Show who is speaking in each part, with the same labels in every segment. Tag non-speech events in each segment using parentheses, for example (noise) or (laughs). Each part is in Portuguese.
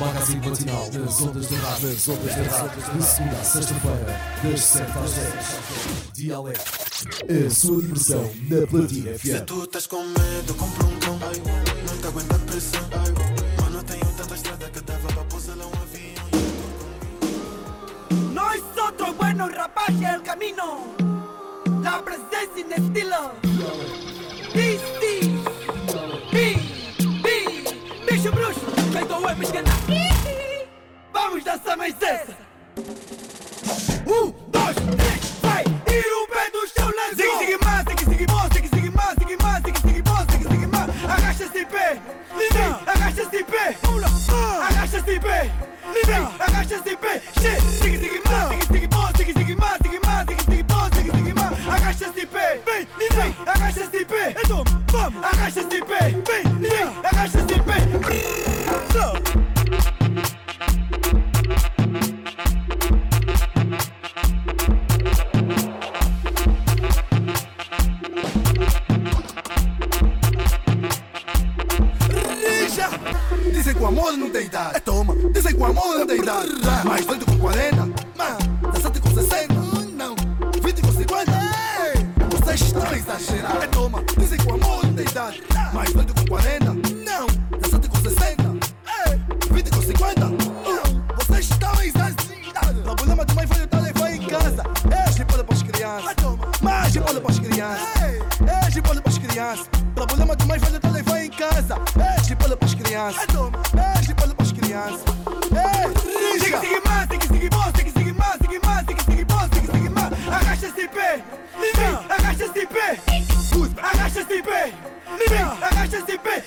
Speaker 1: Magazine matinal das ondas da rádio, das ondas da rádio, de segunda a sexta-feira, das 7 às 10. Dialeto, a sua diversão na Platina
Speaker 2: Se
Speaker 1: FM.
Speaker 2: tu estás com medo, compra um cão. Não te aguenta a pressão. Mano, tenho tanta estrada que dava para pousar lá um avião.
Speaker 3: Nosotros buenos rapaces el camino, la presencia en estilo. This Dançar mais essa. Um, dois, três, vai! Tira o pé do chão, let's go! Sigue, sigue mais, sigue, sigue mais, sigue, sigue mais, sigue mais, sigue, sigue mais, sigue, sigue mais. Agacha-se em pé, livre, agacha-se em pé. Agacha-se em pé, livre, agacha-se em pé. Che, sigue, sigue mais, sigue, sigue mais, sigue, sigue mais, sigue mais, sigue, sigue mais, sigue, sigue mais. Agacha-se em pé, vem, livre, agacha-se em pé. Então, vamos, agacha-se em pé, vem,
Speaker 4: Dizem que o amor tem idade. Mais 20 com 40. Mano, 17 com 60. Não. 20 com 50. Ei, vocês estão a exagerar. É toma. Dizem que o amor tem idade. Mais 20 com 40. Não. 17 com 60. Ei, 20 com 50. Não. Vocês estão a exagerar. Problema de mãe foi o levar em casa. É gipolho para as crianças. Mais gipolho para as crianças. É gipolho para as crianças. Problema de mãe foi o levar em casa. É gipolho para as crianças. É gipolho
Speaker 3: livre, agacha-se pé.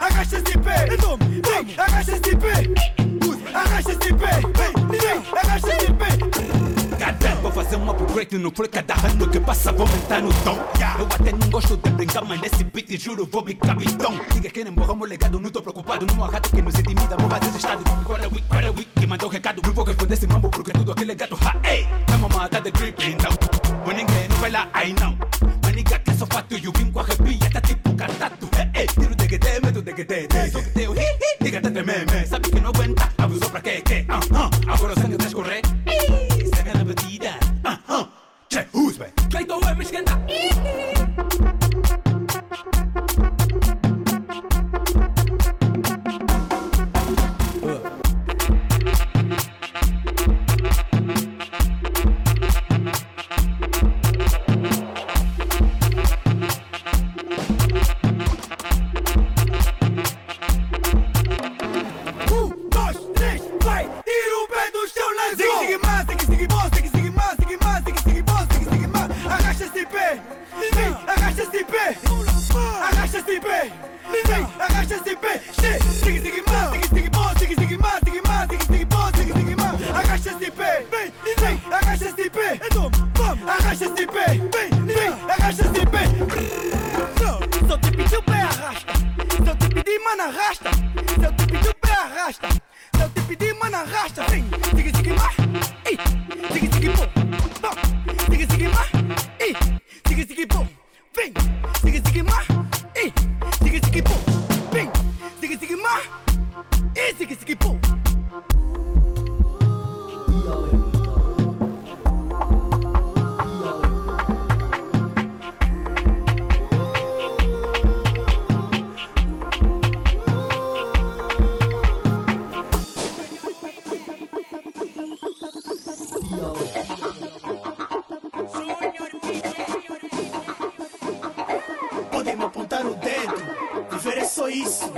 Speaker 3: Agacha-se pé, vem, agacha-se. Agacha-se pé, vem, livre, agacha-se pé.
Speaker 5: Vou fazer upgrade no flow cada ano que passa vou aumentar no tom Eu até não gosto de brincar, mas nesse beat juro vou me capitão Diga que nem morramos legado, não tô preocupado Num rato que nos intimida, vou fazer estado Qual é week, qual é week, que mandou recado Não vou responder esse mambo porque tudo aquele gato Ha, ei, tamo matar de grip, então Mas ninguém
Speaker 6: Podem me apontar o dedo, viver é só isso.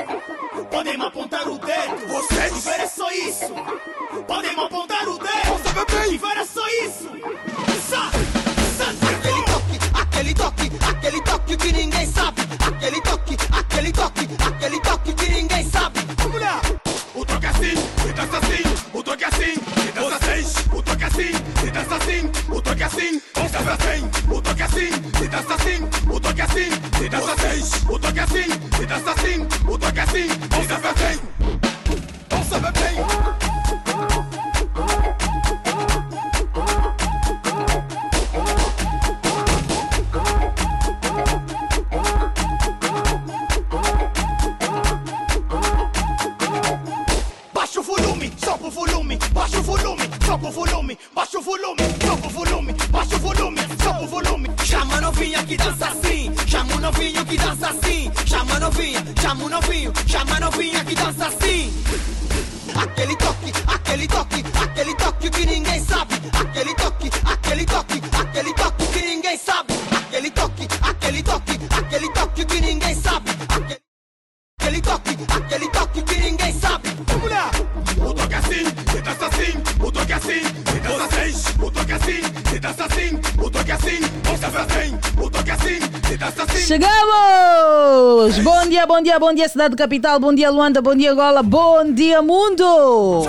Speaker 7: Dia, bom dia, cidade capital, bom dia, Luanda, bom dia, Gola, bom dia, mundo!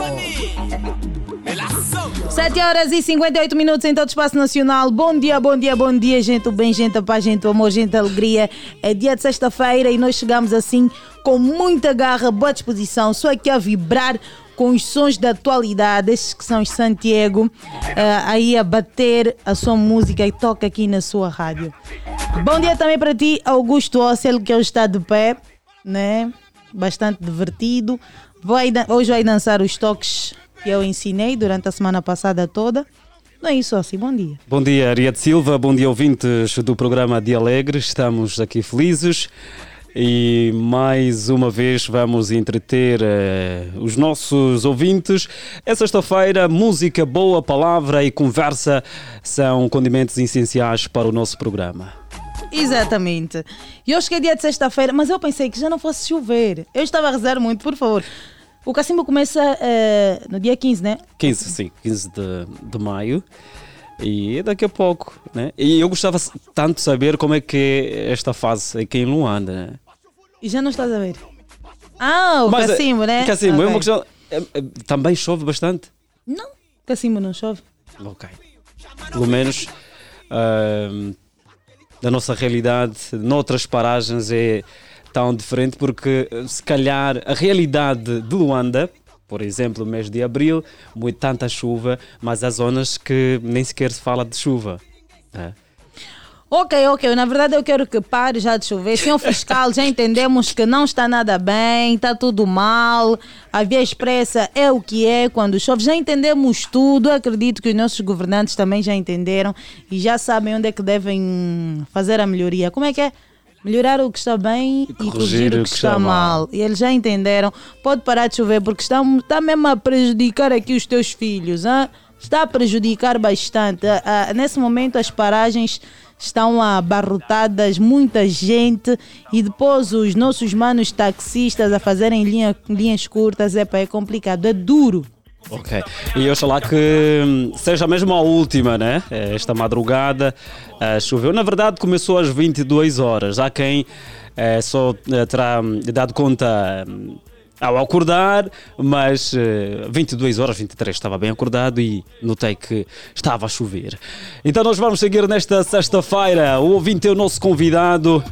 Speaker 7: 7 horas e 58 minutos em todo o espaço nacional. Bom dia, bom dia, bom dia, gente. Bem, gente, a paz, gente, o amor, gente, alegria. É dia de sexta-feira e nós chegamos assim com muita garra, boa disposição. Só aqui a vibrar com os sons da atualidade, estes que são os Santiago, eh, aí a bater a sua música e toca aqui na sua rádio. Bom dia também para ti, Augusto Ocel, que hoje está de pé, né? Bastante divertido. Hoje vai dançar os toques que eu ensinei durante a semana passada toda. Não é isso, assim, bom dia.
Speaker 8: Bom dia, Ariete Silva, bom dia, ouvintes do programa Dia Alegre. Estamos aqui felizes e mais uma vez vamos entreter eh, os nossos ouvintes. É sexta-feira, música boa, palavra e conversa são condimentos essenciais para o nosso programa.
Speaker 7: Exatamente. E hoje que é dia de sexta-feira, mas eu pensei que já não fosse chover. Eu estava a rezar muito, por favor. O cacimbo começa eh, no dia 15, né?
Speaker 8: 15, sim, 15 de, de maio. E daqui a pouco, né? E eu gostava tanto de saber como é que é esta fase aqui em Luanda, né?
Speaker 7: E já não estás a ver. Ah, o
Speaker 8: Mas, eh,
Speaker 7: cacimbo, né?
Speaker 8: Cacimbo, é
Speaker 7: Ok.
Speaker 8: uma questão. é- é- também chove bastante.
Speaker 7: Não, cacimbo não chove.
Speaker 8: Ok. Pelo menos ahm, da nossa realidade, noutras paragens é tão diferente porque eh, se calhar a realidade de Luanda, por exemplo, mês de abril, muito tanta chuva, mas há zonas que nem sequer se fala de chuva. né?
Speaker 7: Ok, ok. Na verdade, eu quero que pare já de chover. Senhor fiscal, já entendemos que não está nada bem, está tudo mal. A via expressa é o que é quando chove. Já entendemos tudo. Acredito que os nossos governantes também já entenderam e já sabem onde é que devem fazer a melhoria. Como é que é? Melhorar o que está bem e corrigir, o que, está, mal. E eles já entenderam. Pode parar de chover porque está, está mesmo a prejudicar aqui os teus filhos. hã? Está a prejudicar bastante. Ah, ah, nesse momento, as paragens estão abarrotadas, muita gente, e depois os nossos manos taxistas a fazerem linha- linhas curtas. Epa, é complicado, é duro.
Speaker 8: Ok. E oxalá que hum, seja mesmo a última, né? Eh, Esta madrugada eh, choveu. Na verdade, começou às 22 horas. Há quem eh, só eh, terá hum, dado conta hum, ao acordar, mas eh, 22 horas, 23 estava bem acordado e notei que estava a chover. Então nós vamos seguir nesta sexta-feira. O ouvinte é o nosso convidado.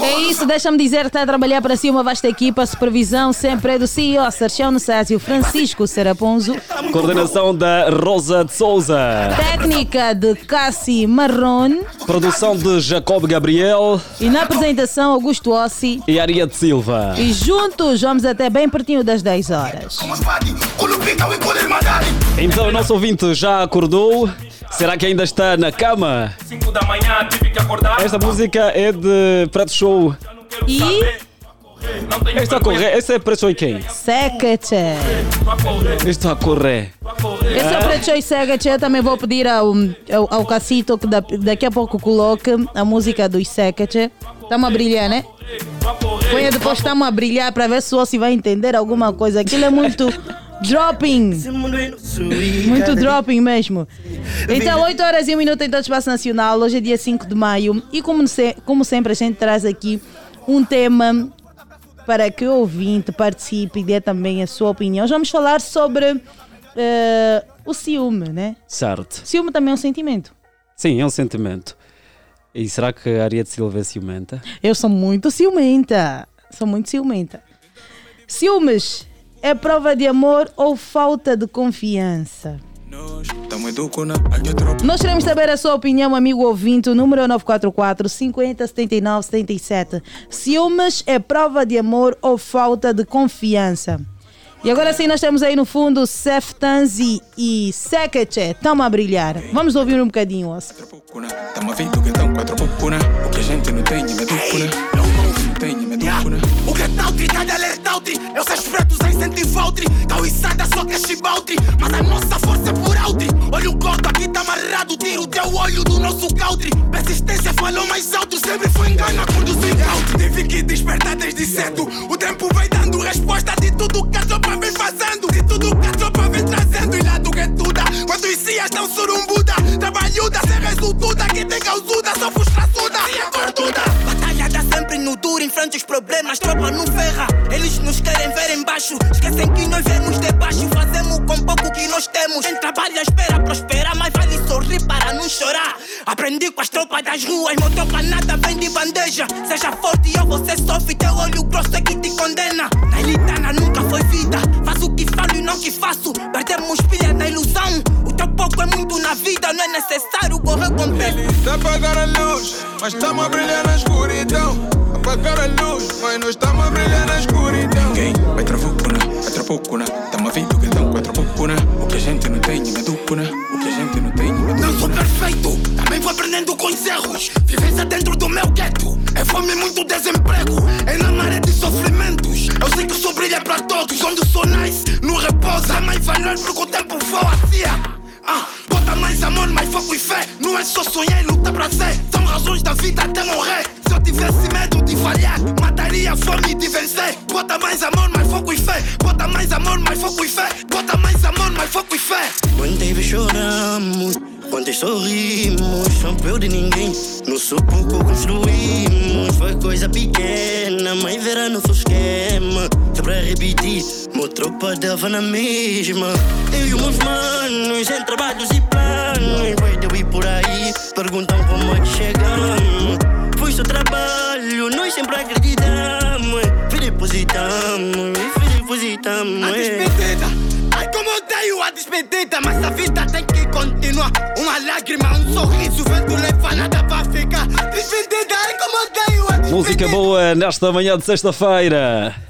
Speaker 7: É isso, deixa-me dizer que está a trabalhar para si uma vasta equipa, a supervisão sempre é do CEO Sergio Nessásio Francisco Seraponzo,
Speaker 8: Coordenação da Rosa de Souza.
Speaker 7: técnica de Cassi Marrone
Speaker 8: Produção de Jacob Gabriel
Speaker 7: e na apresentação Augusto Ossi.
Speaker 8: e Ariete Silva.
Speaker 7: E juntos vamos até bem pertinho das 10 horas.
Speaker 8: Então o nosso ouvinte já acordou? Será que ainda está na cama?
Speaker 9: 5 da manhã tive que acordar.
Speaker 8: Esta música é de Preto Show.
Speaker 7: E
Speaker 8: Esta a correr. Esse é Preto Show e quem?
Speaker 7: Secate.
Speaker 9: A correr,
Speaker 8: Está a.
Speaker 7: Esse é o Preto Show Secate. Eu também vou pedir ao, ao, ao Cacito que da- daqui a pouco coloque a música dos Secate. Estamos a brilhar, né? Põe depois estamos a brilhar para ver se o Ossi vai entender alguma coisa. Aquilo é muito dropping. Muito dropping mesmo. Então, 8 horas e 1 minuto em todo o espaço nacional. Hoje é dia 5 de maio. E como, se- como sempre, a gente traz aqui um tema para que o ouvinte participe e dê também a sua opinião. Hoje vamos falar sobre eh, o ciúme, né?
Speaker 8: Certo.
Speaker 7: Ciúme também é um sentimento.
Speaker 8: Sim, é um sentimento. E será que a Ariete Silva é ciumenta?
Speaker 7: Eu sou muito ciumenta. Sou muito ciumenta. Ciúmes é prova de amor ou falta de confiança? Nós queremos saber a sua opinião, amigo ouvinte. O número é 944 50 79 77. Ciúmes é prova de amor ou falta de confiança? E agora sim, nós temos aí no fundo Seftanzi e Sekeche. Estamos a brilhar. Vamos ouvir um bocadinho, Oscar.
Speaker 2: Tamo vindo que dão quatro. O que a gente não tem, me dupuna. Não tem, me dupuna.
Speaker 3: O que de alerta outri Eu sei os pretos em incentivo outri Cauiçada só que é chibaltri Mas a nossa força é por outri Olha o coto aqui tá amarrado Tiro teu olho do nosso cautri Persistência falou mais alto Sempre foi engano a conduzir cautri Tive que despertar desde cedo O tempo vai dando resposta De tudo que a tropa vem fazendo De tudo que a tropa vem trazendo E lá do que tuda Quando os cias estão surumbuda Trabalhuda, sem resultuda Quem tem causuda, só frustraçuda E é tortuda sempre no duro Enfrenta os problemas, tropa não ferra Eles nos querem ver embaixo. Esquecem que nós vemos debaixo Fazemos com pouco que nós temos. Quem trabalha espera prosperar Mas vale sorrir para não chorar. Aprendi com as tropas das ruas Meu tropa nada vem de bandeja. Seja forte ou você sofre Teu olho grosso é que te condena. Na elitana nunca foi vida Faço o que e não que faço Perdemos pilha na ilusão O teu pouco é muito na vida Não é necessário correr com pé
Speaker 2: Eles apagaram a luz, mas estamos a brilhar na escuridão. Apagaram a luz, mas nós estamos a brilhar na escuridão. Quem vai travucuna, vai travucuna. Tamo vindo que dão quatro bucuna. O que a gente não tem, me dupuna. O que a gente não tem, me
Speaker 3: Não sou perfeito, também vou aprendendo com os erros. Vivência dentro do meu gueto. Fome e muito desemprego. É na maré de sofrimentos. Eu sei que o sol brilha pra todos. Onde sou nice, no repouso. É mais valor porque o tempo voa. Ah, bota mais amor, mais foco e fé. Não é só sonhar e lutar pra ser. São razões da vida até morrer. Se eu tivesse medo de falhar, mataria a fome de vencer. Bota mais amor, mais foco e fé. Bota mais amor, mais foco e fé. Bota mais amor, mais foco e fé.
Speaker 10: Quantas choramos, quantas sorrimos, não peu de ninguém. No sufoco construímos, foi coisa pequena, mas verá nosso esquema. É pra repetir, meu tropa dava na mesma. Eu e meus manos, em trabalhos e planos, vai deu ir por aí, perguntam como é que chegamos. Foi seu trabalho, nós sempre acreditamos, depositamos, depositamos.
Speaker 3: A despedida, ai como odeio a despedida Mas a vida tem que continuar Uma lágrima, um sorriso Vento leva nada pra ficar Despedida, ai como odeio a despedida
Speaker 8: Música boa nesta manhã de sexta-feira.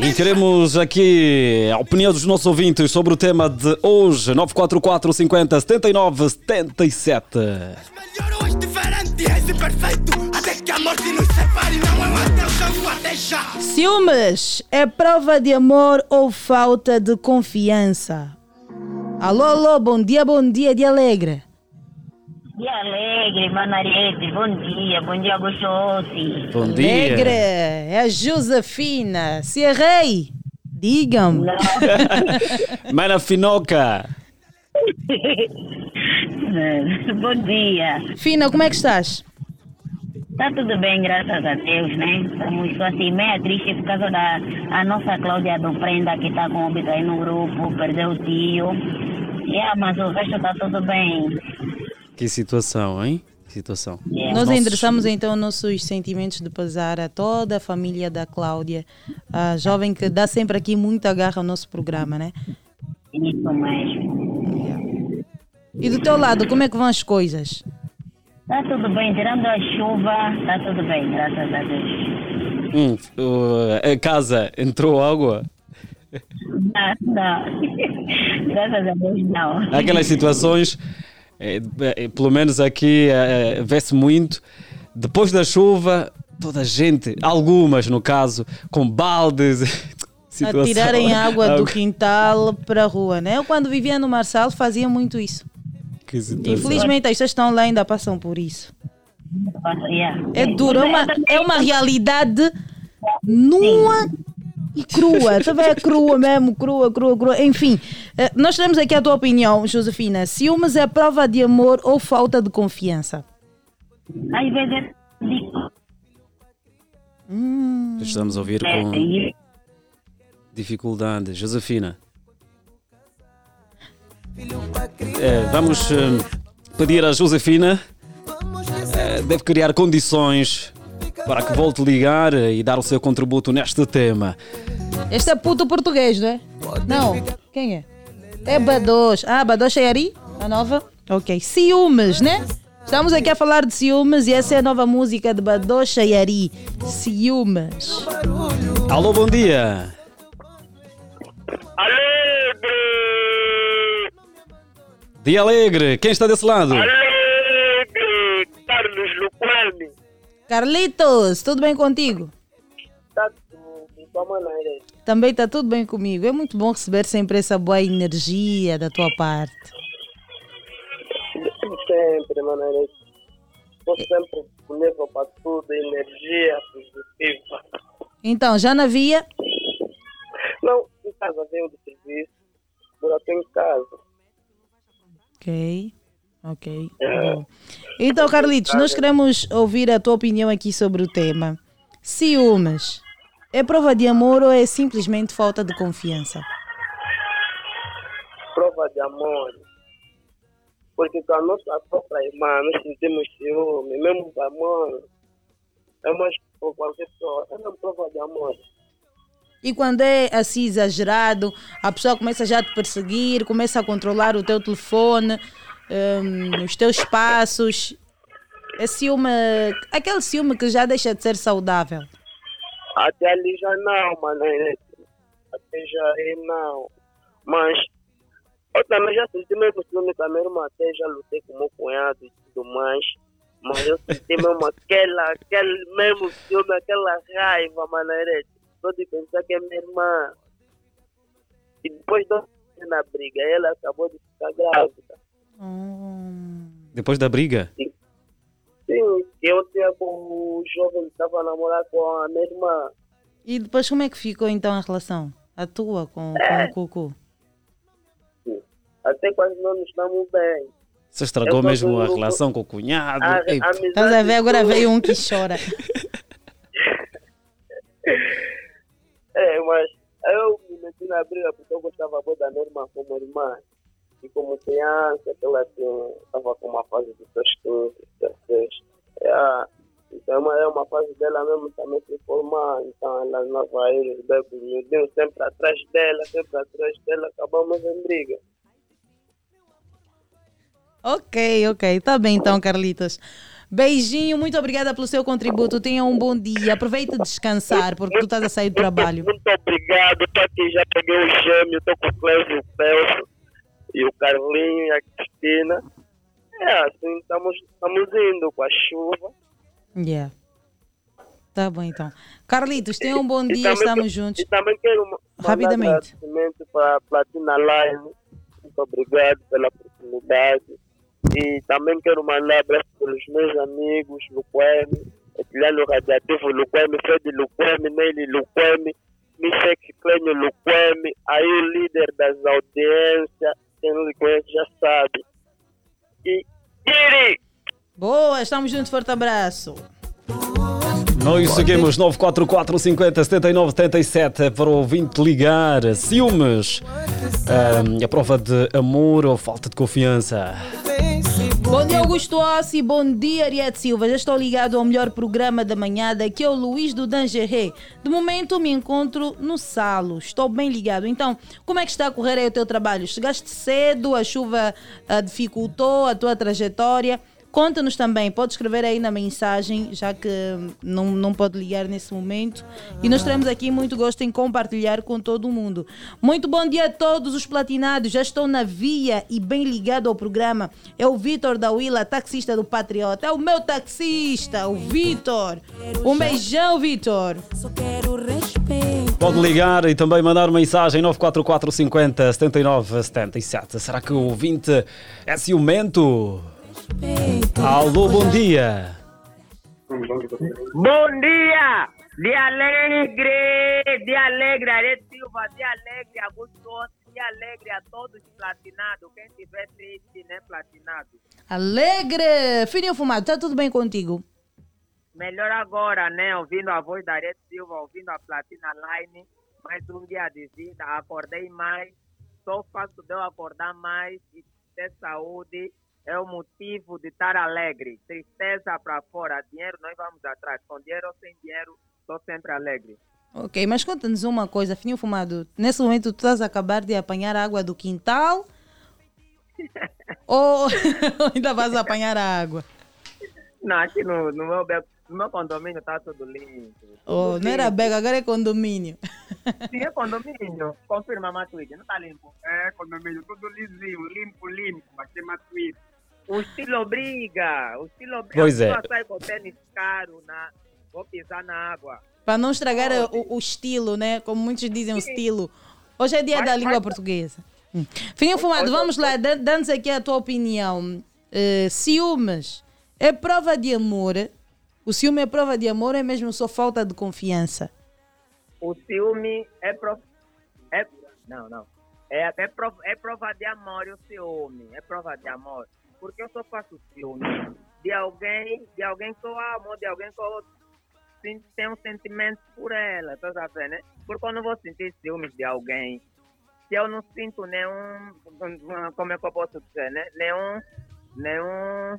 Speaker 3: E
Speaker 8: queremos aqui a opinião dos nossos ouvintes sobre o tema de hoje: 944 50 79 77.
Speaker 3: Melhor hoje diferente És imperfeito Até que a morte nos separe Não é um adeus, é um até já
Speaker 7: Ciúmes é prova de amor ou falta de confiança? Alô, alô, bom dia, bom dia, de alegre.
Speaker 11: Dia alegre, Manarete, bom dia, bom dia gostoso.
Speaker 8: Bom
Speaker 7: Alegre, é a Josefina. Se errei, digam-me. (laughs)
Speaker 8: Mana Finoca. (laughs)
Speaker 11: bom dia.
Speaker 7: Fina, como é que estás?
Speaker 11: Tá tudo bem, graças a Deus, né? Estamos assim, meia triste por causa da a nossa Cláudia do Prenda que tá com óbito aí no grupo, perdeu o tio. Yeah, mas o resto tá tudo bem.
Speaker 8: Que situação, hein? Que situação.
Speaker 7: Nós
Speaker 8: Nossos-
Speaker 7: endereçamos então nossos sentimentos de pesar a toda a família da Cláudia, a jovem que dá sempre aqui muita garra ao nosso programa, né?
Speaker 11: Isso mesmo.
Speaker 7: E do teu lado, como é que vão as coisas?
Speaker 11: Tá tudo bem, tirando a chuva, tá tudo bem, graças a Deus.
Speaker 8: Hum, uh, a casa entrou água?
Speaker 11: Não, não. (laughs) graças a Deus não.
Speaker 8: Há aquelas situações, eh, eh, pelo menos aqui eh, vê-se muito, depois da chuva, toda a gente, algumas no caso, com baldes. (laughs)
Speaker 7: A tirarem água do quintal para a rua, né? Eu quando vivia no Marçal fazia muito isso. Infelizmente as pessoas estão lá ainda passam por isso.
Speaker 11: Yeah.
Speaker 7: É duro, é uma, é uma realidade nua e crua. (laughs) Tu vê crua mesmo, crua, crua, crua. Enfim, eh, nós temos aqui a tua opinião, Josefina. Ciúmes é prova de amor ou falta de confiança?
Speaker 11: Às vezes digo,
Speaker 8: Estamos a ouvir
Speaker 11: é,
Speaker 8: com dificuldade. Josefina. Eh, vamos eh, pedir à Josefina, eh, deve criar condições para que volte a ligar e dar o seu contributo neste tema.
Speaker 7: Este é puto português, não é? Não. Quem é? É Badosh. Ah, Badosh é Ari? A nova? Ok. Ciúmes, né? Estamos aqui a falar de ciúmes e essa é a nova música de Badocha Yari. Ciúmes.
Speaker 8: Alô, bom dia.
Speaker 12: Alegre!
Speaker 8: Dia alegre. Quem está desse lado?
Speaker 12: Alegre! Carlos Luquani.
Speaker 7: Carlitos, tudo bem contigo?
Speaker 12: Está tudo de tua maneira.
Speaker 7: Também está tudo bem comigo. É muito bom receber sempre essa boa energia da tua parte.
Speaker 12: Sempre, maneira. Estou sempre disponível para tudo, energia positiva.
Speaker 7: Então, já na via?
Speaker 12: Não, em casa venho do serviço, agora estou em casa.
Speaker 7: Ok, ok. Bom. Então, Carlitos, nós queremos ouvir a tua opinião aqui sobre o tema. Ciúmes. É prova de amor ou é simplesmente falta de confiança?
Speaker 12: Prova de amor. Porque com a nossa própria irmã nós sentimos ciúme, mesmo de amor. É mais por qualquer pessoa, é uma prova de amor.
Speaker 7: E quando é assim exagerado, a pessoa começa já a te perseguir, começa a controlar o teu telefone, hum, os teus passos. É ciúme, aquele ciúme que já deixa de ser saudável.
Speaker 12: Até ali já não, mano. Até já não. Mas eu também já senti mesmo ciúme com a minha irmã, até já lutei com o meu cunhado e tudo mais. Mas eu senti mesmo aquela, aquele mesmo ciúme, aquela raiva, mano. Só de pensar que é minha irmã. E depois na briga, ela acabou de ficar grávida.
Speaker 8: Depois da briga?
Speaker 12: Sim, eu tinha com o jovem que estava a namorar com a minha irmã.
Speaker 7: E depois como é que ficou então a relação? A tua com, com o Cucu?
Speaker 12: Até quase não nos estamos bem.
Speaker 8: Você estragou
Speaker 12: Eu
Speaker 8: mesmo a relação com o cunhado.
Speaker 12: A-
Speaker 8: Ei,
Speaker 12: amizade
Speaker 7: Estás a ver? Agora veio um que (laughs) chora.
Speaker 12: É, mas eu me meti na briga porque eu gostava muito da minha irmã como irmã. E como criança, que ela estava com uma fase de seus 15, 16. É, então é uma, é uma fase dela mesmo também se formar. Então ela não vai ir, bebe miudinho, sempre atrás dela, sempre atrás dela, acabamos em briga.
Speaker 7: Ok, ok. Tá bem então, Carlitos. Beijinho, muito obrigada pelo seu contributo. Tenha um bom dia. Aproveite de descansar, porque tu estás a sair do trabalho.
Speaker 12: Muito obrigado, estou aqui, já peguei o gêmeo, estou com o Clésio e o Pelso, e o Carlinho e a Cristina. É, assim, estamos, estamos indo com a chuva.
Speaker 7: Yeah. Tá bom então. Carlitos, tenha um bom
Speaker 12: E
Speaker 7: dia.
Speaker 12: também
Speaker 7: Estamos
Speaker 12: que-
Speaker 7: juntos.
Speaker 12: E também quero
Speaker 7: Rapidamente.
Speaker 12: agradecimento para a Platina Live. Muito obrigado pela oportunidade. E também quero mandar abraço pelos meus amigos, Luquemi, Etiliano Radiativo Luquemi, Fred Luquemi, Neile Luquemi, Michek Clênio Luquemi, aí o líder das audiências, quem não lhe conhece já sabe. E Kiri!
Speaker 7: Boa, estamos juntos. Forte abraço.
Speaker 8: Nós seguimos 944 50 79 77 para o ouvinte ligar. Ciúmes. A prova de amor ou falta de confiança.
Speaker 7: Bom dia, Augusto Ossi. Bom dia, Ariete Silva. Já estou ligado ao melhor programa da manhã. Daqui é o Luís do Dangeré. De momento, me encontro no Salo. Estou bem ligado. Então, como é que está a correr aí o teu trabalho? Chegaste cedo, a chuva ah, dificultou a tua trajetória. Conta-nos também, pode escrever aí na mensagem, já que não, não pode ligar nesse momento. E nós teremos aqui muito gosto em compartilhar com todo mundo. Muito bom dia a todos os platinados. Já estou na via e bem ligado ao programa. É o Vitor da Willa, taxista do Patriota. É o meu taxista, o Vitor. Um beijão, Vitor.
Speaker 8: Pode ligar e também mandar mensagem 944 50 79 77. Será que o ouvinte é ciumento? Alô, bom dia.
Speaker 13: Bom dia! Dia alegre! Dia alegre, Arete Silva! Dia alegre, Augusto Dia alegre a todos platinados. Quem tiver triste, né, platinado.
Speaker 7: Alegre! Fininho Fumado, está tudo bem contigo?
Speaker 13: Melhor agora, né? Ouvindo a voz da Arete Silva, ouvindo a Platina Line. Mais um dia de vida. Acordei mais. Só faço de eu acordar mais e ter saúde. É o motivo de estar alegre. Tristeza para fora. Dinheiro nós vamos atrás. Com dinheiro ou sem dinheiro, estou sempre alegre.
Speaker 7: Ok, mas conta-nos uma coisa, Fininho Fumado. Nesse momento, tu estás a acabar de apanhar a água do quintal? (laughs) ou (laughs) ainda vais apanhar a água?
Speaker 13: Não, aqui no, no, meu, no meu condomínio tá tudo limpo.
Speaker 7: Oh,
Speaker 13: Tudo
Speaker 7: não era bega, agora é condomínio.
Speaker 13: Sim, é condomínio. Confirma, Matuíde, não tá limpo? É, condomínio, tudo lisinho, limpo, limpo, mas tem Matuíde. O estilo obriga, o estilo obriga.
Speaker 8: Pois é.
Speaker 13: Sai com tênis caro, na, vou pisar na água.
Speaker 7: Para não estragar o, o estilo, né? Como muitos dizem, o estilo. Hoje é dia
Speaker 13: Vai-
Speaker 7: da língua
Speaker 13: vai-
Speaker 7: portuguesa. Hum. Fininho Fumado,
Speaker 13: Hoje-
Speaker 7: vamos lá, dan- dando aqui a tua opinião. Eh, ciúmes é prova de amor? O ciúme é prova de amor ou é mesmo só falta de confiança?
Speaker 13: O ciúme é prova. É, não, não. É, é, prova, é prova de amor o ciúme. É prova de amor. Porque eu só faço ciúme de alguém, de alguém que eu amo, de alguém que eu tenho um sentimento por ela. Tá sabendo, né? Porque eu não vou sentir ciúmes de alguém se eu não sinto nenhum. Como é que eu posso dizer, né? Nenhum. Nenhum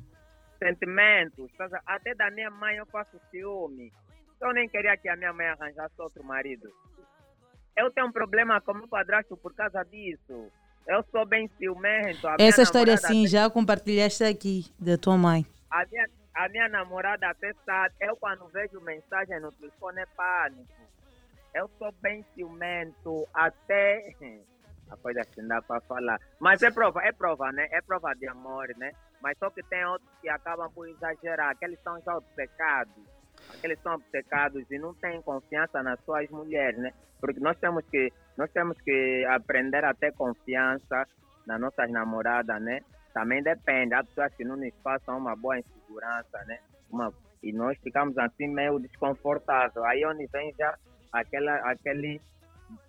Speaker 13: sentimento. Tá? Até da minha mãe eu faço ciúme. Eu nem queria que a minha mãe arranjasse outro marido. Eu tenho um problema com meu padrasto por causa disso. Eu sou bem ciumento.
Speaker 7: Essa história sim, já compartilhaste aqui da tua mãe.
Speaker 13: a minha, a minha namorada até sabe, eu quando vejo mensagem no telefone é pânico. Eu sou bem ciumento, até (laughs) a coisa que não dá para falar. Mas é prova, é prova, né? É prova de amor, né? Mas só que tem outros que acabam por exagerar. Aqueles são já obcecados. Aqueles são obcecados e não têm confiança nas suas mulheres, né? Porque nós temos que, nós temos que aprender a ter confiança nas nossas namoradas, né? Também depende. Há pessoas que não nos passam uma boa insegurança, né? Uma, e nós ficamos assim meio desconfortáveis. Aí onde vem já aquela, aquele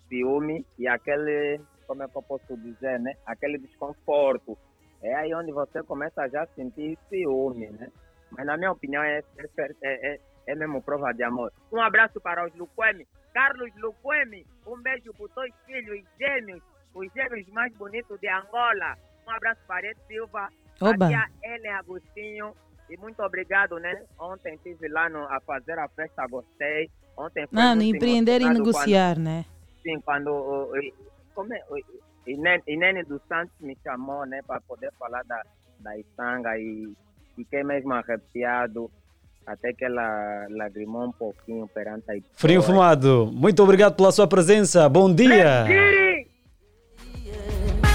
Speaker 13: ciúme e aquele, como é que eu posso dizer, né? Aquele desconforto. É aí onde você começa já a sentir ciúme, né? Mas na minha opinião é, é, é, é, é mesmo prova de amor. Um abraço para os Luquemi. Carlos Luquemi, um beijo para os dois filhos gêmeos, os gêmeos mais bonitos de Angola. Um abraço para Ed Silva,
Speaker 7: Oba.
Speaker 13: a tia Agostinho. E muito obrigado, né? Ontem estive lá no, a fazer a festa, gostei. Ontem foi
Speaker 7: Não, empreender e negociar,
Speaker 13: quando-
Speaker 7: né?
Speaker 13: Sim, quando o, como é, o Inene, Inene dos Santos me chamou, né, para poder falar da, da Isanga e fiquei mesmo arrepiado, até que ela lagrimou um pouquinho perante a
Speaker 8: Frio Fumado, muito obrigado pela sua presença. Bom dia.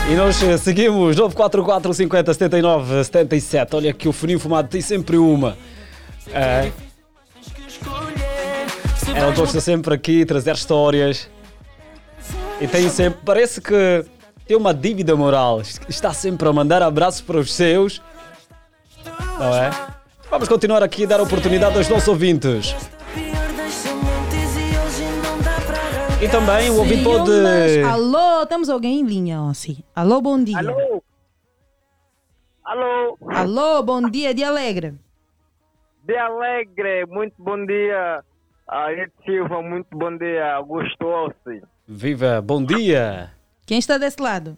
Speaker 8: E nós seguimos 944 50 79 77. Olha que o Frio Fumado tem sempre uma. É. Ela gosta sempre aqui trazer histórias. E tem sempre. Parece que tem uma dívida moral. Está sempre a mandar abraços para os seus. Não é? Vamos continuar aqui a dar oportunidade aos nossos ouvintes. E também o ouvinte pode.
Speaker 7: Alô, temos alguém em linha, ó, sim. Alô, bom dia.
Speaker 13: Alô? Alô?
Speaker 7: Alô, bom dia, de Alegre.
Speaker 13: De Alegre, muito bom dia. Ariete Silva, muito bom dia. Augusto Ossi,
Speaker 8: Viva, bom dia.
Speaker 7: Quem está desse lado?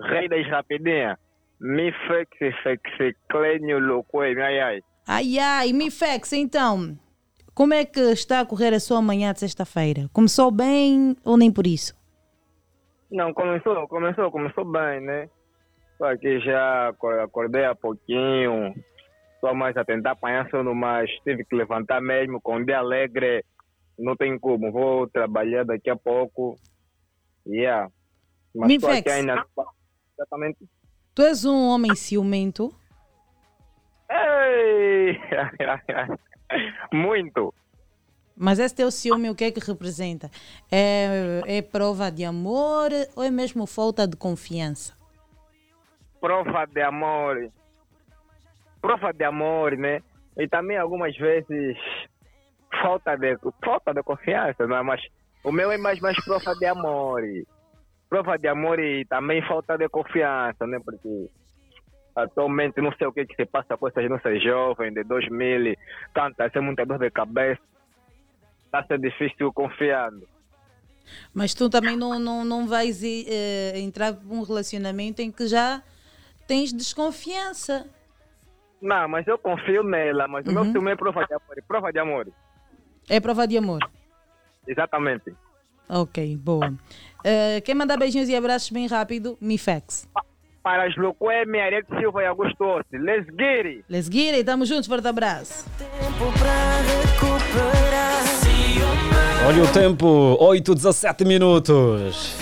Speaker 13: Rei das Rapidinhas. Mi Fex, Fex, Clênio, Loucoe, ai ai.
Speaker 7: Ai, ai, Mifex, então, como é que está a correr a sua manhã de sexta-feira? Começou bem ou nem por isso?
Speaker 13: Não, começou, começou, começou bem, né? Só que já acor- acordei há pouquinho, só mais a tentar apanhar sono, mas tive que levantar mesmo, com um dia alegre, não tem como, vou trabalhar daqui a pouco, yeah. Mas
Speaker 7: Me
Speaker 13: tô aqui ainda, exatamente.
Speaker 7: Tu és um homem ciumento?
Speaker 13: Ei! (laughs) Muito!
Speaker 7: Mas esse teu ciúme, o que é que representa? É, é prova de amor ou é mesmo falta de confiança?
Speaker 13: prova de amor. Prova de amor, né? E também algumas vezes falta de, falta de confiança, não é? Mas o meu é mais, mais prova de amor. Prova de amor e também falta de confiança, né? Porque atualmente não sei o que, que se passa com essas nossas jovens de 2000, tanta, é muita dor de cabeça. Está sendo difícil confiando.
Speaker 7: Mas tu também não, não, não vais eh, entrar num relacionamento em que já tens desconfiança.
Speaker 13: Não, mas eu confio nela, mas o meu ciúme é prova de amor. Prova de amor.
Speaker 7: É prova de amor.
Speaker 13: Exatamente.
Speaker 7: Ok, boa. Eh, quem mandar beijinhos e abraços bem rápido, Mifex.
Speaker 13: para as Luquemi, Arete Silva e Augusto Ossi. Let's get it!
Speaker 7: Let's get it, tamo juntos, forte abraço.
Speaker 8: Olha o tempo, 8, 17 minutos.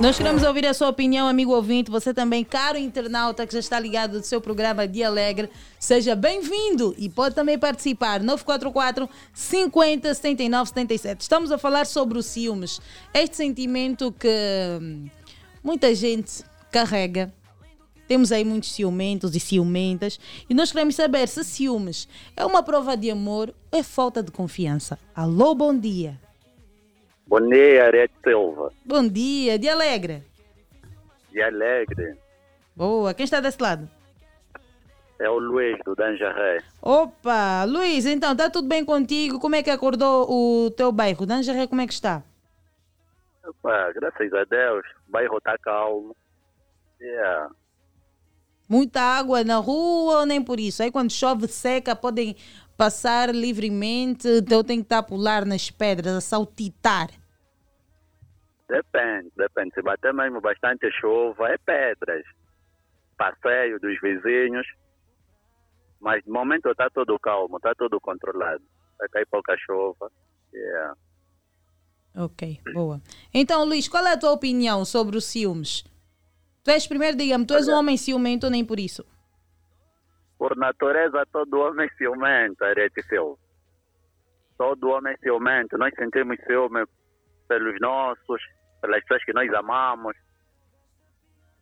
Speaker 7: Nós queremos ouvir a sua opinião, amigo ouvinte. Você também, caro internauta que já está ligado do seu programa Dia Alegre, seja bem-vindo e pode também participar. 944 50 79 77. Estamos a falar sobre os ciúmes. Este sentimento que hum, muita gente carrega. Temos aí muitos ciumentos e ciumentas e nós queremos saber se ciúmes é uma prova de amor ou é falta de confiança. Alô, bom dia.
Speaker 14: Bom dia, Arete Silva.
Speaker 7: Bom dia, dia alegre.
Speaker 14: De Alegre.
Speaker 7: Boa, quem está desse lado?
Speaker 14: É o Luiz do Danjaré.
Speaker 7: Opa, Luiz, então, está tudo bem contigo? Como é que acordou o teu bairro? Danjaré, como é que está?
Speaker 14: Opa, graças a Deus, o bairro está calmo. Yeah.
Speaker 7: Muita água na rua ou nem por isso? Aí quando chove seca podem passar livremente, então tem que estar a pular nas pedras, a saltitar.
Speaker 14: Depende, depende. Se bater mesmo bastante chuva, é pedras. Passeio dos vizinhos. Mas de momento está tudo calmo, está tudo controlado. Vai cair pouca chuva. Yeah.
Speaker 7: Ok, boa. Então, Luiz, qual é a tua opinião sobre os ciúmes? Tu és, primeiro, diga-me, tu és um homem ciumento nem por isso?
Speaker 14: Por natureza, todo homem é ciumento, Arete Silva. Todo homem é ciumento. Nós sentimos ciúme pelos nossos, pelas pessoas que nós amamos.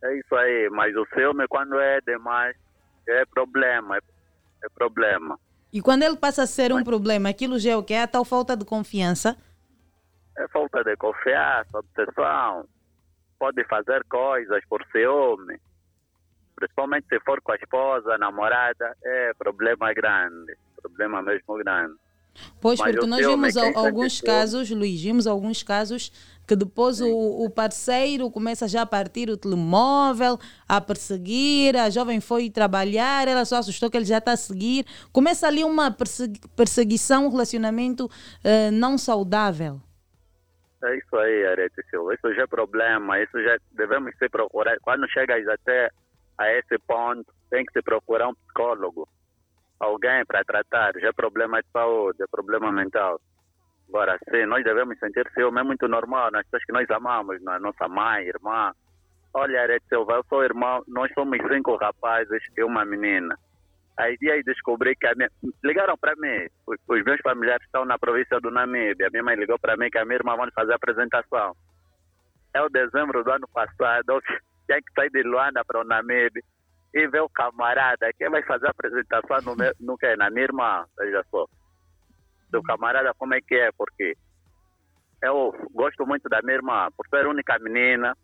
Speaker 14: É isso aí. Mas o ciúme, quando é demais, é problema. É, é problema.
Speaker 7: E quando ele passa a ser um problema, aquilo já é o que? É a tal falta de confiança?
Speaker 14: É falta de confiança, obsessão. Pode fazer coisas por ciúme. Principalmente se for com a esposa, a namorada, é problema grande. Problema mesmo grande.
Speaker 7: Pois,
Speaker 14: Mas
Speaker 7: porque nós vimos alguns casos, Luís, vimos alguns casos que depois o, o parceiro começa já a partir o telemóvel, a perseguir, a jovem foi trabalhar, ela só assustou que ele já está a seguir. Começa ali uma persegui- perseguição, um relacionamento eh, não saudável.
Speaker 14: É isso aí, Arete Silva. Isso já é problema. Isso já devemos se procurar. Quando chegas até a esse ponto, tem que se procurar um psicólogo. Alguém para tratar. Já é problema de saúde, é problema mental. Agora, sim, nós devemos sentir ciúme. É muito normal nas pessoas que nós amamos, na nossa mãe, irmã. Olha, Arete Silva, eu sou irmão. Nós somos cinco rapazes e uma menina. Aí aí descobri que a minha... ligaram para mim. Os, os meus familiares estão na província do Namíbia. A minha mãe ligou para mim que a minha irmã vai fazer a apresentação. É o dezembro do ano passado. Eu (laughs) tinha que sair de Luanda para o Namíbia e ver o camarada que vai fazer a apresentação no, no que? Na minha irmã, veja só. Do camarada, como é que é? Porque eu gosto muito da minha irmã, por ser única menina.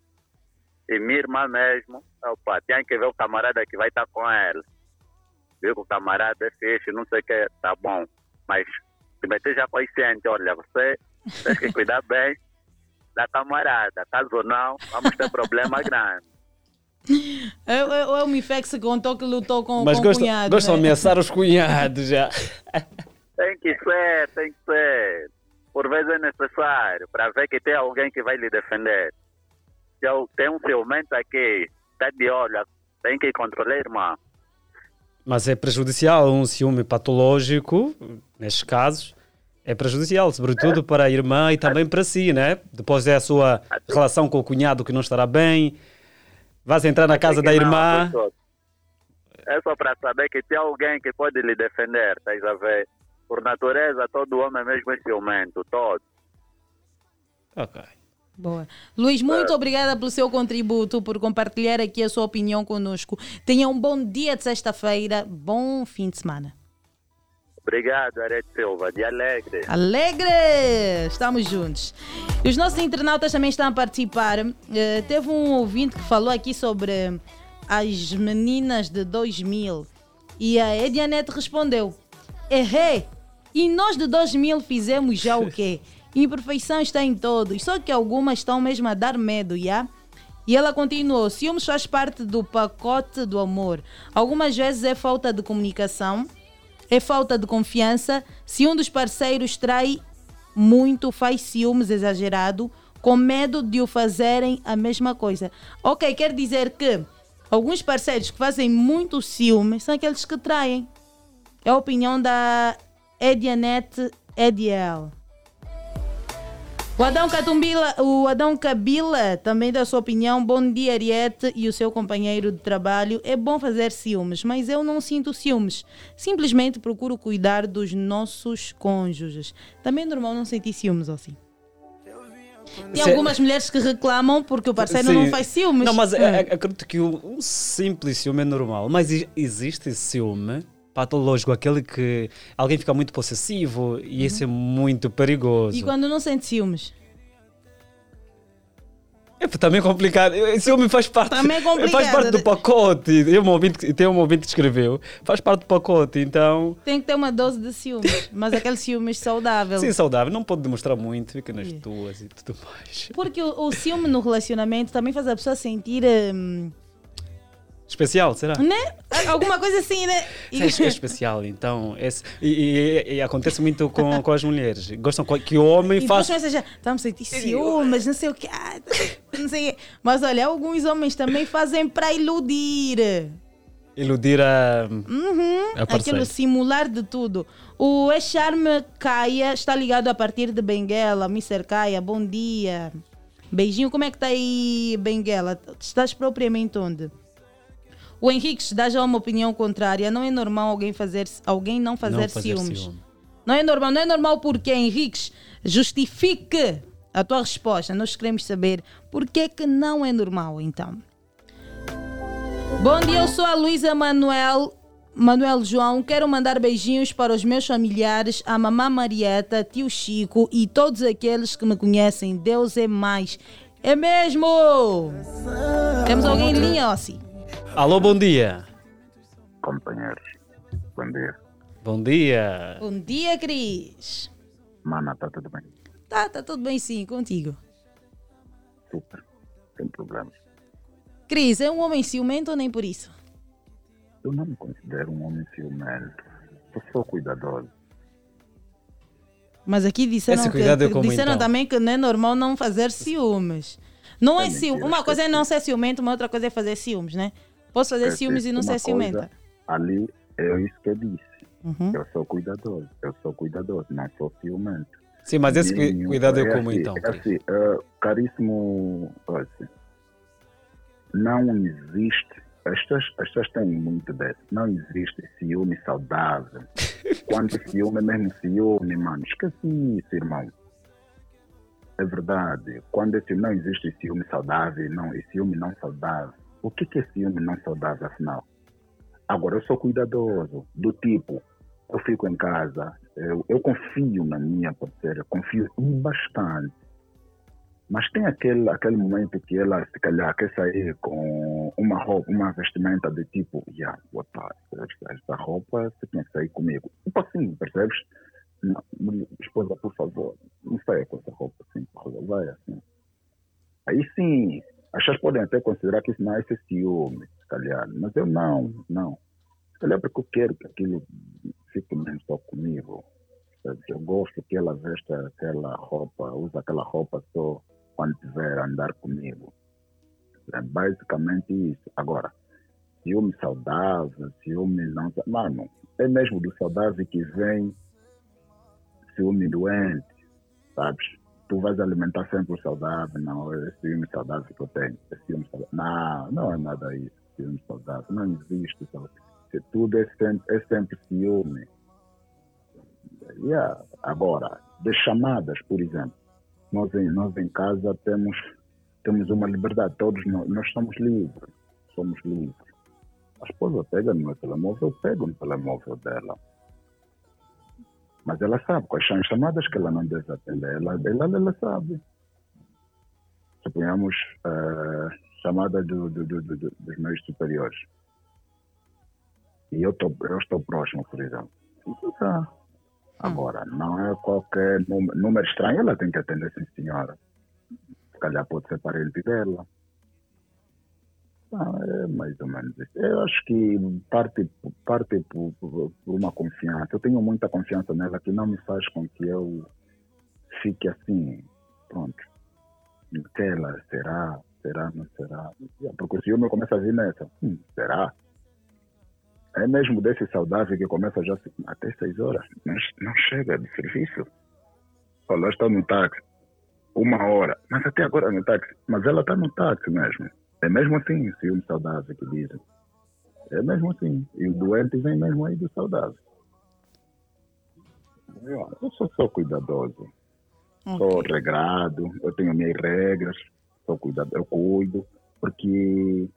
Speaker 14: E minha irmã mesmo, opa, tinha que ver o camarada que vai estar com ela viu que o camarada é fixe, não sei o que, tá bom. Mas se meter já consciente, olha, você tem que cuidar bem da camarada. Caso não, vamos ter problema grande.
Speaker 7: É, é, é o Mifex que contou que lutou com,
Speaker 8: Mas
Speaker 7: com o
Speaker 8: gosta,
Speaker 7: cunhado.
Speaker 8: gosta de
Speaker 7: né?
Speaker 8: ameaçar os cunhados já.
Speaker 14: Tem que ser, tem que ser. Por vezes é necessário, para ver que tem alguém que vai lhe defender. Tenho um ciumento aqui, está de olho, tem que controlar, irmão.
Speaker 8: Mas é prejudicial um ciúme patológico, nestes casos, é prejudicial, sobretudo para a irmã e também para si, né? Depois é a sua relação com o cunhado que não estará bem, vais entrar na casa da
Speaker 14: não,
Speaker 8: irmã.
Speaker 14: É só para saber que tem alguém que pode lhe defender, estás a ver? Por natureza, todo homem mesmo é ciumento, todo.
Speaker 8: Ok.
Speaker 7: Boa. Luís, muito obrigada pelo seu contributo, por compartilhar aqui a sua opinião conosco. Tenha um bom dia de sexta-feira, bom fim de semana.
Speaker 14: Obrigado, Arete Silva, de Alegre.
Speaker 7: Alegre! Estamos juntos. E os nossos internautas também estão a participar. Eh, teve um ouvinte que falou aqui sobre as meninas de 2000 e a Edianete respondeu: Errei! E nós de 2000 fizemos já o quê? (laughs) Imperfeição está em todos, só que algumas estão mesmo a dar medo, já? E ela continuou: ciúmes faz parte do pacote do amor. Algumas vezes é falta de comunicação, é falta de confiança. Se um dos parceiros trai, muito faz ciúmes exagerado com medo de o fazerem a mesma coisa. Ok, quer dizer que alguns parceiros que fazem muito ciúmes são aqueles que traem. É a opinião da Edianete Ediel. O Adão Catumbila, o Adão Cabila também dá a sua opinião. Bom dia, Ariete e o seu companheiro de trabalho. É bom fazer ciúmes, mas eu não sinto ciúmes. Simplesmente procuro cuidar dos nossos cônjuges. Também é normal não sentir ciúmes, assim. Tem algumas mulheres que reclamam porque o parceiro
Speaker 8: Sim.
Speaker 7: não faz ciúmes.
Speaker 8: Não, mas
Speaker 7: Hum.
Speaker 8: acredito que o, um simples ciúme é normal. Mas existe ciúme patológico, aquele que alguém fica muito possessivo e esse é muito perigoso.
Speaker 7: E quando não sente ciúmes?
Speaker 8: É também complicado. Ciúme faz parte.
Speaker 7: Também é complicado,
Speaker 8: Faz parte do
Speaker 7: né?
Speaker 8: pacote. Tem um ouvinte, que- tem um ouvinte que escreveu. Faz parte do pacote, então.
Speaker 7: Tem que ter uma dose de ciúmes, mas aquele ciúmes saudável.
Speaker 8: Sim, saudável. Não pode demonstrar muito, fica nas tuas e tudo mais.
Speaker 7: Porque o, o ciúme no relacionamento também faz a pessoa sentir. hum,
Speaker 8: Especial, será?
Speaker 7: né? Alguma coisa assim, né? (laughs) E-
Speaker 8: É, é especial, então. Esse, e, e- e acontece muito com, com as mulheres. Gostam que o homem
Speaker 7: E
Speaker 8: faça.
Speaker 7: já, estamos a sentir ciúmes, não sei o que. (laughs) não sei. Mas olha, alguns homens também fazem para iludir.
Speaker 8: Iludir a.
Speaker 7: Uhum,
Speaker 8: A
Speaker 7: aquilo simular de tudo. O Echarme Caia está ligado a partir de Benguela. Mr. Caia, bom dia. Beijinho, como é que está aí, Benguela? Estás propriamente onde? O Henrique dá já uma opinião contrária. Não é normal alguém fazer alguém não fazer,
Speaker 8: Não fazer
Speaker 7: ciúmes.
Speaker 8: ciúme.
Speaker 7: Não é normal, não é normal porque, Henrique, justifique a tua resposta. Nós queremos saber por que que não é normal, então. Bom dia, eu sou a Luísa Manuel. Manuel João, quero mandar beijinhos para os meus familiares, a mamã Marieta, tio Chico e todos aqueles que me conhecem. Deus é mais. É mesmo! Temos alguém em linha, Ossi?
Speaker 8: Alô, bom dia.
Speaker 15: companheiros. Bom dia.
Speaker 8: Bom dia.
Speaker 7: Bom dia, Cris.
Speaker 15: Mana, tá tudo bem?
Speaker 7: Tá, tá tudo bem sim, contigo.
Speaker 15: Super. Sem problemas.
Speaker 7: Cris, é um homem ciumento ou nem por isso?
Speaker 15: Eu não me considero um homem ciumento. Eu sou cuidadoso.
Speaker 7: Mas aqui disseram, que,
Speaker 15: é
Speaker 7: disseram
Speaker 15: então?
Speaker 7: também que não é normal não fazer ciúmes. Não é
Speaker 15: É
Speaker 7: Uma coisa é não ser ciumento, uma outra coisa é fazer ciúmes, né? Posso fazer
Speaker 15: É,
Speaker 7: ciúmes e não ser ciumenta.
Speaker 15: Ali é isso que eu disse.
Speaker 7: Uhum.
Speaker 15: Eu sou cuidadoso. Eu sou cuidadoso, não sou ciumento.
Speaker 8: Sim, mas esse
Speaker 15: Nenhum-
Speaker 8: cuidado é como
Speaker 15: assim,
Speaker 8: então,
Speaker 15: É assim, eh, caríssimo, assim, não existe. As pessoas, as pessoas têm muito desse. Não existe ciúme saudável. (laughs) Quando ciúme é mesmo ciúme, mano. Esquece isso, irmão. É verdade. Quando é ciúme, não existe ciúme saudável, não. E ciúme não saudável. O que é ciúme não saudável, afinal? Agora, eu sou cuidadoso, do tipo, eu fico em casa, eu, eu confio na minha parceira, confio bastante. Mas tem aquele, aquele momento que ela, se calhar, quer sair com uma roupa, uma vestimenta de tipo, yeah, opa, esta roupa você tinha que sair comigo. Tipo assim, percebes? Não, esposa, por favor, não saia com essa roupa assim, por favor, vai assim. Aí sim, as pessoas podem até considerar que isso não é ciúme, se calhar. Mas eu não, não. Se calhar porque eu quero que aquilo fique mesmo só comigo. Eu gosto que ela vesta aquela roupa, usa aquela roupa só quando tiver a andar comigo. É basicamente isso. Agora, ciúme saudável, ciúme não. Mano, é mesmo do saudável que vem ciúme doente, sabes? Tu vais alimentar sempre o saudável, não, é ciúme saudável que eu tenho, saudável. Não, não é nada isso, ciúme saudável, não existe. Se tudo é sempre, é sempre ciúme. Yeah. Agora, das chamadas, por exemplo, nós em, nós em casa temos, temos uma liberdade, todos nós, nós somos livres, somos livres. A esposa pega no meu telemóvel, eu pego no telemóvel dela. Mas ela sabe quais são as chamadas que ela não deve atender. Ela, ela, ela sabe. Suponhamos uh, chamada do, do, do, do, dos meus superiores. E eu, tô, eu estou próximo, por exemplo. Tá. Agora, não é qualquer número, número estranho, ela tem que atender, sim, senhora. Se calhar pode ser parente dela. Não, é mais ou menos isso. Eu acho que parte, parte por, por, uma confiança. Eu tenho muita confiança nela que não me faz com que eu fique assim, pronto. Naquela, será, será, não será? Porque o ciúme começa a vir nessa. Hum, será? É mesmo desse saudável que começa já até seis horas. Não, não chega de serviço. Olha, está no táxi. Uma hora. Mas até agora no táxi. Mas ela está no táxi mesmo. É mesmo assim, ciúme saudável que dizem. É mesmo assim. E o doente vem mesmo aí do saudável. Eu, eu sou só cuidadoso. Sou regrado. Eu tenho minhas regras. Sou cuidado, eu cuido. Porque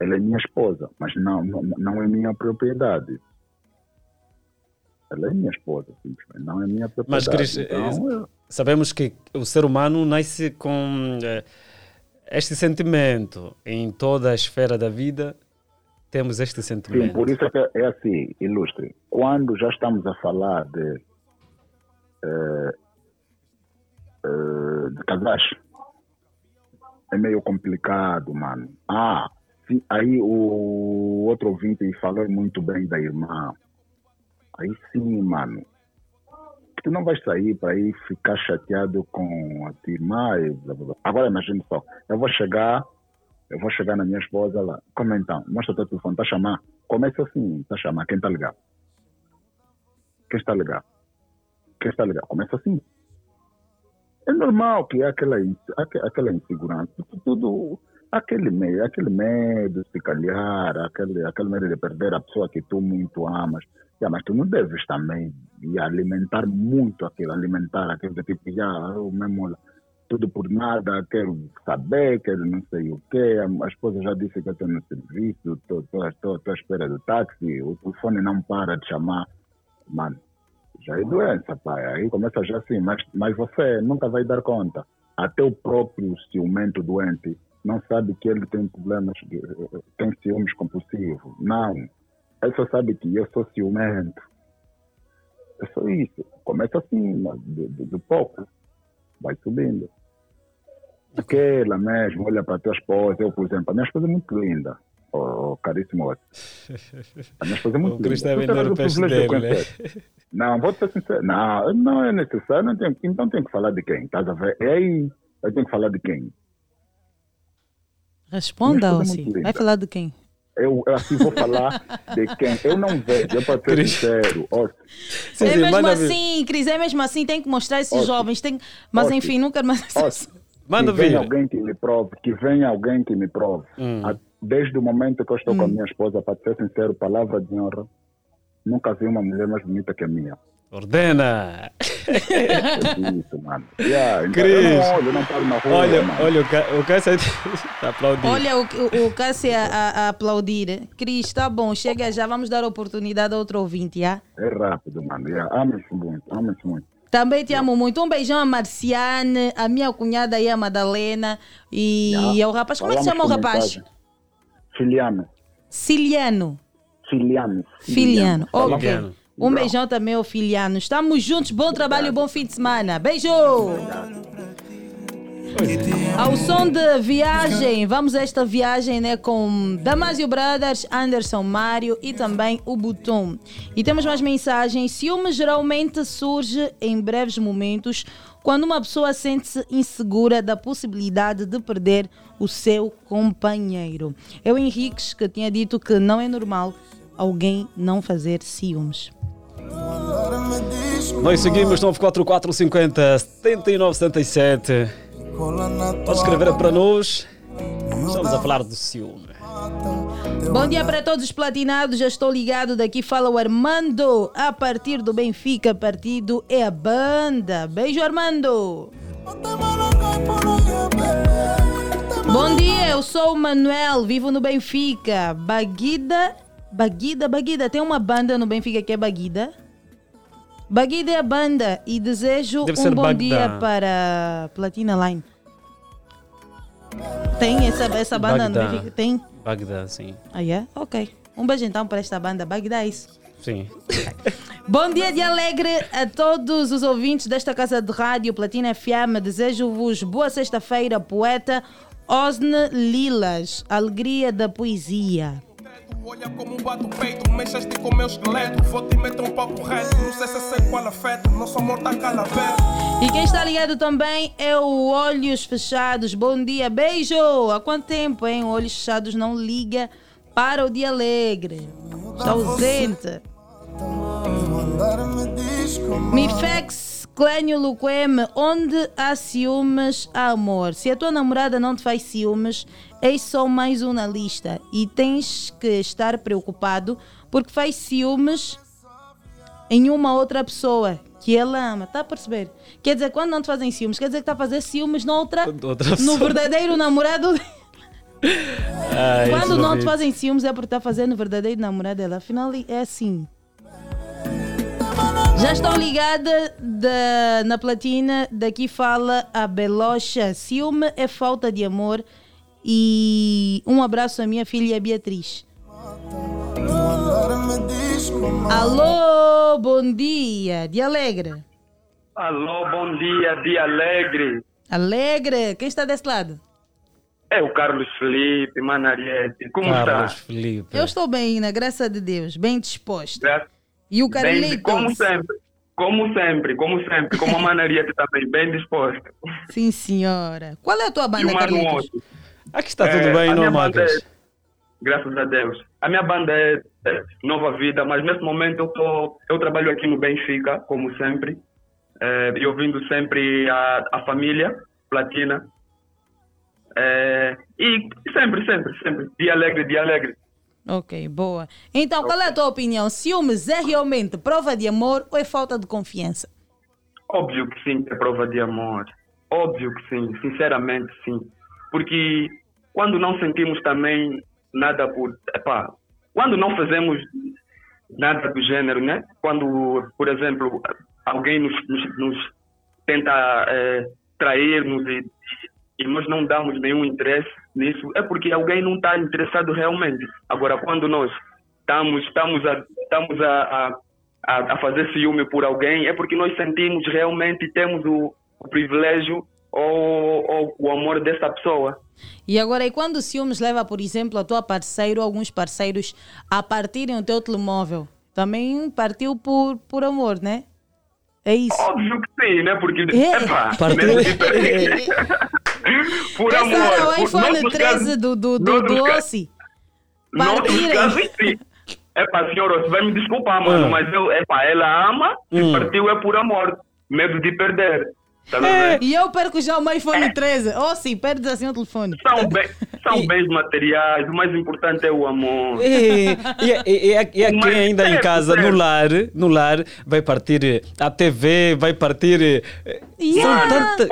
Speaker 15: ela é minha esposa, mas não, não, não é minha propriedade. Ela é minha esposa, simplesmente, não é minha propriedade.
Speaker 8: Mas, Cris,
Speaker 15: então, eu-
Speaker 8: sabemos que o ser humano nasce com eh, este sentimento. Em toda a esfera da vida, temos este
Speaker 15: Sim,
Speaker 8: sentimento.
Speaker 15: por isso é que é assim, ilustre. Quando já estamos a falar de, eh, eh, de casais, é meio complicado, mano. Ah, sim, aí o outro ouvinte falou muito bem da irmã. Aí sim, mano. Tu não vais sair para ir ficar chateado com a tua irmã. blá, blá, blá. Agora imagine só, eu vou chegar eu vou chegar na minha esposa lá. Como então? Mostra o teu telefone, está a chamar? Começa assim, está a chamar. Quem está ligado? Quem está ligado? Quem está ligado? Começa assim. É normal que há aquela, aquela insegurança. Tudo- aquele medo, aquele medo de se calhar, aquele, aquele medo de perder a pessoa que tu muito amas. Yeah, mas tu não deves também yeah, alimentar muito aquilo, alimentar aquilo de tipo, yeah, mesmo tudo por nada, quero saber, quero não sei o quê. A esposa já disse que eu estou no serviço, estou à espera do táxi, o telefone não para de chamar. Mano, já é doença, pai. Aí começa já assim, mas, mas você nunca vai dar conta. Até o próprio ciumento doente não sabe que ele tem problemas, de, tem ciúmes compulsivos. Não. Ele só sabe que eu sou ciumento. É só isso. Começa assim, mas do, do, do pouco, vai subindo. Aquela mesmo, olha para a tua esposa. Eu, por exemplo, a minha esposa é muito linda. Oh, caríssimo. (laughs) A minha esposa é muito
Speaker 8: O
Speaker 15: linda.
Speaker 8: está
Speaker 15: terás
Speaker 8: vender o peixe dele, né?
Speaker 15: Não, vou ser sincero. Não, não é necessário. Não tenho, então tenho que falar de quem? Estás a ver? É aí. Eu tenho que falar de quem?
Speaker 7: Responda,
Speaker 15: é linda.
Speaker 7: Vai falar de quem?
Speaker 15: Eu, eu assim vou falar de quem? Eu não vejo, eu para ser sincero. Ó,
Speaker 7: é mesmo assim, Cris, é mesmo assim, tem que mostrar esses jovens. Tem... Mas enfim, nunca mais. (laughs)
Speaker 8: Manda
Speaker 15: que venha
Speaker 8: vir.
Speaker 15: alguém que me prove, que venha alguém que me prove.
Speaker 8: Hum.
Speaker 15: Desde o momento que eu estou com a
Speaker 7: Hum.
Speaker 15: minha esposa, para ser sincero, palavra de honra, nunca vi uma mulher mais bonita que a minha.
Speaker 8: Ordena!
Speaker 15: Isso, mano. Yeah, então
Speaker 8: Cris.
Speaker 15: eu não olho, eu não paro na rua.
Speaker 8: Olha,
Speaker 15: mano.
Speaker 8: olha, o Cássio está (laughs) aplaudindo.
Speaker 7: Olha o, o, a, a- aplaudir. Cris, tá bom, chega já, vamos dar oportunidade a outro ouvinte, já?
Speaker 15: É rápido, mano. Yeah. Amo-se muito, amo-se muito.
Speaker 7: Também te amo muito. Um beijão a Marciane, a minha cunhada aí, a Madalena, e
Speaker 15: Yeah.
Speaker 7: ao rapaz. Como é que se chama o rapaz?
Speaker 15: mensagem. Filiano.
Speaker 7: Ciliano.
Speaker 15: Filiano.
Speaker 7: Filiano.
Speaker 15: Falamos-
Speaker 7: Ok. Um beijão também ao Filiano. Estamos juntos. Bom trabalho, bom fim de semana. Beijo! Ao som de viagem, vamos a esta viagem né, com Damasio Brothers, Anderson Mário e também o Butum. E temos mais mensagens. Ciúme geralmente surge em breves momentos quando uma pessoa sente-se insegura da possibilidade de perder o seu companheiro. É o Henriques que tinha dito que não é normal alguém não fazer ciúmes.
Speaker 8: Nós seguimos 94450 7977. Pode escrever para nós. Estamos a falar do ciúme.
Speaker 7: Bom dia para todos os platinados, já estou ligado. Daqui fala o Armando, a partir do Benfica. Partido é a banda. Beijo, Armando. Bom dia, eu sou o Manuel, vivo no Benfica. Baguida, Baguida, Baguida. Tem uma banda no Benfica que é Baguida. Baguida é a banda e desejo
Speaker 8: Deve
Speaker 7: um bom
Speaker 8: Bagdá.
Speaker 7: dia para Platina Line. Tem essa, essa banda no. Benfica? Tem?
Speaker 8: Bagdá, sim.
Speaker 7: Ah, é? Ok. Um beijo então para esta banda Bagdá, é isso.
Speaker 8: Sim. (laughs)
Speaker 7: Bom dia de alegre a todos os ouvintes desta casa de rádio Platina FM. Desejo-vos boa sexta-feira, poeta Osne Lilas, alegria da poesia.
Speaker 9: Olha como bato o peito, mexeste com meu esqueleto. Vou te meter um papo reto. Não sei se sei qual afeta. Nosso amor tá.
Speaker 7: E quem está ligado também é o Olhos Fechados. Bom dia, beijo! Há quanto tempo, hein? O Olhos Fechados não liga para o dia alegre. Está ausente. Mifex Clênio Luqueme, onde há ciúmes, há amor. Se a tua namorada não te faz ciúmes, eis só mais um na lista. E tens que estar preocupado porque faz ciúmes em uma outra pessoa que ela ama. Está a perceber? Quer dizer, quando não te fazem ciúmes, quer dizer que está a fazer ciúmes noutra,
Speaker 8: Outra
Speaker 7: no verdadeiro namorado.
Speaker 8: Ai,
Speaker 7: quando não te fazem ciúmes é porque está fazendo o verdadeiro namorado dela. Afinal, é assim. Já estão ligada da- na platina. Daqui fala a Belocha. Ciúme é falta de amor. E um abraço à minha filha Beatriz. Alô, bom dia. De Alegre.
Speaker 16: Alô, bom dia, dia alegre.
Speaker 7: Alegre. Quem está desse lado?
Speaker 16: É o Carlos Felipe, Manariete. Como
Speaker 8: Carlos
Speaker 16: está?
Speaker 8: Felipe.
Speaker 7: Eu estou bem, na graça de Deus. Bem disposto. E o Carlitos?
Speaker 16: como sempre, como sempre, como sempre, como a (laughs) Manariete também, bem disposta.
Speaker 7: Sim, senhora. Qual é a tua banda, Carlitos?
Speaker 16: outro.
Speaker 8: Aqui está tudo bem,
Speaker 16: a
Speaker 8: não, Marcos?
Speaker 16: é- Graças a Deus. A minha banda é, é Nova Vida, mas nesse momento eu, tô, eu trabalho aqui no Benfica, como sempre, é, e ouvindo sempre a, a família Platina. É, e sempre, sempre, sempre. Dia alegre, dia alegre.
Speaker 7: Ok, boa. Então, qual é a tua opinião? Ciúmes é realmente prova de amor ou é falta de confiança?
Speaker 16: Óbvio que sim, é prova de amor. Óbvio que sim, sinceramente sim. Porque quando não sentimos também nada por. Epá, quando não fazemos nada do gênero, né? Quando, por exemplo, alguém nos, nos, nos tenta eh, trair-nos e, e nós não damos nenhum interesse nisso, é porque alguém não está interessado realmente. Agora, quando nós estamos, estamos, a, estamos a, a, a, fazer ciúme por alguém, é porque nós sentimos realmente temos o, o privilégio ou, ou o amor dessa pessoa.
Speaker 7: E agora, e quando o ciúmes leva, por exemplo, a tua parceira ou alguns parceiros a partirem o teu telemóvel? Também partiu por, por amor, né? É isso.
Speaker 16: Óbvio que sim, né? Porque,
Speaker 7: É.
Speaker 16: epá, (laughs)
Speaker 8: Partiu-
Speaker 16: mesmo (laughs) que- por
Speaker 7: Esse
Speaker 16: amor.
Speaker 7: era o
Speaker 16: por-
Speaker 7: iPhone
Speaker 16: noutros
Speaker 7: 13
Speaker 16: casos-
Speaker 7: do, do, do, do Ossi. Partirem.
Speaker 16: casos, sim. Epá, senhor, você vai me desculpar, mano,
Speaker 8: Ah.
Speaker 16: mas eu, epá, ela ama
Speaker 8: Hum.
Speaker 16: e partiu é por amor. Medo de perder. Tá ver?
Speaker 7: E eu perco já o meu iPhone 13. Ossi, perdes assim o telefone.
Speaker 16: São, bem, são bens materiais, o mais importante é o amor.
Speaker 8: E, e, e, e, e a
Speaker 16: Mas
Speaker 8: quem ainda em casa, no lar, no lar, vai partir eh, a TV, vai partir. eh,
Speaker 7: Yeah.
Speaker 8: São tanta.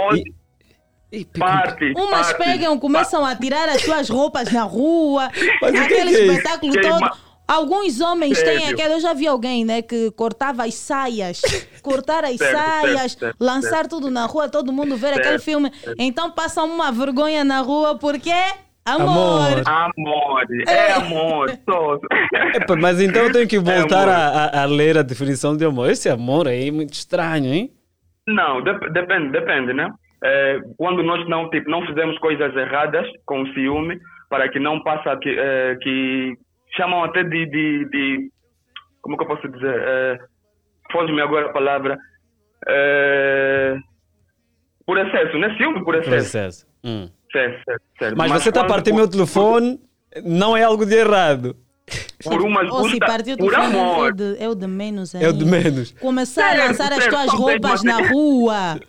Speaker 8: E-
Speaker 16: Parte,
Speaker 7: Umas
Speaker 16: parte.
Speaker 7: pegam, começam a tirar as suas roupas na rua,
Speaker 8: que
Speaker 7: aquele
Speaker 8: que é
Speaker 7: espetáculo todo. Alguns homens têm
Speaker 16: Sério?
Speaker 7: aquela. Eu já vi alguém, né, que cortava as saias, (laughs) cortar as
Speaker 16: Certo,
Speaker 7: saias,
Speaker 16: certo, certo,
Speaker 7: lançar
Speaker 16: certo.
Speaker 7: tudo na rua, todo mundo ver
Speaker 16: Certo,
Speaker 7: aquele filme.
Speaker 16: certo.
Speaker 7: Então passam uma vergonha na rua porque amor.
Speaker 8: Amor.
Speaker 16: Amor, é amor. Só.
Speaker 8: Epa, mas então eu tenho que (laughs) voltar
Speaker 16: amor.
Speaker 8: a, a, ler a definição de amor. Esse amor aí é muito estranho, hein?
Speaker 16: Não, dep- depende, depende, né? É, quando nós não, tipo, não fizemos coisas erradas com o ciúme, para que não passa que, é, que chamam até de, de, de- como que eu posso dizer? É, Foge-me agora a palavra. É, por excesso, né? Ciúme por excesso.
Speaker 8: Processo. Hum.
Speaker 16: Certo, certo, certo.
Speaker 8: Mas, você está a
Speaker 16: quando-
Speaker 8: partir meu telefone, não é algo de errado.
Speaker 16: Por umas
Speaker 7: Ou se o
Speaker 16: por
Speaker 7: telefone é o,
Speaker 16: amor.
Speaker 7: de, é o de menos
Speaker 8: É o de
Speaker 7: ainda.
Speaker 8: menos.
Speaker 7: Começar a
Speaker 16: Certo,
Speaker 7: lançar as tuas roupas na rua,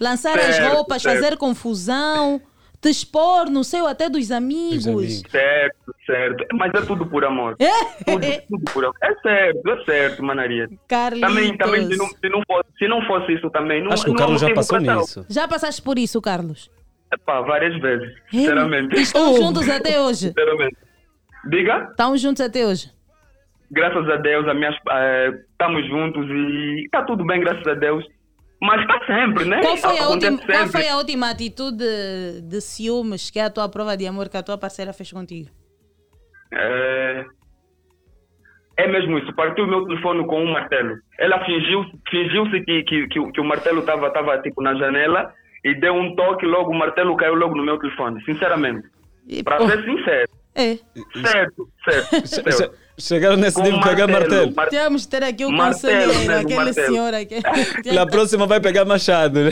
Speaker 7: lançar as roupas,
Speaker 16: certo.
Speaker 7: fazer confusão, te expor no seu até dos amigos.
Speaker 8: amigos.
Speaker 16: Certo, certo. Mas é tudo por amor. Tudo, tudo por amor. É certo, é certo, Manaria.
Speaker 7: Carlitos.
Speaker 16: Também, também se, não, se, não fosse, se não fosse isso também, não
Speaker 8: Acho que o
Speaker 16: não
Speaker 8: Carlos já passou
Speaker 16: tal.
Speaker 8: nisso.
Speaker 7: Já passaste por isso, Carlos?
Speaker 16: Epá, várias vezes,
Speaker 7: É,
Speaker 16: sinceramente.
Speaker 7: Estão juntos até hoje?
Speaker 16: Sinceramente. Diga,
Speaker 7: Estão juntos até hoje?
Speaker 16: graças a Deus, a minhas, eh, estamos juntos e está tudo bem, graças a Deus. Mas está sempre, né?
Speaker 7: Qual foi, a última, qual foi a última atitude de, de ciúmes que é a tua prova de amor que a tua parceira fez contigo?
Speaker 16: É... é mesmo isso, partiu o meu telefone com um martelo. Ela fingiu, fingiu-se que, que, que, o- que o martelo estava tava, tipo na janela e deu um toque, logo o martelo caiu logo no meu telefone, sinceramente. Para
Speaker 7: oh,
Speaker 16: ser sincero.
Speaker 7: É.
Speaker 16: Certo, certo. Certo.
Speaker 8: Che- Chegaram nesse nível pegar martelo.
Speaker 16: mar-
Speaker 7: Temos de ter aqui o
Speaker 16: Martelo,
Speaker 7: conselheiro,
Speaker 16: né,
Speaker 7: aquele
Speaker 16: martelo.
Speaker 7: senhor aqui. (laughs)
Speaker 8: Na próxima vai pegar machado, né?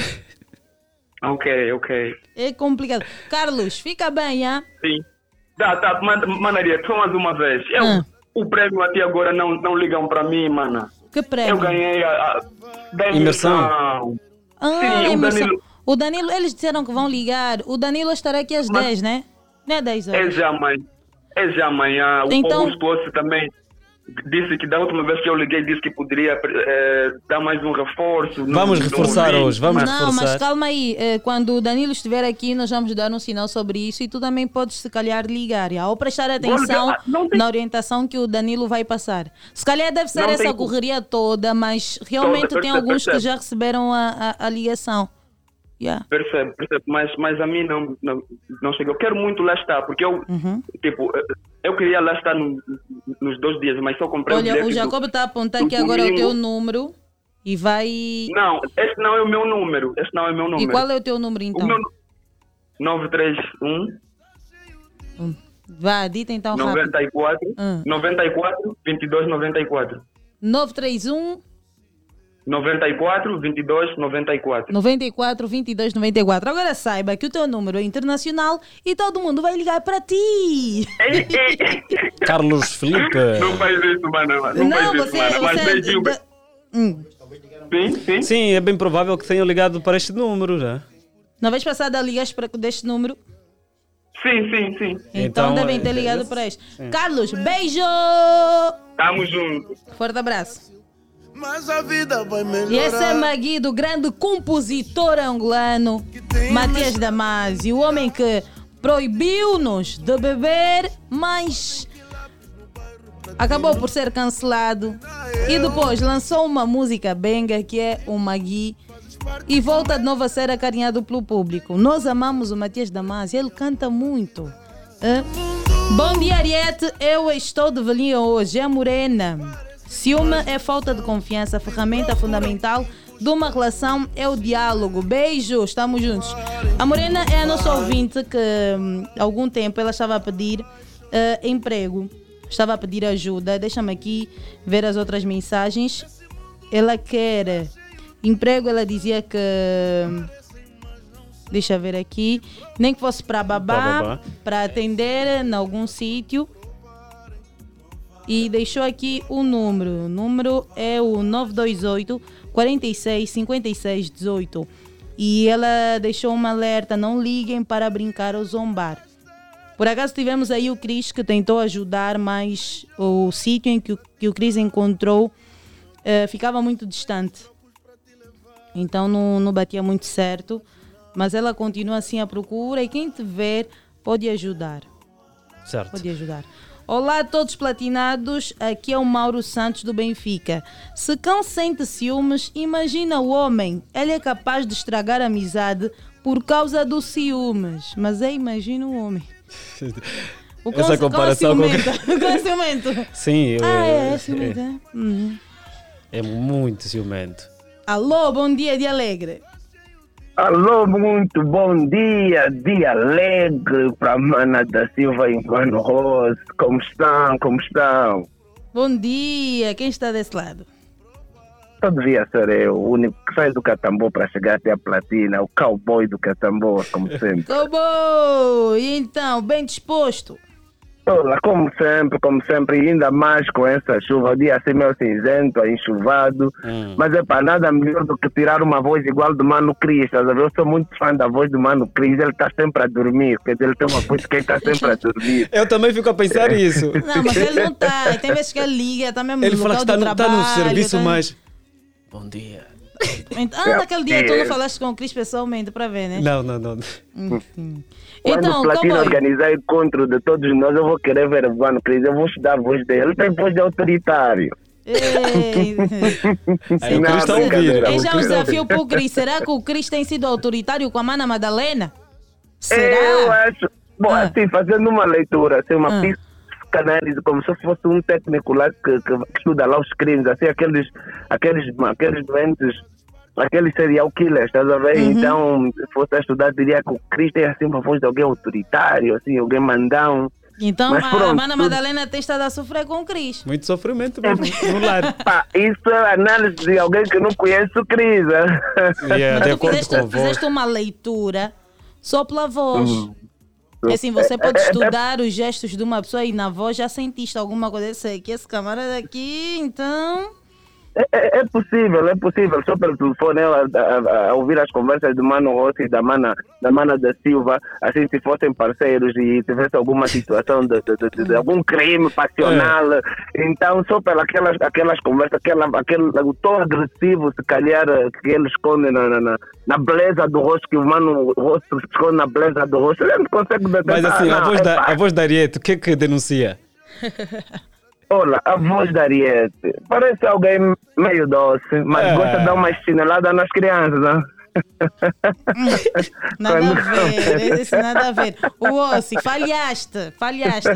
Speaker 16: Ok, ok.
Speaker 7: É complicado. Carlos, fica bem, ah?
Speaker 16: Sim. Tá, tá, man- manaria, só mais uma vez. Eu,
Speaker 7: Ah.
Speaker 16: O prêmio até agora não, não ligam para mim, mana.
Speaker 7: Que prêmio?
Speaker 16: Eu ganhei a, a
Speaker 8: Imersão.
Speaker 7: Ah,
Speaker 16: Sim, o
Speaker 7: imersão.
Speaker 16: Danilo-
Speaker 7: O Danilo, eles disseram que vão ligar. O Danilo estará aqui às 10, né? Não é 10
Speaker 16: É
Speaker 7: horas.
Speaker 16: já amanhã. É já amanhã. O
Speaker 7: Então-
Speaker 16: Augusto Ossi também disse que da última vez que eu liguei disse que poderia eh, dar mais um reforço. no-
Speaker 8: Vamos
Speaker 16: no
Speaker 8: reforçar
Speaker 16: link,
Speaker 8: hoje, vamos
Speaker 16: mas-
Speaker 7: Não, mas
Speaker 8: reforçar.
Speaker 7: calma aí. eh, Quando o Danilo estiver aqui, nós vamos dar um sinal sobre isso e tu também podes, se calhar, ligar. já, Ou prestar atenção
Speaker 16: ligar. Não tem-
Speaker 7: na orientação que o Danilo vai passar. Se calhar deve ser
Speaker 16: Não
Speaker 7: essa
Speaker 16: tem
Speaker 7: correria toda, mas realmente
Speaker 16: Toda,
Speaker 7: tem
Speaker 16: percebe,
Speaker 7: alguns que já receberam a, a, a ligação. Yeah.
Speaker 16: Percebe, percebe, mas, mas a mim não, não, não chega. Eu quero muito lá estar, porque eu,
Speaker 7: Uhum.
Speaker 16: tipo, eu queria lá estar no- nos dois dias, mas só comprei o
Speaker 7: Olha, o
Speaker 16: do-
Speaker 7: Jacob está a apontar aqui agora o
Speaker 16: domingo.
Speaker 7: teu número e vai.
Speaker 16: Não, esse não é o meu número. Esse não é o meu número.
Speaker 7: E qual é o teu número
Speaker 16: O
Speaker 7: então?
Speaker 16: meu 931
Speaker 7: Vá, dita então rápido.
Speaker 16: 94
Speaker 7: Ah.
Speaker 16: 94 22 94
Speaker 7: 931
Speaker 16: 94 22 94
Speaker 7: 94 22 94. Agora saiba que o teu número é internacional e todo mundo vai ligar para ti. (laughs)
Speaker 8: Carlos Felipe.
Speaker 16: Não faz isso, mano. Não,
Speaker 7: Não,
Speaker 16: faz isso,
Speaker 7: você-
Speaker 16: mano. Mas
Speaker 7: você-
Speaker 16: beijinho.
Speaker 7: da- Hum.
Speaker 16: Sim, sim.
Speaker 8: Sim, é bem provável que tenham ligado para este número, né?
Speaker 7: Na vez passada ligaste para deste número,
Speaker 16: Sim, sim, sim.
Speaker 7: então,
Speaker 8: Então,
Speaker 7: devem
Speaker 8: é,
Speaker 7: ter
Speaker 8: é,
Speaker 7: ligado para este.
Speaker 8: sim.
Speaker 7: Carlos, beijo!
Speaker 16: Tamo junto.
Speaker 7: Forte abraço.
Speaker 6: Mas a vida vai melhorar.
Speaker 7: E esse é Magui, do grande compositor angolano, Matias Damasio, o homem que proibiu-nos de beber, mas acabou por ser cancelado. E depois lançou uma música benga que é o Magui. E volta de novo a ser acarinhado pelo público. Nós amamos o Matias Damasio, ele canta muito. Hã? Bom dia, Ariete. Eu estou de velhinha hoje. É morena. Ciúme é falta de confiança. Ferramenta fundamental de uma relação é o diálogo. Beijo, estamos juntos. A Morena é a nossa ouvinte que hum, há algum tempo ela estava a pedir eh, emprego. Estava a pedir ajuda. Deixa-me aqui ver as outras mensagens. Ela quer emprego, ela dizia que. Deixa eu ver aqui. Nem que fosse para babá. para atender em algum sítio. E deixou aqui o número. O número é o 928 46 56 18. E ela deixou um alerta: não liguem para brincar ou zombar. Por acaso tivemos aí o Cris que tentou ajudar, mas o sítio em que o, que o Cris encontrou eh, ficava muito distante. Então não, não batia muito certo. Mas ela continua assim à procura e quem te ver pode ajudar.
Speaker 8: Certo.
Speaker 7: Pode ajudar. Olá a todos platinados, aqui é o Mauro Santos do Benfica. Se cão sente ciúmes, imagina o homem. Ele é capaz de estragar a amizade por causa dos ciúmes. Mas é, imagina o homem. (laughs) O cão-
Speaker 8: Essa
Speaker 7: cão
Speaker 8: comparação com-
Speaker 7: ciumento. O (laughs) cão é ciumento.
Speaker 8: Sim, eu-
Speaker 7: Ah, é, é
Speaker 8: é-
Speaker 7: ciumento. é. Uhum.
Speaker 8: É muito ciumento.
Speaker 7: Alô, bom dia de alegre.
Speaker 17: Alô, muito bom dia, dia alegre para Mana da Silva e Mano Rose. Como estão? Como estão?
Speaker 7: Bom dia, quem está desse lado?
Speaker 17: Só devia ser eu, o único que sai do Catambô para chegar até a platina, o cowboy do Catambô, como (laughs) sempre.
Speaker 7: Como? E então, bem disposto?
Speaker 17: Olá, como sempre, como sempre, ainda mais com essa chuva, o dia assim meio cinzento, enxuvado, mas é para nada melhor do que tirar uma voz igual do Mano Cris? Eu sou muito fã da voz do Mano Cris, ele está sempre a dormir, quer dizer, ele tem uma voz de quem está sempre a dormir.
Speaker 8: Eu também fico a pensar isso.
Speaker 7: Não, mas ele não está. Tem vezes que ele liga, está mesmo
Speaker 8: Ele
Speaker 7: no
Speaker 8: fala que está no, tá no serviço,
Speaker 7: tá-
Speaker 8: mas. Bom dia.
Speaker 7: Então, ah, naquele dia tu não falaste com o Cris pessoalmente para ver, né?
Speaker 8: Não, não, não.
Speaker 7: Enfim.
Speaker 17: Quando
Speaker 7: Então,
Speaker 17: o Platina
Speaker 7: como
Speaker 17: organizar encontro de todos nós, eu vou querer ver o Mano Cris, eu vou estudar a voz dele, ele tem voz de autoritário.
Speaker 8: Aí (laughs) o Cris está a ouvir.
Speaker 17: brincadeira,
Speaker 7: É um
Speaker 17: Cris-
Speaker 7: desafio para o Cris. Será que o Cris tem sido autoritário com a Mana Madalena?
Speaker 17: Eu
Speaker 7: Será?
Speaker 17: acho. Bom,
Speaker 7: Ah.
Speaker 17: assim, fazendo uma leitura, assim, uma
Speaker 7: Ah.
Speaker 17: psicanálise, como se fosse um técnico lá que, que estuda lá os crimes, assim, aqueles, aqueles, aqueles doentes, aqueles serial killers, estás a ver?
Speaker 7: Uhum.
Speaker 17: Então, se fosse a estudar, diria que o Cristo é assim uma voz de alguém autoritário, assim, alguém mandão.
Speaker 7: Então
Speaker 17: Mas
Speaker 7: a
Speaker 17: pronto,
Speaker 7: Mana
Speaker 17: tudo-
Speaker 7: Madalena tem estado a sofrer com o Cris.
Speaker 8: Muito sofrimento mesmo no lar. (laughs)
Speaker 17: Pá, isso é análise de alguém que não conhece o Cris. né?
Speaker 8: Yeah,
Speaker 7: Mas tu fizeste,
Speaker 8: a
Speaker 7: fizeste uma leitura só pela voz.
Speaker 17: Uhum.
Speaker 7: É assim, você pode
Speaker 17: É, é, é-
Speaker 7: estudar os gestos de uma pessoa e na voz já sentiste alguma coisa. Eu sei que esse camarada aqui, então.
Speaker 17: É, é- é possível, é possível. Só pelo telefone, eu, a, a- a ouvir as conversas do Mano Rossi e da Mana, da Mana da Silva, assim, se fossem parceiros e tivesse alguma situação de, de- de- de- de algum crime passional. Então, só pelas aquelas, aquelas conversas, aquela, aquele, o tom agressivo, se calhar, que ele esconde na, na, na- na beleza do rosto, que o Mano Rossi esconde na beleza do rosto, ele não consegue detectar.
Speaker 8: Mas assim, a voz, da,
Speaker 17: epá.
Speaker 8: a voz da Ariete, o que é que denuncia? (laughs)
Speaker 17: Olha, a voz da Ariete parece alguém meio doce, mas
Speaker 8: É.
Speaker 17: gosta de dar uma chinelada nas crianças, né? (laughs)
Speaker 7: Nada
Speaker 17: Quando-
Speaker 7: a ver, isso nada a ver. O Ossi, falhaste, falhaste.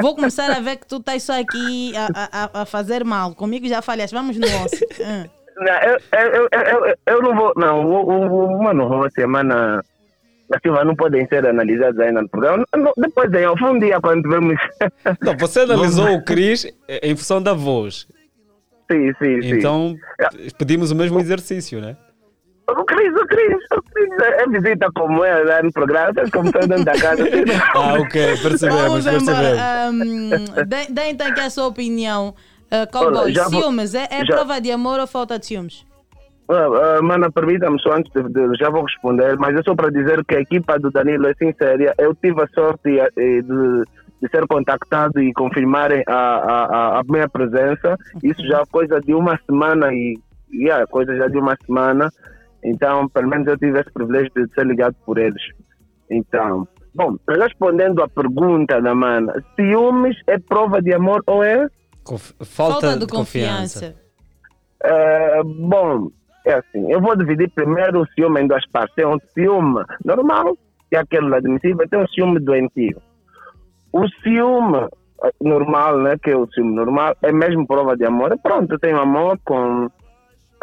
Speaker 7: Vou começar a ver que tu estás só aqui a, a- a- fazer mal. Comigo já falhaste. Vamos no Ossi.
Speaker 17: Não, eu, eu, eu, eu, eu não vou. Não, o, o, o Mano a Mana. A Silva não podem ser analisados ainda no programa. Depois, em off, um dia, quando tivermos.
Speaker 8: Não, você analisou o Cris em função da voz.
Speaker 17: Sim, sim, sim.
Speaker 8: Então, pedimos o mesmo exercício, né?
Speaker 17: O Cris, o Cris, o Cris é visita como é lá no programa, vocês como estão dentro da casa. (laughs)
Speaker 8: Ah, ok, percebemos,
Speaker 7: Vamos
Speaker 8: percebemos.
Speaker 7: Um, dê, dê então aqui a sua opinião. Uh, cowboy, ciúmes é, é
Speaker 17: já-
Speaker 7: prova de amor ou falta de ciúmes?
Speaker 17: Ah, ah, Mana, permita-me só antes de, de- já vou responder, mas é só para dizer que a equipa do Danilo é sincera. Eu tive a sorte eh, de, de ser contactado e confirmarem a, a, a- a minha presença. Isso já é coisa de uma semana e yeah, coisa já de uma semana. Então, pelo menos eu tive esse privilégio de ser ligado por eles. Então, bom, respondendo à pergunta da Mana, ciúmes é prova de amor ou é?
Speaker 8: Conf-
Speaker 7: Falta, de confiança.
Speaker 17: É, bom, é assim, eu vou dividir primeiro o ciúme em duas partes. Tem um ciúme normal, que é aquele admissível, e tem um ciúme doentio. O ciúme eh, normal, né, que é o ciúme normal, é mesmo prova de amor. E pronto, tenho amor com...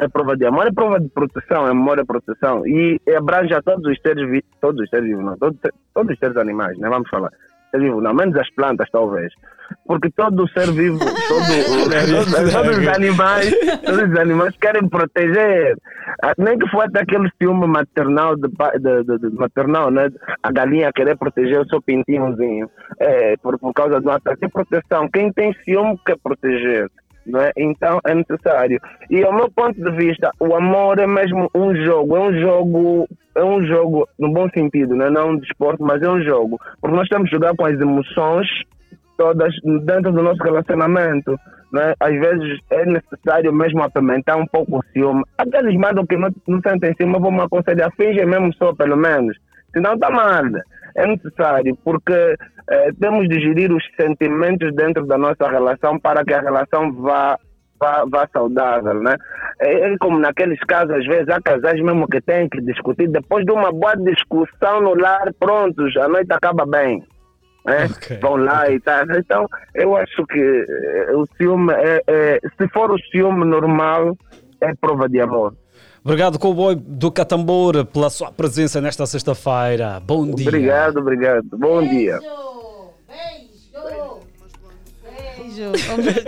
Speaker 17: É prova de amor, é prova de proteção, é amor é proteção. E abrange a todos os seres vivos, todos os seres vivos, não, todos, todos os seres animais, né, vamos falar. Ser vivo, não, menos as plantas, talvez. Porque todo ser vivo, (laughs) todo, todos, todos os animais, todos os animais querem proteger. Ah, Nem que até aquele ciúme maternal, de, de, de- de- maternal, né? A galinha querer proteger o seu pintinhozinho. É, por, por causa do ataque. É proteção. Quem tem ciúme quer proteger. Não é? Então é necessário. E ao meu ponto de vista, o amor é mesmo um jogo, é um jogo, é um jogo no bom sentido, né? não um desporto, mas é um jogo. Porque nós temos que jogar com as emoções todas dentro do nosso relacionamento. Né? Às vezes é necessário mesmo apimentar um pouco o ciúme. Aqueles mandam que não, não sentem ciúme, vou me aconselhar, fingem mesmo só, pelo menos. Senão está mal. É necessário, porque eh, temos de gerir os sentimentos dentro da nossa relação para que a relação vá, vá, vá saudável, né? É, é como naqueles casos, às vezes, há casais mesmo que têm que discutir. Depois de uma boa discussão no lar, prontos, a noite acaba bem. Né? Vão lá e tal. Então, eu acho que eh, o ciúme, é, é, se for o ciúme normal, é prova de amor.
Speaker 8: Obrigado, Cowboy do Catambor, pela sua presença nesta sexta-feira. Bom dia.
Speaker 17: Obrigado, obrigado. Bom dia.
Speaker 7: Beijo.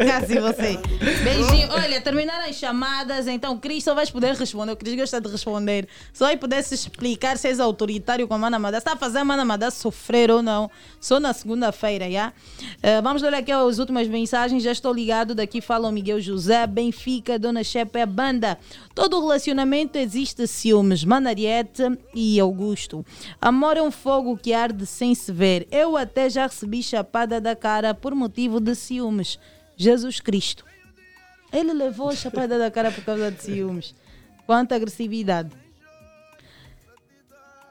Speaker 7: Casi você. Beijinho. Olha, terminaram as chamadas, então Cris só vais poder responder. O Cris gosta de responder. Só aí pudesse explicar se és autoritário com a Mana Madá. Está a fazer a Mana Madá sofrer ou não. Só na segunda-feira, já? Eh, vamos ler aqui as últimas mensagens. Já estou ligado. Daqui fala o Miguel José, Benfica, Dona Chepe, é banda. Todo relacionamento existe ciúmes. Manariete e Augusto. Amor é um fogo que arde sem se ver. Eu até já recebi chapada da cara por motivo de ciúmes. Jesus Cristo. Ele levou a chapada da cara por causa de ciúmes. Quanta agressividade.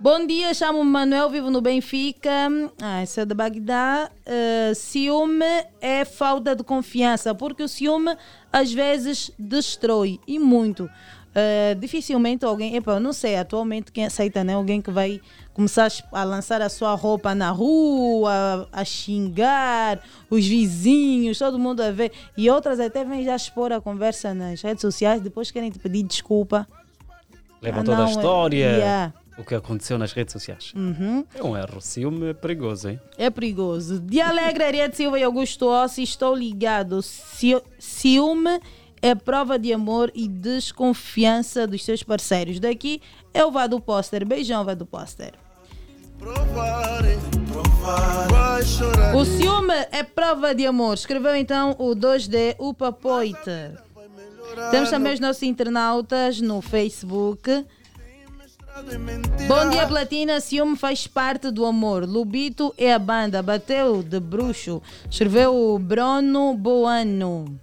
Speaker 7: Bom dia, chamo-me Manuel, vivo no Benfica. Ah, essa é de Bagdá. Uh, ciúme é falta de confiança, porque o ciúme às vezes destrói e muito. Uh, dificilmente alguém, epa, eu não sei, atualmente quem aceita, né? Alguém que vai começar a lançar a sua roupa na rua, a xingar os vizinhos, todo mundo a ver. E outras até vêm já expor a conversa nas redes sociais, depois querem te pedir desculpa.
Speaker 8: Levam
Speaker 7: Ah,
Speaker 8: toda a
Speaker 7: não, é-
Speaker 8: história.
Speaker 7: yeah.
Speaker 8: o que aconteceu nas redes sociais.
Speaker 7: Uhum.
Speaker 8: É um erro. Ciúme é perigoso, hein?
Speaker 7: É perigoso. De Alegre, Ariete Silva e Augusto Ossi, estou ligado. Ci- Ciúme é prova de amor e desconfiança dos seus parceiros. Daqui é o Vado Póster. Beijão, Vado Póster. O ciúme é prova de amor. Escreveu então o 2D Upa Poita. Temos também os nossos internautas no Facebook. Bom dia, Platina. Ciúme faz parte do amor. Lubito é a banda. Bateu de bruxo. Escreveu o Bruno Boano.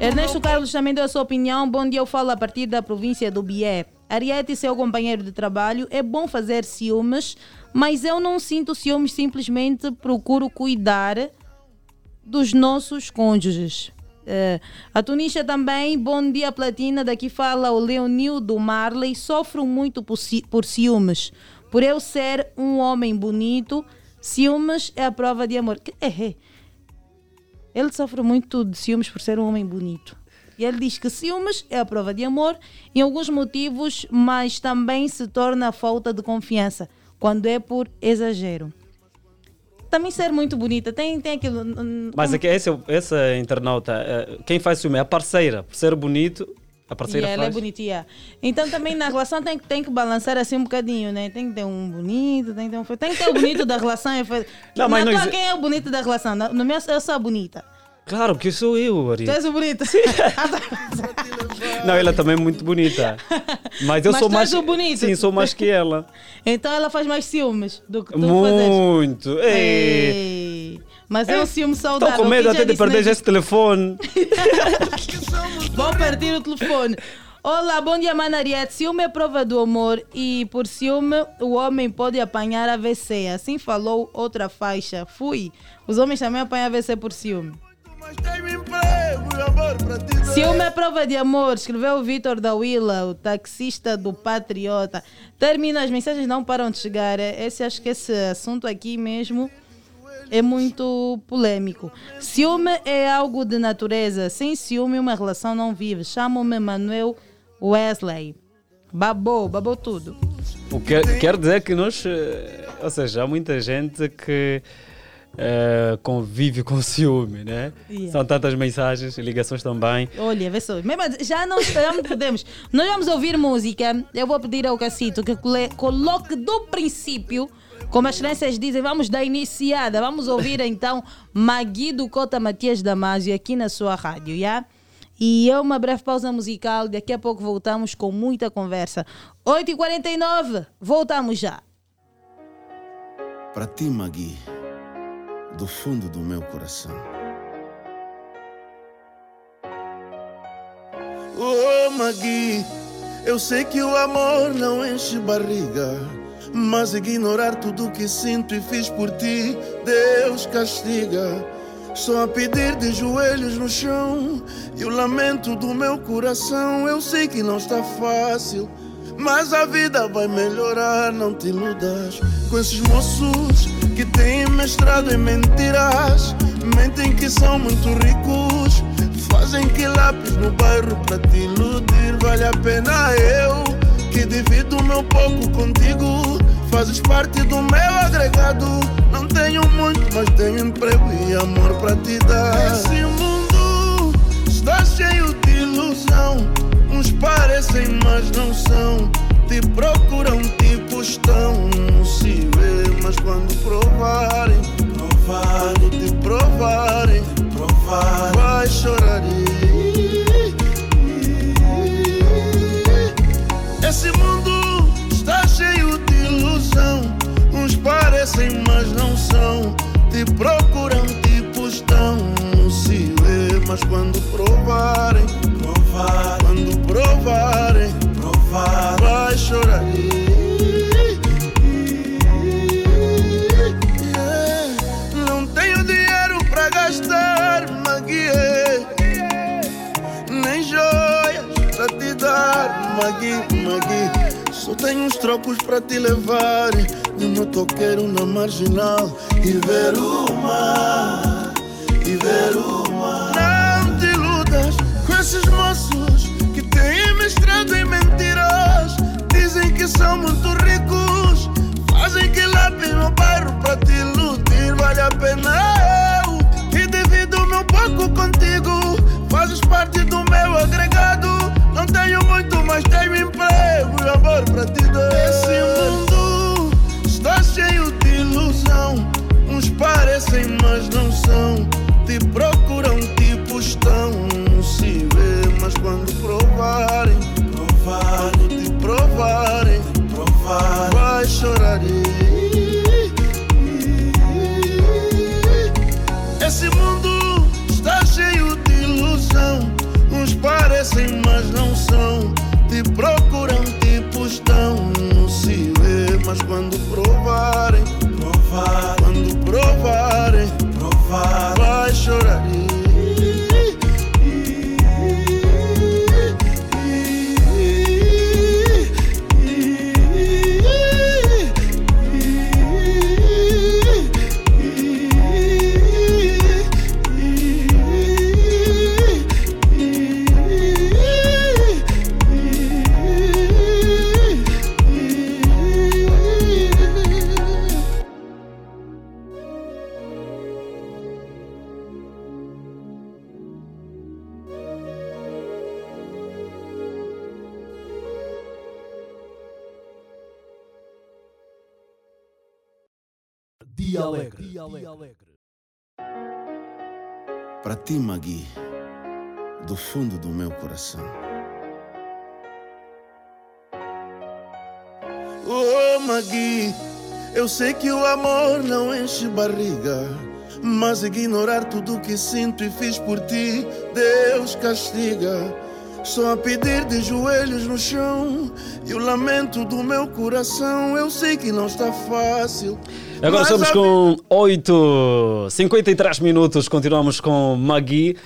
Speaker 7: Ernesto Carlos também deu a sua opinião. Bom dia, eu falo a partir da província do Bié. Ariete, seu companheiro de trabalho, é bom fazer ciúmes, mas eu não sinto ciúmes, simplesmente procuro cuidar dos nossos cônjuges. Eh, a Tunísia também, bom dia Platina, daqui fala o Leonildo Marley, sofro muito por, ci- por ciúmes, por eu ser um homem bonito, ciúmes é a prova de amor. Que- é, é. Ele sofre muito de ciúmes por ser um homem bonito. E ele diz que ciúmes é a prova de amor em alguns motivos, mas também se torna a falta de confiança quando é por exagero. Também ser muito bonita, tem, tem aquilo. hum,
Speaker 8: Mas é que esse, essa internauta, eh, quem faz ciúme é a parceira. Por ser bonito, a
Speaker 7: E
Speaker 8: parceira
Speaker 7: ela é
Speaker 8: faz.
Speaker 7: bonitinha. Então também na relação tem, que- tem que balançar assim um bocadinho, né? Tem que ter um bonito, tem que ter um feio. Tem que ter o bonito da relação. é (laughs)
Speaker 8: Não, mas não exi-
Speaker 7: quem é o bonito da relação? No meu, eu sou a bonita.
Speaker 8: Claro que sou eu, Ari.
Speaker 7: Tu és o bonito. (laughs)
Speaker 8: Não, ela é também muito bonita. Mas eu
Speaker 7: Mas
Speaker 8: sou
Speaker 7: tu
Speaker 8: mais.
Speaker 7: és o bonito.
Speaker 8: Sim, sou mais que ela.
Speaker 7: Então ela faz mais ciúmes do que tu fazes.
Speaker 8: Muito. Ei.
Speaker 7: Ei. Mas é um ciúme saudável.
Speaker 8: Estou com medo até de perder
Speaker 7: né?
Speaker 8: esse telefone. (laughs)
Speaker 7: Vou partir o telefone. Olá, bom dia, Manariette. Ciúme é prova do amor e por ciúme o homem pode apanhar AVC. Assim falou outra faixa. Fui. Os homens também apanham AVC por ciúme. Ciúme é prova de amor, escreveu o Vitor da Willa, o taxista do Patriota. Termina, as mensagens não param de chegar. É- Esse, acho que esse assunto aqui mesmo é muito polêmico. Ciúme é algo de natureza. Sem ciúme, uma relação não vive. Chamo-me Manuel Wesley. Babou, babou tudo.
Speaker 8: O que quer dizer que nós. eh, Ou seja, há muita gente que. eh, convive com ciúme, né?
Speaker 7: Yeah.
Speaker 8: São tantas mensagens, ligações também.
Speaker 7: Olha, vê só. Mesmo, já não, já não podemos. Nós vamos ouvir música. Eu vou pedir ao Cacito que coloque do princípio, como as crianças dizem, vamos dar iniciada. Vamos ouvir (laughs) então Magui do Cota Matias Damasio aqui na sua rádio, já? E é uma breve pausa musical. Daqui a pouco voltamos com muita conversa. 8h49, voltamos já.
Speaker 6: Para ti, Magui, do fundo do meu coração. Oh, Magui, eu sei que o amor não enche barriga, mas ignorar tudo que sinto e fiz por ti, Deus castiga. Estou a pedir de joelhos no chão e o lamento do meu coração. Eu sei que não está fácil, mas a vida vai melhorar. Não te iludas com esses moços que têm mestrado em mentiras. Mentem que são muito ricos, fazem que lápis no bairro pra te iludir. Vale a pena eu que divido meu pouco contigo. Fazes parte do meu agregado. Não tenho muito, mas tenho emprego e amor pra te dar. Esse mundo está cheio de ilusão. Uns parecem, mas não são. Te procuram, tipo estão. Não se vê, mas quando provarem, quando te provarem, vai chorar. Esse mundo está cheio de ilusão. Uns parecem, mas não são. Te procuram, tipo estão. Não se vê, mas quando provarem, quando provarem, vai chorar. Não tenho dinheiro pra gastar, Magui. Nem joias pra te dar, Magui, Magui. Só tenho uns trocos para te levar De meu toqueiro na marginal. E ver o mar E ver o mar. Não te iludas com esses moços Que têm mestrado em mentiras. Dizem que são muito ricos Fazem que lápis no bairro para te iludir. Vale a pena eu Que devido meu pouco contigo. Fazes parte do meu agregado pra te dar. Esse mundo está cheio de ilusão. Uns parecem, mas não são. Te procuram, tipo estão. Não se vê, mas quando provarem, provarem, te provarem, provarem, vai chorar. Esse mundo está cheio de ilusão. Uns parecem, são. Te procuram, tipo estão. Não se vê, mas quando provarem, provar. Quando provarem, provar. Vai chorar.
Speaker 4: Alegre.
Speaker 18: Para ti, Magui, do fundo do meu coração.
Speaker 6: Oh, Magui, eu sei que o amor não enche barriga. Mas ignorar tudo que sinto e fiz por ti, Deus castiga. Só a pedir de joelhos no chão e o lamento do meu coração. Eu sei que não está fácil.
Speaker 8: Agora estamos
Speaker 6: a
Speaker 8: com 8, 53 minutos, continuamos com Magui,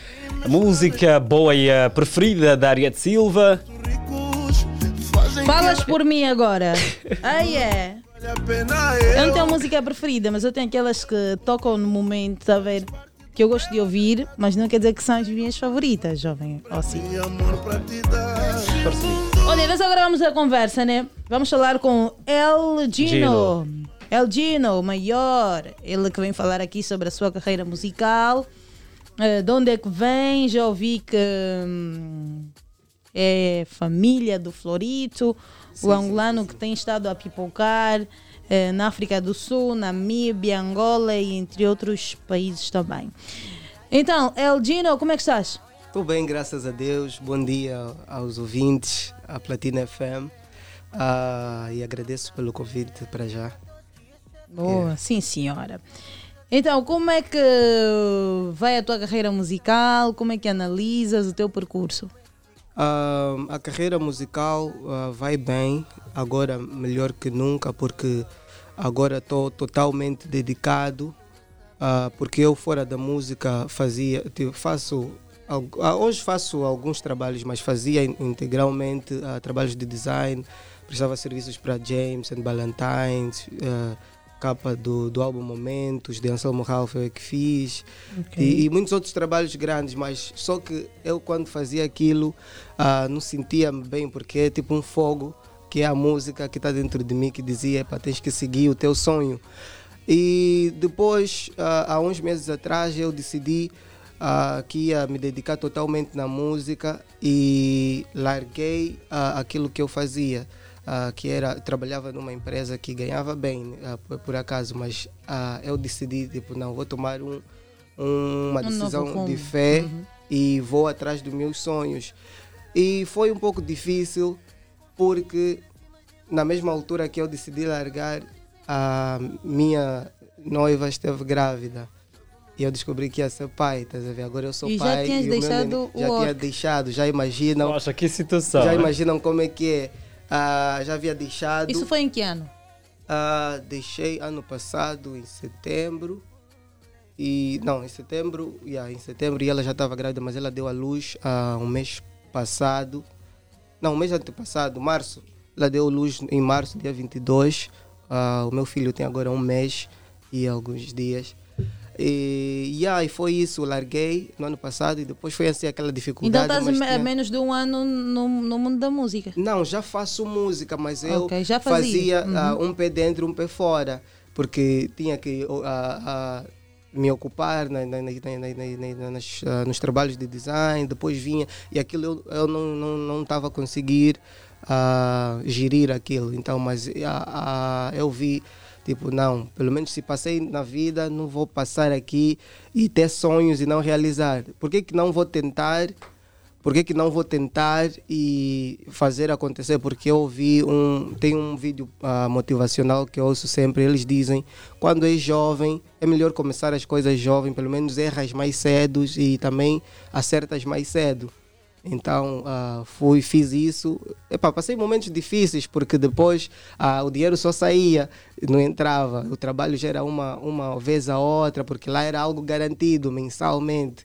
Speaker 8: a música boa e a preferida da Ariete Silva.
Speaker 7: Falas por mim agora. (laughs) Aí é. Eu não tenho música preferida, mas eu tenho aquelas que tocam no momento, tá a ver? Que eu gosto de ouvir, mas não quer dizer que são as minhas favoritas, jovem. Ou sim. Olha, nós agora vamos à conversa, né? Vamos falar com El Gino.
Speaker 8: Gino.
Speaker 7: El Gino, o maior. Ele que vem falar aqui sobre a sua carreira musical. Eh, de onde é que vem? Já ouvi que hum, é família do Florito, o angolano que tem estado a pipocar eh, na África do Sul, Namíbia, Angola e entre outros países também. Então, El Gino, como é que estás?
Speaker 19: Estou bem, graças a Deus. Bom dia aos ouvintes, à Platina FM. Ah, e agradeço pelo convite para já.
Speaker 7: Boa, sim senhora. Então, como é que vai a tua carreira musical? Como é que analisas o teu percurso?
Speaker 19: Ah, a carreira musical ah, vai bem, agora melhor que nunca, porque agora estou totalmente dedicado. ah, porque eu fora da música fazia, faço hoje faço alguns trabalhos, mas fazia in- integralmente trabalhos de design, prestava serviços para James and Ballantines, ah, capa do, do álbum Momentos, de Anselmo Ralph eu é que fiz,
Speaker 20: Ok.
Speaker 19: e, e muitos outros trabalhos grandes, mas só que eu quando fazia aquilo ah, não sentia-me bem, porque é tipo um fogo, que é a música que está dentro de mim, que dizia, "Epá, tens que seguir o teu sonho. E depois, ah, há uns meses atrás, eu decidi ah, que ia me dedicar totalmente na música e larguei aquilo que eu fazia, ah, que era trabalhava numa empresa que ganhava bem, ah, por, por acaso, mas ah, eu decidi tipo não vou tomar um, um- uma
Speaker 7: Um
Speaker 19: decisão de fé
Speaker 7: Uhum.
Speaker 19: e vou atrás dos meus sonhos. E foi um pouco difícil porque na mesma altura que eu decidi largar, a minha noiva esteve grávida. E eu descobri que ia ser pai, estás a ver? Agora eu sou
Speaker 7: E já
Speaker 19: pai.
Speaker 7: tinhas
Speaker 19: e o meu
Speaker 7: deixado
Speaker 19: neném-
Speaker 7: o
Speaker 19: Já tinha deixado, já imaginam.
Speaker 8: Nossa, que situação.
Speaker 19: Já
Speaker 8: né?
Speaker 19: imaginam como é que é. Ah, já havia deixado.
Speaker 7: Isso foi em que ano?
Speaker 19: Ah, deixei ano passado, em setembro. E não, em setembro, yeah, em setembro e ela já estava grávida, mas ela deu à luz ah, um mês passado. Não, um mês antepassado, março. Ela deu luz em março, dia 22. Ah, o meu filho tem agora um mês e alguns dias. E, yeah, e foi isso, larguei no ano passado e depois foi assim aquela
Speaker 7: Então
Speaker 19: dificuldade.
Speaker 7: estás me- a
Speaker 19: tinha-
Speaker 7: menos de um ano no, no mundo da música.
Speaker 19: não, já faço música, mas eu
Speaker 7: Ok, já fazia.
Speaker 19: fazia ah,
Speaker 7: Uhum.
Speaker 19: um pé dentro, um pé fora, porque tinha que ah, ah, me ocupar na- na- na- na- na- na- na- nas, ah, nos trabalhos de design, depois vinha e aquilo eu, eu não estava não, não tava a conseguir a gerir aquilo. Então, mas eu vi, tipo, não, pelo menos se passei na vida, não vou passar aqui e ter sonhos e não realizar. Por que, que não vou tentar? Por que, que não vou tentar e fazer acontecer? Porque eu ouvi um. Tem um vídeo ah, motivacional que eu ouço sempre. Eles dizem: quando é jovem, é melhor começar as coisas jovem, pelo menos erras mais cedo e também acertas mais cedo. Então ah, fui, fiz isso. Passei momentos difíceis porque depois ah, o dinheiro só saía, não entrava. O trabalho já era uma, uma vez a outra, porque lá era algo garantido mensalmente.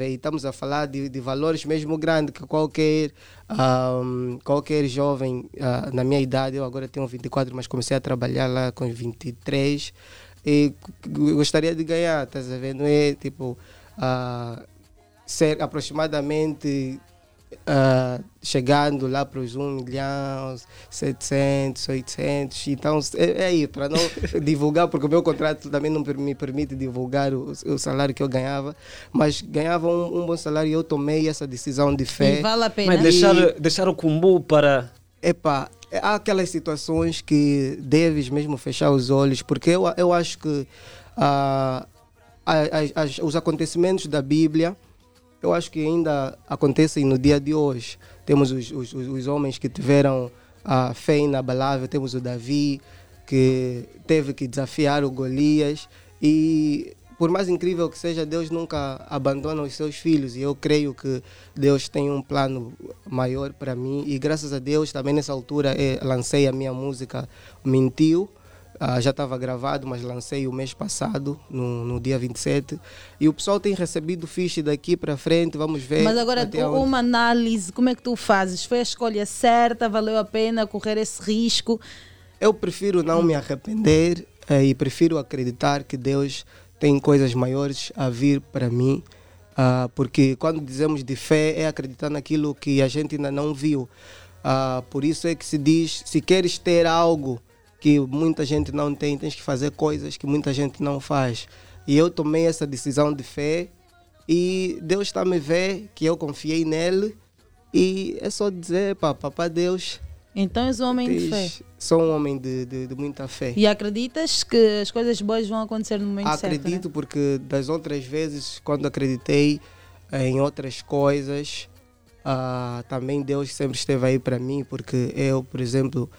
Speaker 19: E estamos a falar de, de valores mesmo grandes que qualquer, ahm, qualquer jovem ah, na minha idade, eu agora tenho 24, mas comecei a trabalhar lá com 23 e gostaria de ganhar, estás a ver? Não é tipo ah, ser aproximadamente ah, chegando lá para os 1 milhão, 700, 800. Então é, é aí, para não (laughs) divulgar, porque o meu contrato também não me permite divulgar o, o salário que eu ganhava, mas ganhava um, um bom salário e eu tomei essa decisão de fé.
Speaker 7: E vale a pena.
Speaker 8: Mas deixar, deixar o cumbu para.
Speaker 19: Epá, há aquelas situações que deves mesmo fechar os olhos, porque eu, eu acho que ah, a- as- os acontecimentos da Bíblia, eu acho que ainda acontecem no dia de hoje. Temos os, os, os- os homens que tiveram a fé inabalável, temos o Davi, que teve que desafiar o Golias, e por mais incrível que seja, Deus nunca abandona os seus filhos, e eu creio que Deus tem um plano maior para mim, e graças a Deus, também nessa altura, eh, lancei a minha música Mentiu, ah, já estava gravado, mas lancei o mês passado, no, no dia 27. E o pessoal tem recebido fiche daqui para frente, vamos ver.
Speaker 7: Mas agora,
Speaker 19: até onde-
Speaker 7: uma análise, como é que tu fazes? Foi a escolha certa? Valeu a pena correr esse risco?
Speaker 19: Eu prefiro não me arrepender eh, e prefiro acreditar que Deus tem coisas maiores a vir para mim. ah, porque quando dizemos de fé, é acreditar naquilo que a gente ainda não viu. Ah, por isso é que se diz: se queres ter algo que muita gente não tem, tens que fazer coisas que muita gente não faz. E eu tomei essa decisão de fé e Deus está me ver que eu confiei nele. E é só dizer, pá, papá Deus.
Speaker 7: Então és um homem de fé.
Speaker 19: Sou um homem de, de, de muita fé.
Speaker 7: E acreditas que as coisas boas vão acontecer no momento certo?
Speaker 19: Acredito
Speaker 7: né?
Speaker 19: porque das outras vezes, quando acreditei em outras coisas, ah, também Deus sempre esteve aí para mim, porque eu, por exemplo,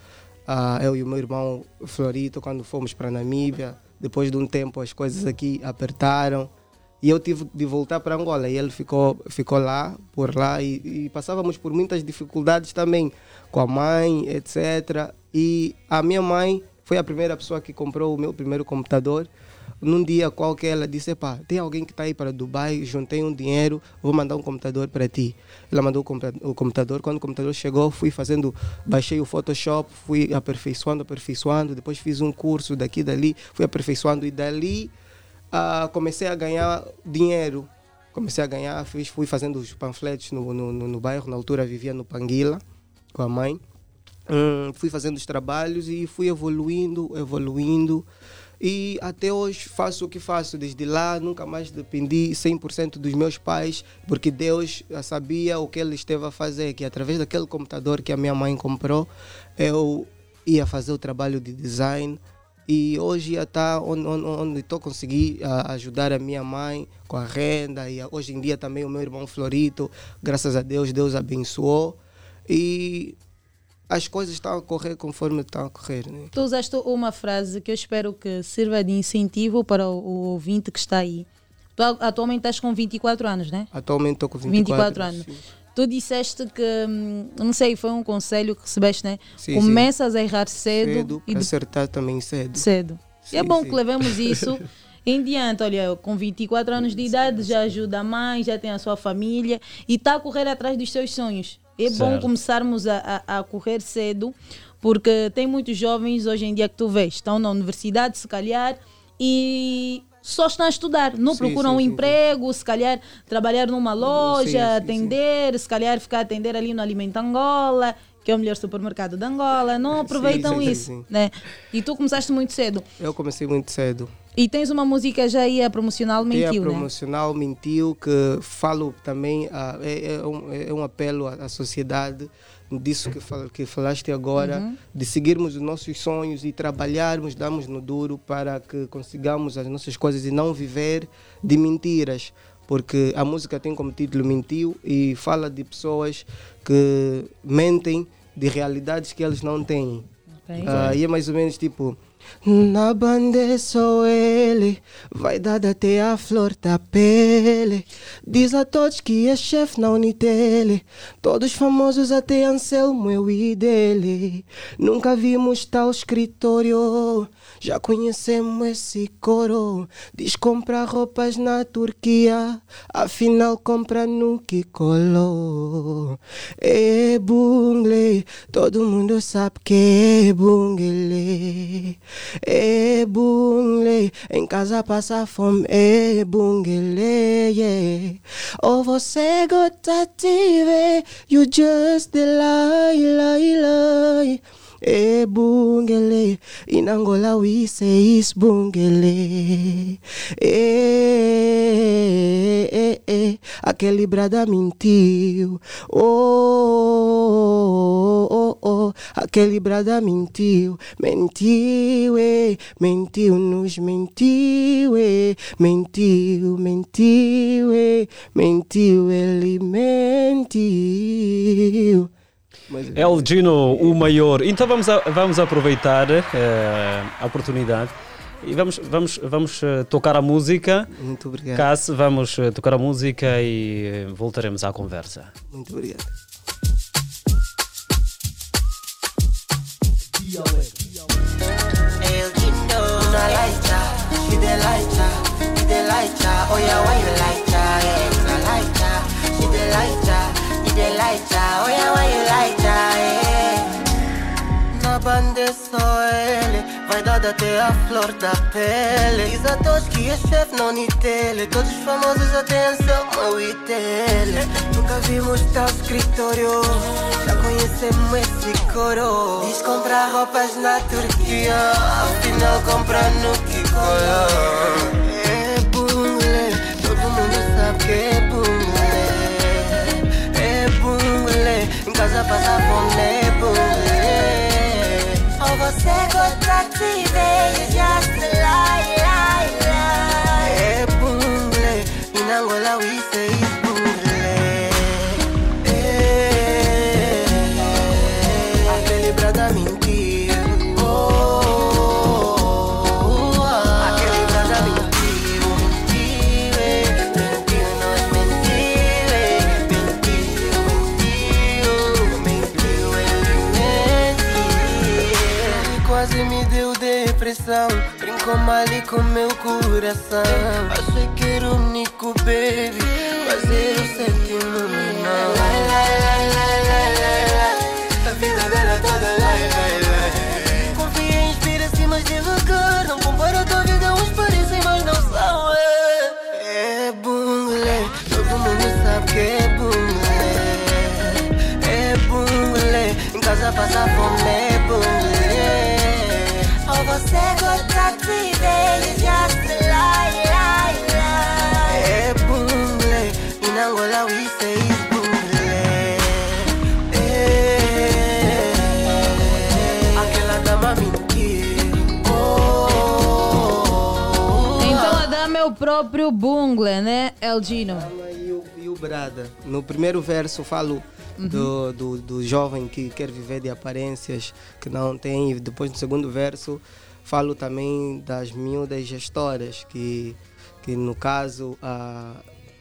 Speaker 19: ah, eu e o meu irmão Florito, quando fomos para Namíbia, depois de um tempo as coisas aqui apertaram e eu tive de voltar para Angola e ele ficou, ficou lá, por lá e, e passávamos por muitas dificuldades também com a mãe, etc. E a minha mãe foi a primeira pessoa que comprou o meu primeiro computador. Num dia qualquer ela disse, pá, tem alguém que está aí para Dubai, juntei um dinheiro, vou mandar um computador para ti. Ela mandou o computa- o computador, quando o computador chegou, fui fazendo, baixei o Photoshop, fui aperfeiçoando, aperfeiçoando, depois fiz um curso daqui dali, fui aperfeiçoando e dali ah, comecei a ganhar dinheiro. Comecei a ganhar, fiz, fui fazendo os panfletos no, no, no, no bairro, na altura vivia no Panguila com a mãe. Hum, fui fazendo os trabalhos e fui evoluindo, evoluindo. E até hoje faço o que faço. Desde lá nunca mais dependi 100% dos meus pais, porque Deus sabia o que ele esteve a fazer, que através daquele computador que a minha mãe comprou, eu ia fazer o trabalho de design. E hoje já está onde, onde, estou conseguir ah, ajudar a minha mãe com a renda. E hoje em dia também o meu irmão Florito, graças a Deus, Deus abençoou. E as coisas estão a correr conforme estão a correr. Né?
Speaker 7: Tu usaste uma frase que eu espero que sirva de incentivo para o, o ouvinte que está aí. Tu atualmente estás com 24 anos, né?
Speaker 19: Atualmente estou com 24,
Speaker 7: 24 anos. Tu disseste que, hum, não sei, foi um conselho que recebeste, né?
Speaker 19: Sim,
Speaker 7: Começas a errar cedo,
Speaker 19: Cedo,
Speaker 7: e de-
Speaker 19: acertar também cedo.
Speaker 7: cedo. e é
Speaker 19: Sim,
Speaker 7: bom
Speaker 19: sim.
Speaker 7: que levemos isso (laughs) em diante. Olha, com 24 anos de idade já ajuda a mãe, já tem a sua família e está a correr atrás dos seus sonhos. É bom
Speaker 8: Certo.
Speaker 7: começarmos a, a, a correr cedo, porque tem muitos jovens hoje em dia que tu vês, estão na universidade, se calhar, e só estão a estudar, não
Speaker 19: Sim,
Speaker 7: procuram
Speaker 19: sim,
Speaker 7: um
Speaker 19: sim,
Speaker 7: emprego, se calhar trabalhar numa loja, atender, se calhar ficar a atender ali no Alimento Angola, que é o melhor supermercado de Angola, não aproveitam isso, né? E tu começaste muito cedo.
Speaker 19: Eu comecei muito cedo.
Speaker 7: E tens uma música já aí a promocional
Speaker 19: Tem
Speaker 7: mentiu,
Speaker 19: a
Speaker 7: né?
Speaker 19: promocional mentiu que falo também ah, é, é um, é um apelo à, à sociedade disso que, fal, que falaste agora
Speaker 7: Uhum.
Speaker 19: de seguirmos os nossos sonhos e trabalharmos darmos no duro para que consigamos as nossas coisas e não viver de mentiras porque a música tem como título mentiu e fala de pessoas que mentem de realidades que eles não têm
Speaker 7: Ok.
Speaker 19: Ah, e é mais ou menos tipo na é só ele, vai dar até a flor da pele. Diz a todos que é chefe na Unitele, todos famosos até Anselmo, eu e dele. Nunca vimos tal escritório, já conhecemos esse coro. Diz comprar roupas na Turquia, afinal compra no que colou. É bungle, todo mundo sabe que é bungle. É bungle, em casa passa fome, é bungle. Yeah. Ou você gosta de ver, you just the lie, lie, lie. É bungle, in Angola we say is bungle. É, é, é, aquele brada mentiu. Oh, oh, oh, aquele brada mentiu. Mentiu, é, mentiu, nos mentiu, é, mentiu, mentiu, é, mentiu, ele mentiu. Mas-
Speaker 8: El Gino, o maior. Então vamos, a- vamos aproveitar eh, a oportunidade e vamos, vamos, vamos eh, tocar a música.
Speaker 19: Muito obrigado.
Speaker 8: Cássio, vamos eh, tocar a música e voltaremos à conversa.
Speaker 19: Muito obrigado.
Speaker 21: El Gino, una lighter, she the lighter, she the lighter. Oh yeah, why you lighter? Yeah, una lighter, she the lighter, she the lighter. Oh yeah, why you lighter? Yeah.
Speaker 22: Na banda é só ele Vai dar até a flor da pele. Diz a todos que é chefe na Unitele Todos os famosos até Anselmo e Tele. Nunca vimos tal escritório. Já conhecemos esse coro. Diz comprar roupas na Turquia Afinal compra no Kiko É bungle Todo mundo sabe que é bungle É bungle Em casa passa fome é bungle
Speaker 21: Ou você gosta de ver, you just lie, lie,
Speaker 22: brincou mal e com meu coração. Achei que era o único baby, mas é
Speaker 7: o próprio Bungle, né, El Gino?
Speaker 19: E o, e o Brada. No primeiro verso falo
Speaker 7: Uhum.
Speaker 19: do, do, do jovem que quer viver de aparências que não tem. E depois no segundo verso falo também das miúdas gestoras, que, que no caso a,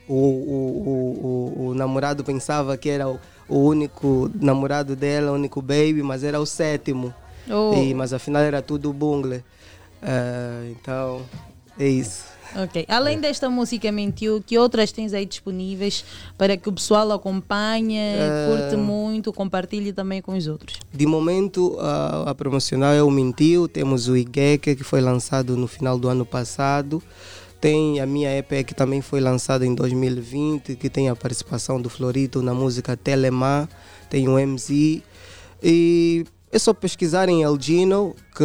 Speaker 19: o, o, o, o, namorado pensava que era o, único namorado dela, o único baby, mas era o sétimo.
Speaker 7: Oh.
Speaker 19: E, mas afinal era tudo bungle. Ah, então, é isso.
Speaker 7: Ok. Além desta música Mentiu, que outras tens aí disponíveis para que o pessoal acompanhe,
Speaker 19: Eh,
Speaker 7: curte muito, compartilhe também com os outros?
Speaker 19: De momento, a, a promocional é o Mentiu, temos o Igeke, que foi lançado no final do ano passado. Tem a minha EP, que também foi lançada em 2020, que tem a participação do Florito na música Telemar. Tem o MZ. E É só pesquisar em Elgino, que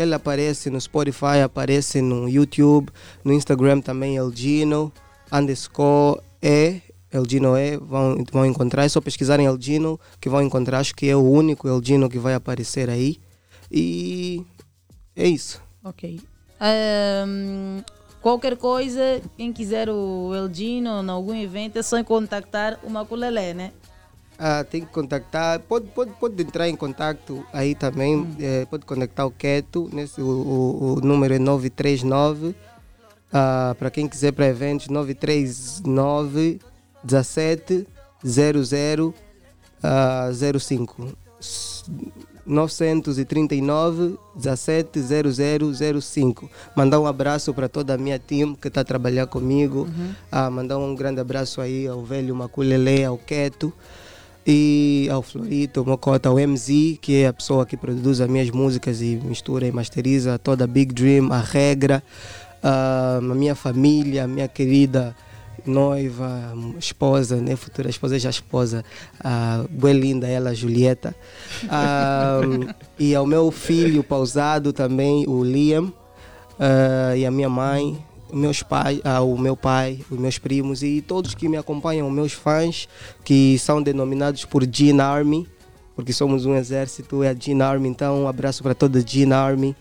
Speaker 19: ele aparece no Spotify, aparece no YouTube, no Instagram também Elgino, underscore E, Elgino E, vão, vão encontrar. É só pesquisar em Elgino que vão encontrar. Acho que é o único Elgino que vai aparecer aí. E é isso.
Speaker 7: Ok. Ahm, qualquer coisa, quem quiser o Elgino em algum evento, é só contactar o Maculelé, né?
Speaker 19: Ah, tem que contactar, pode, pode, pode entrar em contato aí também, eh, pode conectar o Keto, nesse, o, o, o número é 939, ah, para quem quiser para eventos, 939 17 00 ah, 05. S- 939 17 00 05. Mandar um abraço para toda a minha team que está a trabalhar comigo.
Speaker 7: Uhum.
Speaker 19: Ah, mandar um grande abraço aí ao velho Maculele, ao Keto e ao Florito, Mocota, ao MZ, que é a pessoa que produz as minhas músicas e mistura e masteriza toda a Big Dream, a regra, ah, a minha família, a minha querida noiva, esposa, né? Futura esposa, já esposa, a boa linda ela, Julieta. Ah, e ao meu filho pausado também, o Liam, ah, e a minha mãe, meus pais, ah, o meu pai, os meus primos e todos que me acompanham, meus fãs, que são denominados por Gene Army, porque somos um exército, é a Gene Army, então um abraço para toda a Gene Army.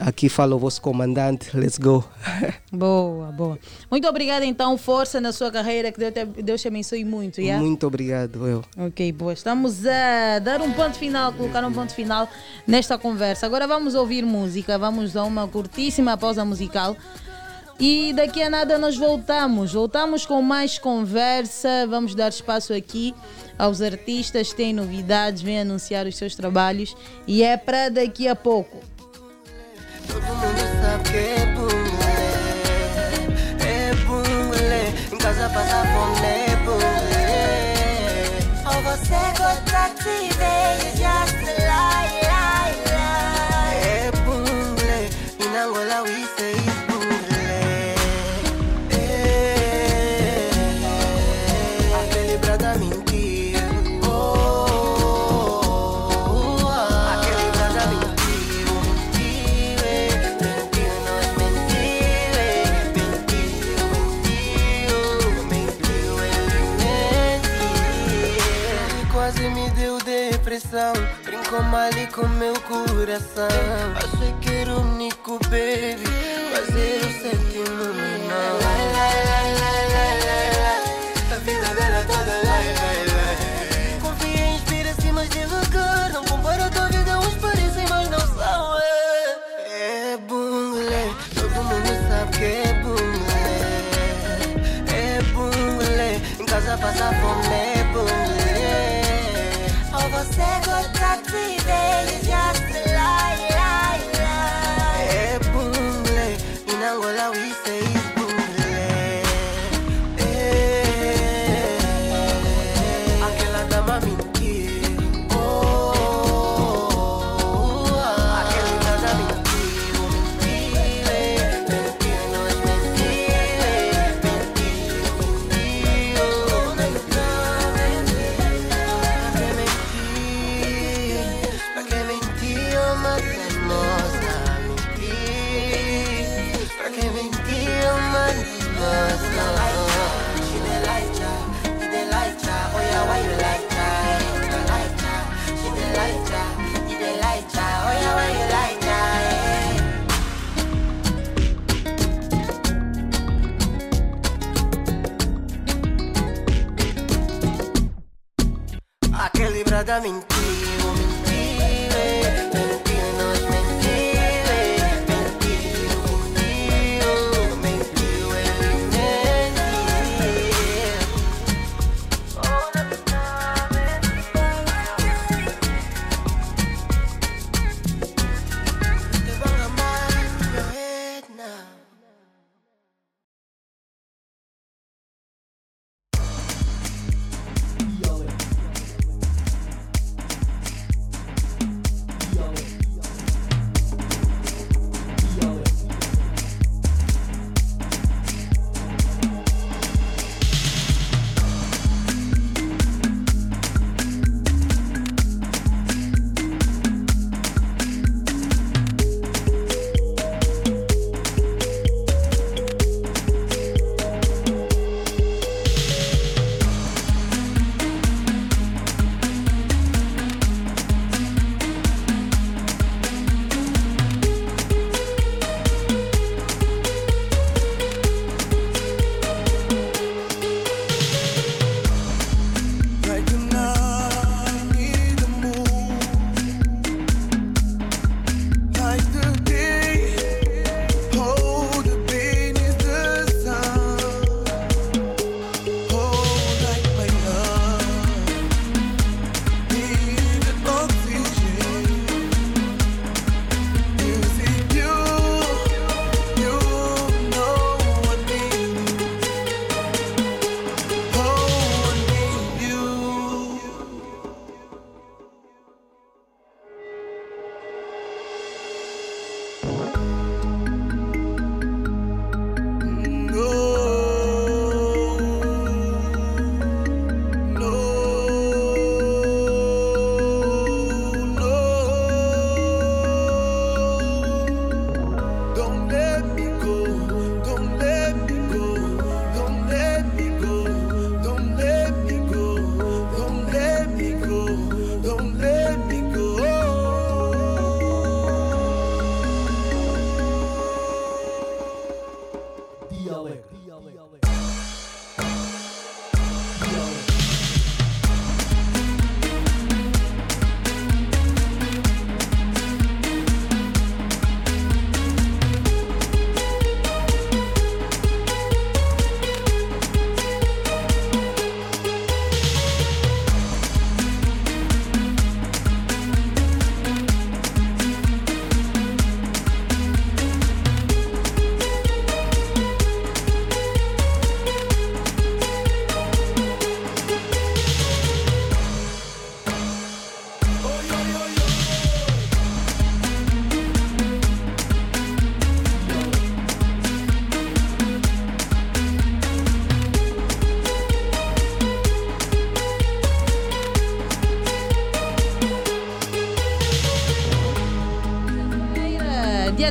Speaker 19: Aqui fala o vosso comandante, let's go. (laughs)
Speaker 7: Boa, boa. Muito obrigada então, força na sua carreira, que Deus te, Deus te abençoe muito, yeah?
Speaker 19: Muito obrigado, eu.
Speaker 7: Ok, boa. Estamos a dar um ponto final, colocar um ponto final nesta conversa. Agora vamos ouvir música, vamos a uma curtíssima pausa musical. E daqui a nada nós voltamos. Voltamos com mais conversa. Vamos dar espaço aqui aos artistas que têm novidades, vêm anunciar os seus trabalhos. E é para daqui a pouco.
Speaker 21: Todo mundo sabe que é é. Em casa passa fome, é. Oh, você gosta de ver, you just lie, lie, lie. É in Angola we say depressão, brincou mal com meu coração. Achei que era o único baby, Aquele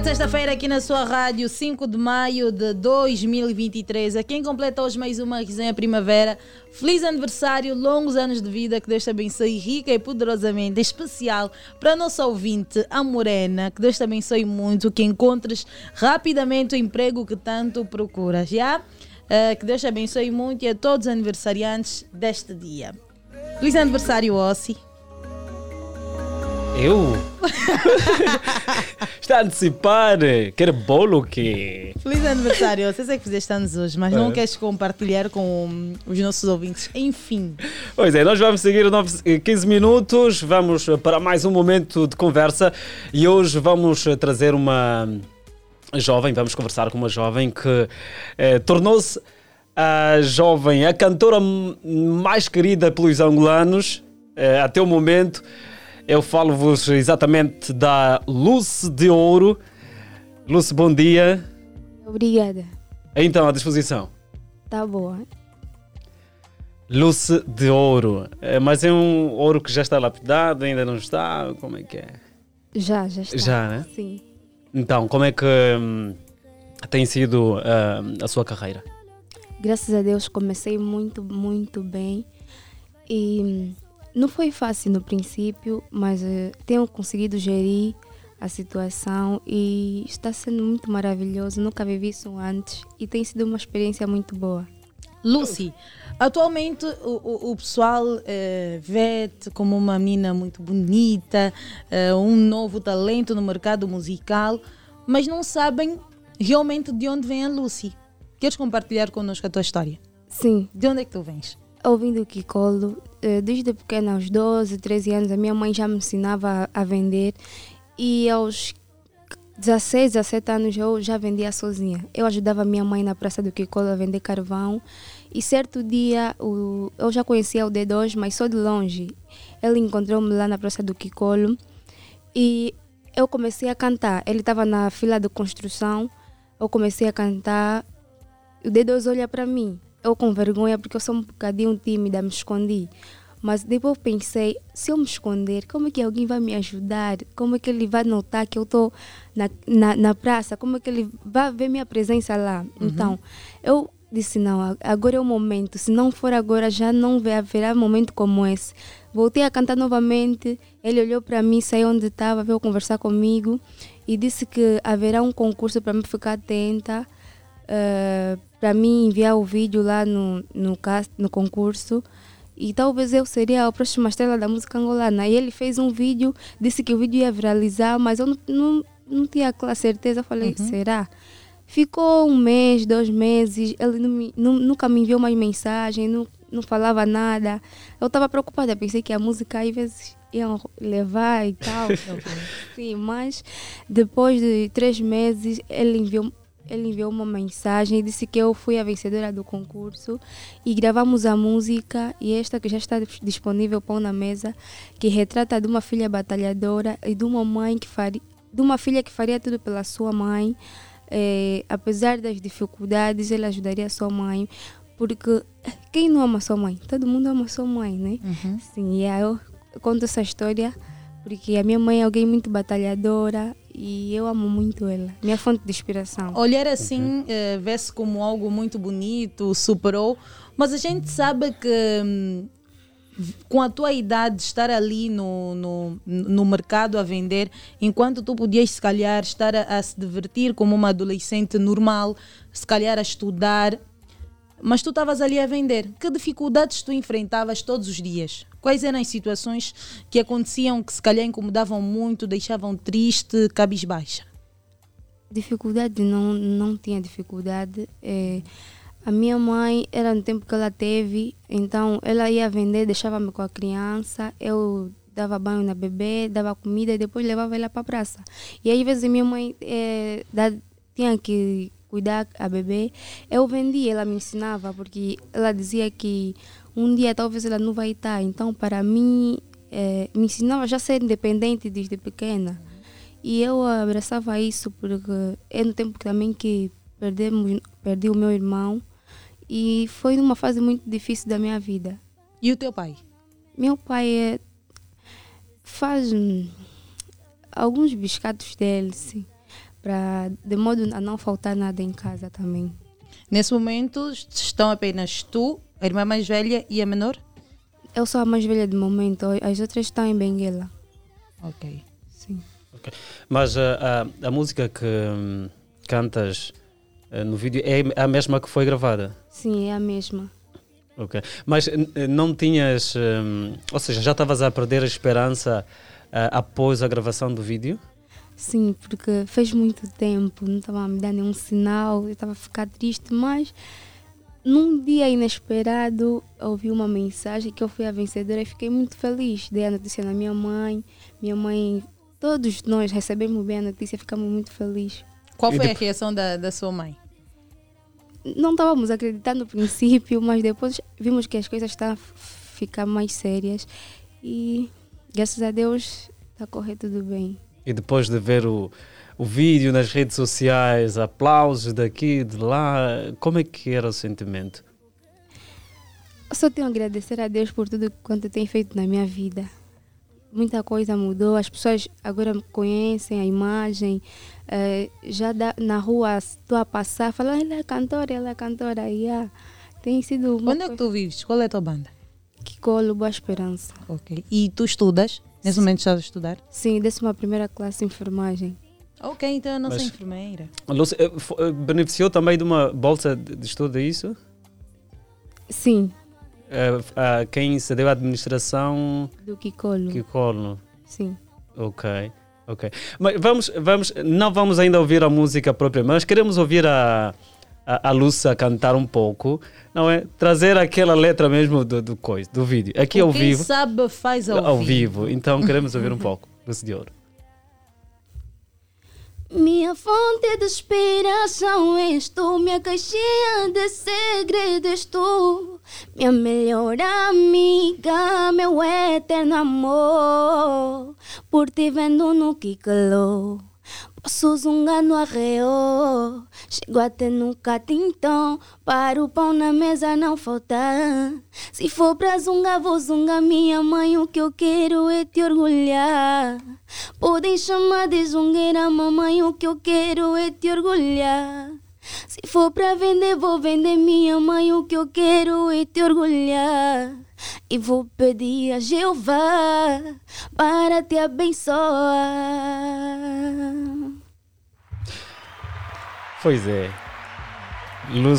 Speaker 7: sexta-feira aqui na sua rádio, 5 de maio de 2023. A quem completa hoje mais uma resenha primavera. Feliz aniversário, longos anos de vida, que Deus te abençoe rica e poderosamente. Especial para a nossa ouvinte, a Morena, que Deus te abençoe muito, que encontres rapidamente o emprego que tanto procuras, já? Eh, que Deus te abençoe muito e a todos os aniversariantes deste dia. Feliz aniversário, Ossi.
Speaker 8: Eu? (laughs) Está a antecipar? Quer bolo o quê?
Speaker 7: Feliz aniversário, eu sei que fizeste anos hoje, mas não
Speaker 8: É.
Speaker 7: queres compartilhar com os nossos ouvintes. Enfim,
Speaker 8: Pois é, nós vamos seguir 9, 15 minutos, vamos para mais um momento de conversa e hoje vamos trazer uma jovem, vamos conversar com uma jovem que eh, tornou-se a jovem, a cantora mais querida pelos angolanos eh, até o momento. Eu falo-vos exatamente da Luce de Ouro. Luce, bom dia.
Speaker 23: Obrigada.
Speaker 8: Então, à disposição.
Speaker 23: Tá boa.
Speaker 8: Luce de ouro. É, mas é um ouro que já está lapidado, ainda não está? Como é que é?
Speaker 23: Já, já está.
Speaker 8: Já, né?
Speaker 23: Sim.
Speaker 8: Então, como é que hum, tem sido hum, a sua carreira?
Speaker 23: Graças a Deus comecei muito, muito bem. E hum, não foi fácil no princípio, mas eh, tenho conseguido gerir a situação e está sendo muito maravilhoso. Nunca vivi isso antes e tem sido uma experiência muito boa.
Speaker 7: Lucy, atualmente o, o- o pessoal eh, vê-te como uma menina muito bonita, eh, um novo talento no mercado musical, mas não sabem realmente de onde vem a Lucy. Queres compartilhar connosco a tua história?
Speaker 23: Sim.
Speaker 7: De onde é que tu vens?
Speaker 23: Ouvindo o Kikolo, eh, desde pequena, aos 12, 13 anos, a minha mãe já me ensinava a, vender e aos 16, 17 anos eu já vendia sozinha. Eu ajudava a minha mãe na praça do Kikolo a vender carvão e certo dia o, eu já conhecia o D2, mas só de longe. Ele encontrou-me lá na praça do Kikolo e eu comecei a cantar. Ele estava na fila de construção, eu comecei a cantar o D2 olha para mim. Eu com vergonha, porque eu sou um bocadinho tímida, me escondi. Mas depois pensei, se eu me esconder, como é que alguém vai me ajudar? Como é que ele vai notar que eu estou na, na, na praça? Como é que ele vai ver minha presença lá?
Speaker 24: Uhum.
Speaker 23: Então, eu disse, não, agora é o momento. Se não for agora, já não haverá momento como esse. Voltei a cantar novamente. Ele olhou para mim, saiu onde estava, veio conversar comigo e disse que haverá um concurso para me ficar atenta eh, para mim enviar o vídeo lá no, no, cast, no concurso e talvez eu seria a próxima estrela da música angolana. E ele fez um vídeo, disse que o vídeo ia viralizar, mas eu não, não, não tinha aquela certeza. Eu falei,
Speaker 24: Uhum.
Speaker 23: será? Ficou um mês, dois meses, ele não me- nu- nunca me enviou mais mensagem, não, não falava nada. Eu estava preocupada, pensei que a música às vezes iam levar e tal. (laughs) Sim, mas depois de três meses ele enviou, ele enviou uma mensagem e disse que eu fui a vencedora do concurso e gravamos a música e esta que já está dis- disponível pão na mesa, que retrata de uma filha batalhadora e de uma mãe que faria, de uma filha que faria tudo pela sua mãe, eh, apesar das dificuldades, ele ajudaria a sua mãe, porque quem não ama sua mãe? Todo mundo ama sua mãe, né? Sim, e aí eu conto essa história porque a minha mãe é alguém muito batalhadora e eu amo muito ela, minha fonte de inspiração.
Speaker 7: Olhar assim eh, vê-se como algo muito bonito, superou, mas a gente sabe que hum, com a tua idade estar ali no, no, no mercado a vender, enquanto tu podias se calhar estar a, a se divertir como uma adolescente normal, se calhar a estudar, mas tu estavas ali a vender. Que dificuldades tu enfrentavas todos os dias? Quais eram as situações que aconteciam que se calhar incomodavam muito, deixavam triste, cabisbaixa?
Speaker 23: Dificuldade, não, não tinha dificuldade. É, a minha mãe era no tempo que ela teve, então ela ia vender, deixava-me com a criança, eu dava banho na bebê, dava comida e depois levava ela para a praça. E às vezes minha mãe é, dá- tinha que cuidar a bebê, eu vendia, ela me ensinava, porque ela dizia que um dia talvez ela não vai estar. Então, para mim, é, me ensinava já a ser independente desde pequena. E eu abraçava isso porque é no tempo também que perdemos, perdi o meu irmão e foi numa fase muito difícil da minha vida.
Speaker 7: E o teu pai?
Speaker 23: Meu pai é, faz alguns biscatos dele, sim. Para de modo a não faltar nada em casa também.
Speaker 7: Nesse momento estão apenas tu, a irmã mais velha e a menor?
Speaker 23: Eu sou a mais velha de momento, as outras estão em Benguela.
Speaker 7: Ok.
Speaker 23: Sim.
Speaker 8: Ok. Mas a, a, a música que hum, cantas eh, no vídeo é a mesma que foi gravada?
Speaker 23: Sim, é a mesma.
Speaker 8: Ok. Mas não tinhas. hum, ou seja, já estavas a perder a esperança ah, após a gravação do vídeo?
Speaker 23: Sim, porque fez muito tempo, não estava a me dar nenhum sinal, eu estava a ficar triste, mas num dia inesperado ouvi uma mensagem que eu fui a vencedora e fiquei muito feliz. Dei a notícia na minha mãe, minha mãe, todos nós recebemos bem a notícia, ficamos muito felizes.
Speaker 7: Qual foi a reação da, da sua mãe?
Speaker 23: Não estávamos acreditando no princípio, mas depois vimos que as coisas estão a ficar mais sérias e graças a Deus está a correr tudo bem.
Speaker 8: E depois de ver o, o vídeo nas redes sociais, aplausos daqui, de lá, como é que era o sentimento?
Speaker 23: Eu só tenho a agradecer a Deus por tudo quanto tem feito na minha vida. Muita coisa mudou, as pessoas agora me conhecem a imagem. eh, já dá- na rua estou a passar, falam, ela é cantora, ela é cantora. E, ah, tem sido
Speaker 7: Onde é que tu vives? Qual é a tua banda?
Speaker 23: Kikolo, Boa Esperança.
Speaker 7: Ok. E tu estudas? Nesse momento estás a estudar?
Speaker 23: Sim, décima primeira classe de enfermagem.
Speaker 7: Ok, então eu não sou enfermeira.
Speaker 8: Lúcia, eh, eh, beneficiou também de uma bolsa de estudo, é isso?
Speaker 23: Sim,
Speaker 8: Eh, a quem se deu a administração
Speaker 23: do Kikolo.
Speaker 8: Kikolo.
Speaker 23: Sim.
Speaker 8: Ok, ok. Mas vamos, vamos, não vamos ainda ouvir a música própria, mas queremos ouvir a, a, a Lúcia cantar um pouco, não é? Trazer aquela letra mesmo do, do, coisa, do vídeo. Aqui ao
Speaker 7: Quem
Speaker 8: vivo.
Speaker 7: sabe faz ao,
Speaker 8: vivo. Então queremos ouvir um pouco. (laughs) Lúcia de Ouro.
Speaker 23: Minha fonte de inspiração és tu, minha caixinha de segredos tu, minha melhor amiga, meu eterno amor. Por ti vendo no que calou, no arreio. Chego até no catintão, para o pão na mesa não faltar. Se for pra zungar, vou zungar minha mãe. O que eu quero é te orgulhar. Podem chamar de zungueira, mamãe. O que eu quero é te orgulhar. Se for pra vender, vou vender minha mãe. O que eu quero é te orgulhar. E vou pedir a Jeová para te abençoar.
Speaker 8: Pois é. Ouro,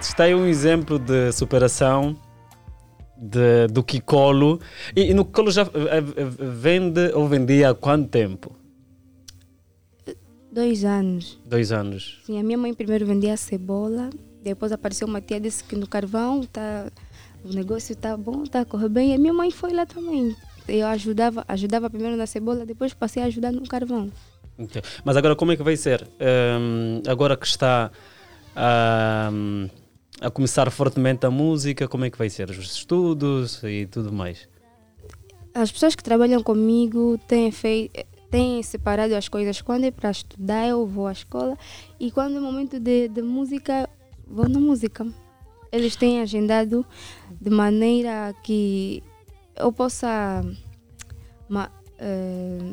Speaker 8: está aí um exemplo de superação de, do Kikolo. E, e no Kikolo já eh, eh, vende ou vendia há quanto tempo?
Speaker 23: Dois anos.
Speaker 8: Dois anos.
Speaker 23: Sim, a minha mãe primeiro vendia cebola, depois apareceu uma tia disse que no carvão tá, o negócio tá bom, tá a correr bem. E a minha mãe foi lá também. Eu ajudava, ajudava primeiro na cebola, depois passei a ajudar no carvão.
Speaker 8: Ok. Mas agora como é que vai ser? Hum, agora que está hum, a começar fortemente a música, como é que vai ser? Os estudos e tudo mais?
Speaker 23: As pessoas que trabalham comigo têm feito têm separado as coisas. Quando é para estudar, eu vou à escola. E quando é momento de, de música, vou na música. Eles têm agendado de maneira que eu possa. ma- eh,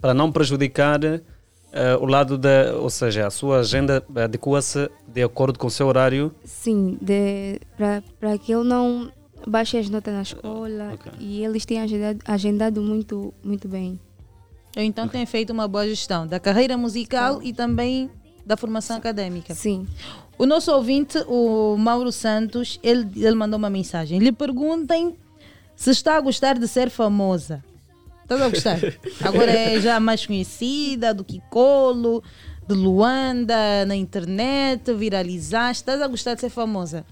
Speaker 8: Para não prejudicar eh, o lado da. Ou seja, a sua agenda adequa-se de acordo com o seu horário.
Speaker 23: sim, para que eu não baixe as notas na escola. E eles têm agendado, agendado muito, muito bem.
Speaker 7: Eu então tenho feito uma boa gestão da carreira musical e também da formação acadêmica.
Speaker 23: Sim.
Speaker 7: O nosso ouvinte, o Mauro Santos, ele, ele mandou uma mensagem. Lhe perguntem se está a gostar de ser famosa. Estás a gostar? Agora é já mais conhecida do Kikolo, de Luanda, na internet, viralizaste. Estás a gostar de ser famosa?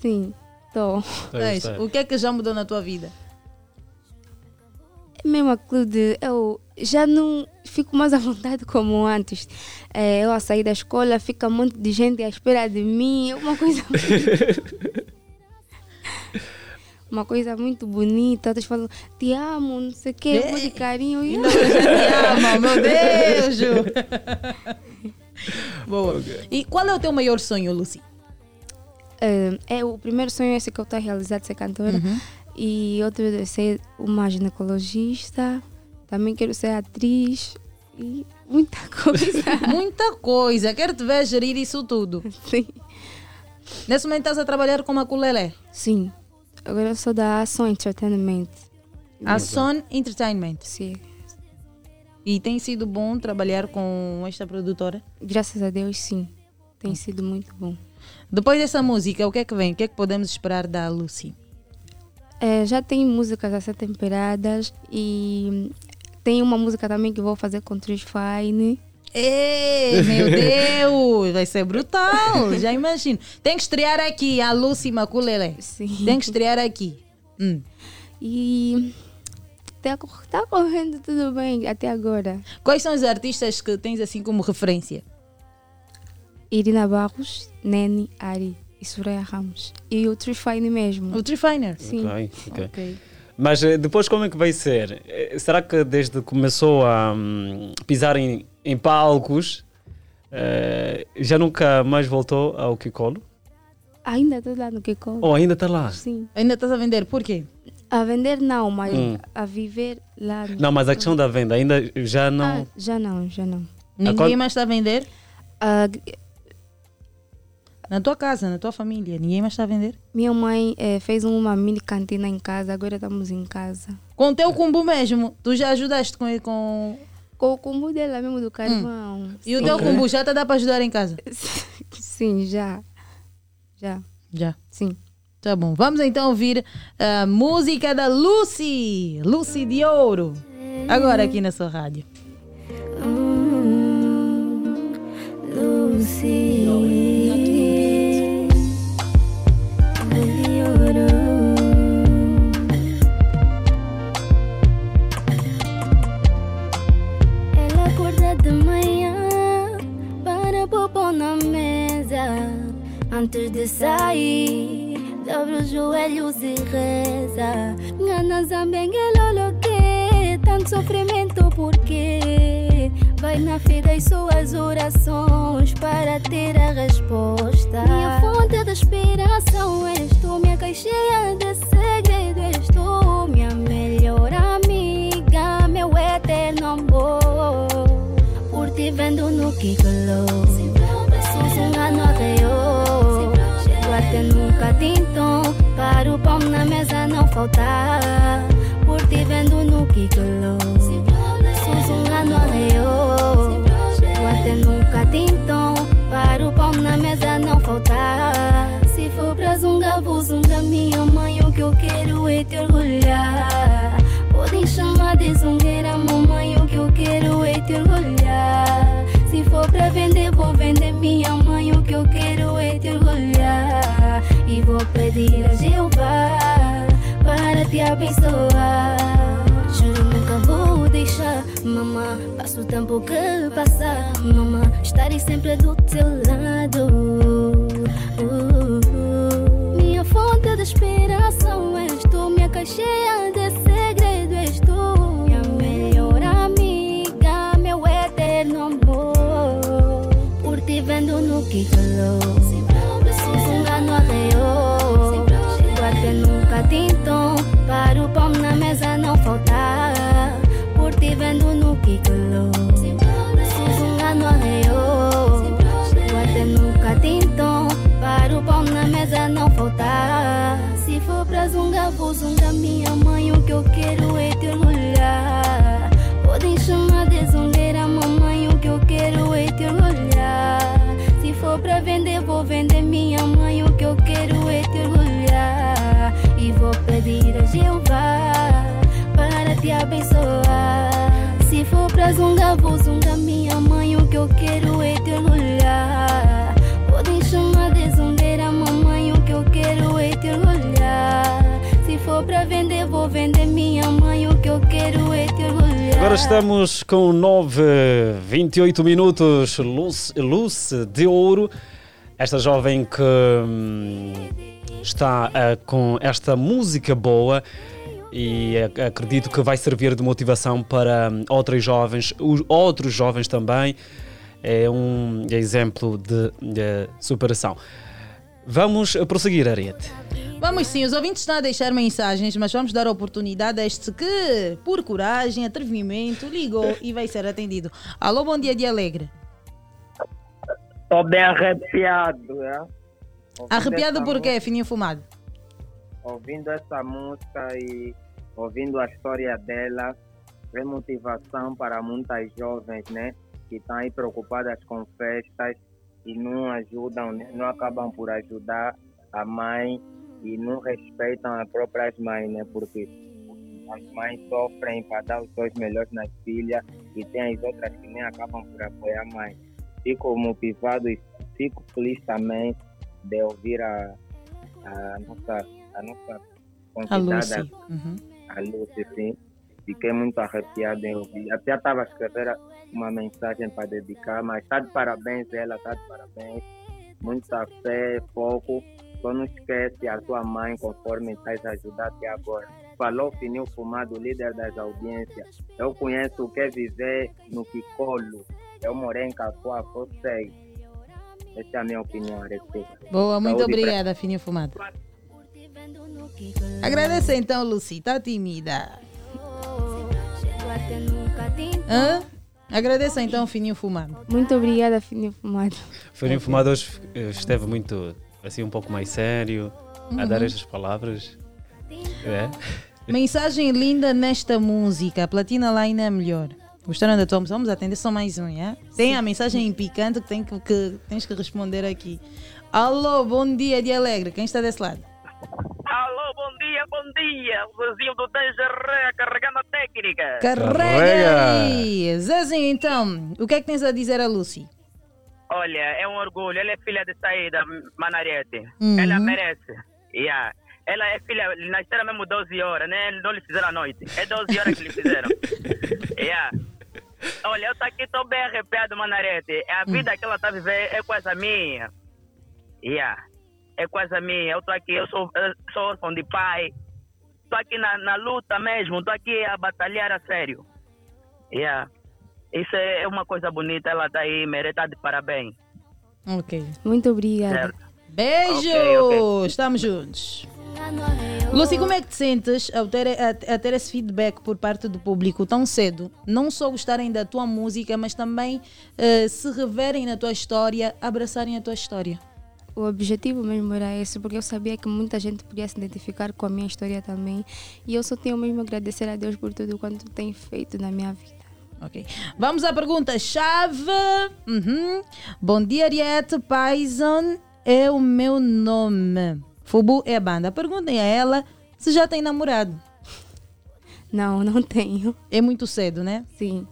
Speaker 23: Sim, estou.
Speaker 7: Mas, o que é que já mudou na tua vida?
Speaker 23: É mesmo aquilo de eu já não fico mais à vontade como antes. É, eu a sair da escola, fica um monte de gente à espera de mim, é uma coisa. (laughs) uma coisa muito bonita. Todos falam, te amo, não sei o quê, um monte de carinho. E
Speaker 7: você (laughs) te ama, meu Deus! Ju. Boa. E qual é o teu maior sonho, Lucy?
Speaker 23: É, é, o primeiro sonho é esse que eu estou a realizar de ser cantora.
Speaker 7: Uhum.
Speaker 23: E outro é ser uma ginecologista. Também quero ser atriz e muita (laughs) coisa. (laughs)
Speaker 7: Muita coisa. Quero te ver gerir isso tudo.
Speaker 23: Sim.
Speaker 7: Nesse momento estás a trabalhar com a Maculele?
Speaker 23: Sim. Agora eu sou da Ação Entertainment.
Speaker 7: A Son Entertainment.
Speaker 23: Sim.
Speaker 7: E tem sido bom trabalhar com esta produtora?
Speaker 23: Graças a Deus, sim. Tem sido muito bom.
Speaker 7: Depois dessa música, o que é que vem? O que é que podemos esperar da Lucy?
Speaker 23: É, já tem músicas a ser temperadas e tem uma música também que vou fazer com Trish Fine.
Speaker 7: Ei, meu (laughs) Deus, vai ser brutal, já imagino. Tem que estrear aqui a Lucy Maculele.
Speaker 23: Sim.
Speaker 7: Tem que estrear aqui. Hum.
Speaker 23: E tá, cor- tá correndo tudo bem até agora.
Speaker 7: Quais são os artistas que tens assim como referência?
Speaker 23: Irina Barros, Nene, Ari e Soraya Ramos. E o Trish Fine mesmo.
Speaker 7: O Trifiner?
Speaker 23: Sim.
Speaker 8: Ok, ok. Mas eh, depois como é que vai ser? Eh, Será que desde que começou a hum, pisar em, em palcos eh, já nunca mais voltou ao Kikolo?
Speaker 23: Ainda estou lá no Kiko.
Speaker 8: Ou ainda está lá?
Speaker 23: Sim.
Speaker 7: Ainda estás a vender? Por quê?
Speaker 23: A vender não, mas
Speaker 8: Hum.
Speaker 23: a viver lá. no-
Speaker 8: Não, mas a questão da venda ainda já não.
Speaker 23: Ah, já não, já não.
Speaker 7: Ninguém
Speaker 8: qual-
Speaker 7: mais está a vender?
Speaker 23: Ah,
Speaker 7: Na tua casa, na tua família, ninguém mais está a vender?
Speaker 23: minha mãe eh, fez uma mini cantina em casa, agora estamos em casa.
Speaker 7: Com o teu cumbu mesmo, tu já ajudaste com com,
Speaker 23: com o cumbu dela mesmo do carvão.
Speaker 7: E o teu
Speaker 23: Sim.
Speaker 7: cumbu já te dá para ajudar em casa? (laughs)
Speaker 23: Sim, já. Já.
Speaker 7: Já.
Speaker 23: Sim.
Speaker 7: Tá bom. Vamos então ouvir a música da Lucy. Lucy de Ouro. Agora aqui na sua rádio.
Speaker 25: Lucy. Antes de sair, dobra os joelhos e reza. Ngana zambengelolo que tanto sofrimento porque vai na fé das suas orações para ter a resposta. Minha fonte de inspiração és tu, minha caixinha de segredo és tu, minha melhor amiga, meu eterno amor. Por ti vendo no Kikolo, Sussunga no arreio, chego até nunca tinto, para o pão na mesa não faltar. Por ti vendo no Kikolo, Sussunga no arreio, chego até nunca tinto, para o pão na mesa não faltar. Se for pra zunga, vou zunga minha mãe, o que eu quero é te orgulhar. Podem chamar de zungueira, mamãe, o que eu quero é te orgulhar. Se for pra vender, vou vender minha mãe, o que eu quero. E vou pedir a Jeová para te abençoar. Juro, nunca vou deixar, mamã. Passo o tempo que passar, mamã. Estarei sempre do teu lado. Uh, uh. Minha fonte de inspiração és tu, minha caixinha vender, vou vender minha mãe, o que eu quero é te orgulhar. E vou pedir a Jeová para te abençoar. Se for pra zunga, vou zunga minha mãe, o que eu quero é te orgulhar. Podem chamar de zungueira, mamãe, o que eu quero é te orgulhar. Se for pra vender, vou vender minha mãe, o que eu quero é te orgulhar.
Speaker 8: Agora estamos com 9, 28 minutos, luz, luz de ouro. Esta jovem que hum, está eh, com esta música boa e ac- acredito que vai servir de motivação para hum, outros jovens, os outros jovens também. É um exemplo de, de superação. Vamos prosseguir, Ariete.
Speaker 7: Vamos sim, os ouvintes estão a deixar mensagens, mas vamos dar oportunidade a este que, por coragem, atrevimento, ligou e vai ser atendido. Alô, bom dia, dia alegre.
Speaker 13: Estou bem arrepiado, é? Ouvindo
Speaker 7: Arrepiado por quê, fininho fumado?
Speaker 13: Ouvindo essa música e ouvindo a história dela, é motivação para muitas jovens, né? Que estão aí preocupadas com festas e não ajudam, né, não acabam por ajudar a mãe e não respeitam as próprias mães, né? Porque as mães sofrem para dar os seus melhores nas filhas e tem as outras que nem acabam por apoiar a mãe. Fico motivado e fico feliz também de ouvir a, a nossa, a nossa
Speaker 7: A Lucy.
Speaker 13: convidada,
Speaker 7: Uhum.
Speaker 13: a Lucy, sim. Fiquei muito arrepiado em ouvir. Até estava a escrever uma mensagem para dedicar, mas está de parabéns ela, está de parabéns. Muita fé, foco. Só não esquece a tua mãe conforme estás ajudar até agora. Falou Fininho Fumado, líder das audiências. Eu conheço o que é viver no Kikolo. Eu morei em Cacoa, sei. Essa é a minha opinião a respeito.
Speaker 7: Boa, muito
Speaker 13: Saúde pra-
Speaker 7: obrigada, fininho fumado. Agradeço então, Lucy, tá tímida. Hã? Agradeço então, fininho fumado.
Speaker 23: Muito obrigada, Fininho Fumado.
Speaker 8: Foi Fumado hoje eh, esteve muito, assim, um pouco mais sério, a dar
Speaker 7: Uhum.
Speaker 8: estas palavras. É?
Speaker 7: Mensagem linda nesta música. Platina Line é melhor. Gostaram da tua música? Vamos atender só mais um, é? Tem a mensagem picante que, tem que, que tens que responder aqui. Alô, bom dia, dia alegre. Quem está desse lado?
Speaker 16: Alô, bom dia, bom dia. O Zezinho do Tangeré carregando a técnica.
Speaker 7: Carrega aí! Zezinho, então, o que é que tens a dizer a Lucy?
Speaker 16: Olha, é um orgulho. Ela é filha de saída, Manarete.
Speaker 7: Uhum.
Speaker 16: Ela merece. Yeah. Ela é filha, nasceram mesmo 12 horas, né? Não lhe fizeram à noite. É 12 horas que lhe fizeram. (laughs) yeah. Olha, eu tô aqui, tô bem arrepiado, Manarete. A vida que ela tá vivendo é quase a minha. Yeah. É quase a minha. Eu tô aqui, eu sou, eu sou órfão de pai. Tô aqui na, na luta mesmo. Tô aqui a batalhar a sério. Yeah. Isso é uma coisa bonita. Ela tá aí, merece tá de parabéns.
Speaker 7: Ok.
Speaker 23: Muito obrigada.
Speaker 16: Certo.
Speaker 7: Beijo!
Speaker 16: Ok, ok.
Speaker 7: Estamos juntos. Lucy, como é que te sentes ao ter, a, a ter esse feedback por parte do público tão cedo? Não só gostarem da tua música, mas também eh, se reverem na tua história, abraçarem a tua história.
Speaker 23: O objetivo mesmo era esse, porque eu sabia que muita gente podia se identificar com a minha história também. E eu só tenho mesmo a agradecer a Deus por tudo quanto tem feito na minha vida.
Speaker 7: Ok. Vamos à pergunta-chave. Uhum. Bom dia, Ariete. Paison é o meu nome. Fubu é a banda. Perguntem a ela se já tem namorado.
Speaker 23: Não, não tenho.
Speaker 7: É muito cedo, né?
Speaker 23: Sim.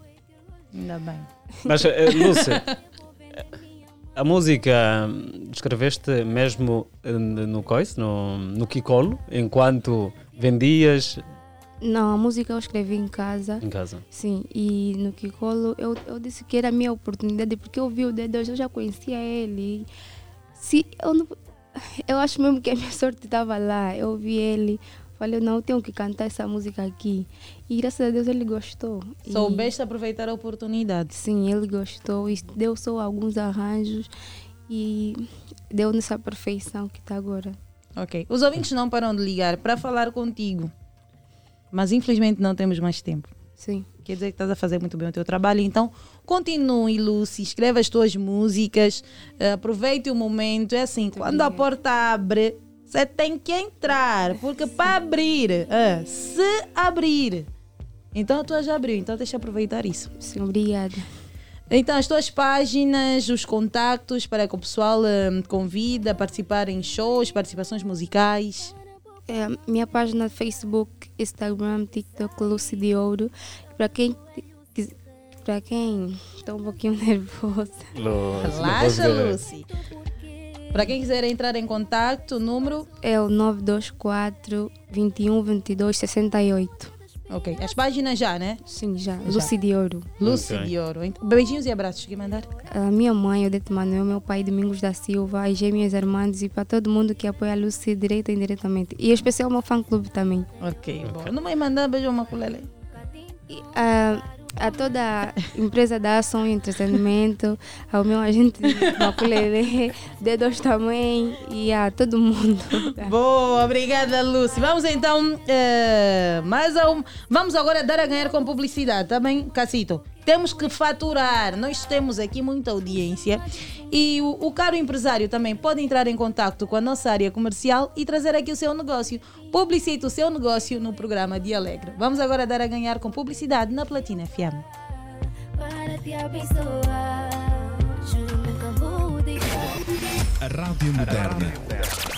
Speaker 7: Ainda bem.
Speaker 8: Mas, eh, Lúcia, a música hum, escreveste mesmo eh, no coice, no, no Kikolo, enquanto vendias
Speaker 23: Não, a música eu escrevi em casa.
Speaker 8: em casa?
Speaker 23: Sim, e no Kikolo eu, eu disse que era a minha oportunidade, porque eu vi o dedo, eu já conhecia ele. Se eu não. Eu acho mesmo que a minha (laughs) sorte estava lá. Eu vi ele, falei, não, eu tenho que cantar essa música aqui. E graças a Deus ele gostou. E-
Speaker 7: Soubeste aproveitar a oportunidade.
Speaker 23: Sim, ele gostou e deu só alguns arranjos e deu nessa perfeição que está agora.
Speaker 7: Ok. Os ouvintes não param de ligar para falar contigo. Mas infelizmente não temos mais tempo.
Speaker 23: Sim.
Speaker 7: Quer dizer que estás a fazer muito bem o teu trabalho. Então, continue, Lucy. Escreva as tuas músicas. eh, aproveite o momento. É assim, quando a porta abre, você tem que entrar. Porque para abrir, eh, se abrir. Então, tu já abriu. Então, deixa eu aproveitar isso.
Speaker 23: Sim, obrigada.
Speaker 7: Então, as tuas páginas, os contactos para que o pessoal eh, convida a participar em shows, participações musicais.
Speaker 23: É, minha página no Facebook, Instagram, TikTok, Lucy de Ouro. Para quem para quem está um pouquinho (laughs) nervosa.
Speaker 7: Relaxa, Lucy. Para quem quiser entrar em contato, o número
Speaker 23: é o 924 21 22 68.
Speaker 7: Ok. As páginas já, né?
Speaker 23: Sim, já.
Speaker 7: Já.
Speaker 23: Lucy de Ouro.
Speaker 7: Lucy de Ouro. Beijinhos e abraços. Quer mandar?
Speaker 23: A minha mãe, Odete Manuel, meu pai, Domingos da Silva, as gêmeas irmãs e para todo mundo que apoia a Lucy direita e indiretamente. E em especial o meu fã clube também.
Speaker 7: Ok, bom. Não vai mandar beijo uma colher.
Speaker 23: Ah, a toda a empresa da ação e entretenimento, ao meu agente Maculele, (laughs) Dedos também e a todo mundo. (laughs)
Speaker 7: Boa, obrigada, Lúcia. Vamos então, eh, mais um, vamos agora dar a ganhar com publicidade, tá bem, Cacito? Temos que faturar, nós temos aqui muita audiência e o, o caro empresário também pode entrar em contato com a nossa área comercial e trazer aqui o seu negócio. Publicite o seu negócio no programa Dia Alegre. Vamos agora dar a ganhar com publicidade na Platina FM.
Speaker 25: Para te abençoar, juro nunca vou deixar.
Speaker 1: A Rádio Moderna. A Rádio Moderna.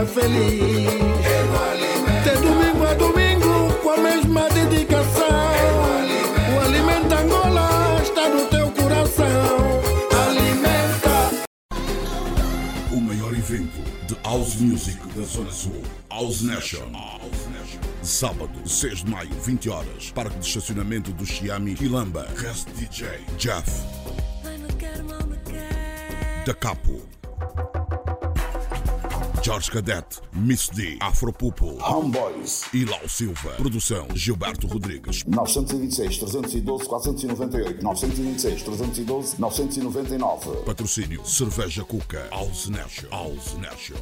Speaker 26: Família feliz. De domingo a domingo com a mesma dedicação. O Alimenta Angola está no teu coração. Alimenta.
Speaker 27: O maior evento de House Music da Zona Sul, House Nation. Sábado, 6 de maio, 20 horas. Parque de estacionamento do Xiami, Quilamba. Guest DJ, Jeff. Da Capo. Jorge Cadete, Miss D, Afropupo,
Speaker 15: Homeboys
Speaker 27: e Lau Silva. Produção, Gilberto Rodrigues.
Speaker 15: 926 312 498 926 312 999
Speaker 27: Patrocínio, Cerveja Cuca, Nation. House Nation.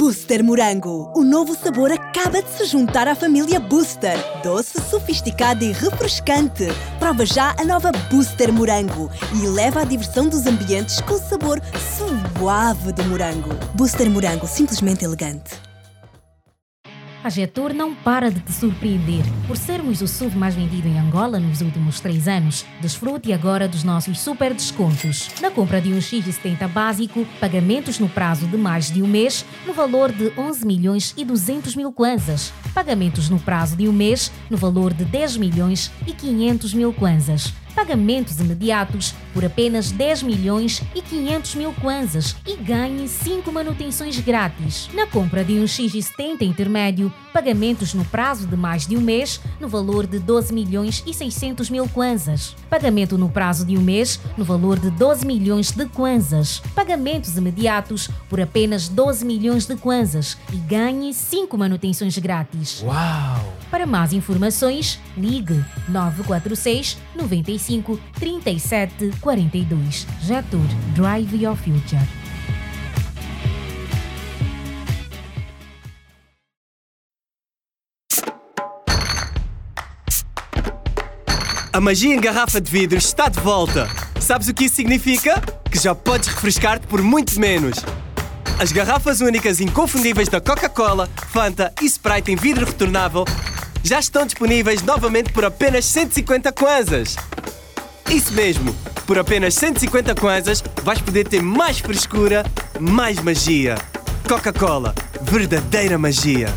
Speaker 28: Booster Morango. O novo sabor acaba de se juntar à família Booster. Doce, sofisticado e refrescante. Prova já a nova Booster Morango e leva a diversão dos ambientes com o sabor suave do morango. Booster Morango, simplesmente elegante.
Speaker 29: A Getur não para de te surpreender. Por sermos o SUV mais vendido em Angola nos últimos três anos, desfrute agora dos nossos super descontos. Na compra de um X70 básico, pagamentos no prazo de mais de um mês, no valor de 11 milhões e 200 mil kwanzas. Pagamentos no prazo de um mês, no valor de 10 milhões e 500 mil kwanzas. Pagamentos imediatos por apenas 10 milhões e 500 mil kwanzas e ganhe 5 manutenções grátis. Na compra de um X70 intermédio, pagamentos no prazo de mais de um mês, no valor de 12 milhões e 600 mil kwanzas. Pagamento no prazo de um mês, no valor de 12 milhões de kwanzas. Pagamentos imediatos por apenas 12 milhões de kwanzas e ganhe 5 manutenções grátis.
Speaker 1: Uau!
Speaker 29: Para mais informações, ligue 946 95 37 42. Jetur Drive Your Future.
Speaker 30: A magia em garrafa de vidro está de volta. Sabes o que isso significa? Que já podes refrescar-te por muito menos. As garrafas únicas inconfundíveis da Coca-Cola, Fanta e Sprite em vidro retornável já estão disponíveis novamente por apenas 150 kwanzas. Isso mesmo, por apenas 150 kwanzas vais poder ter mais frescura, mais magia. Coca-Cola, verdadeira magia.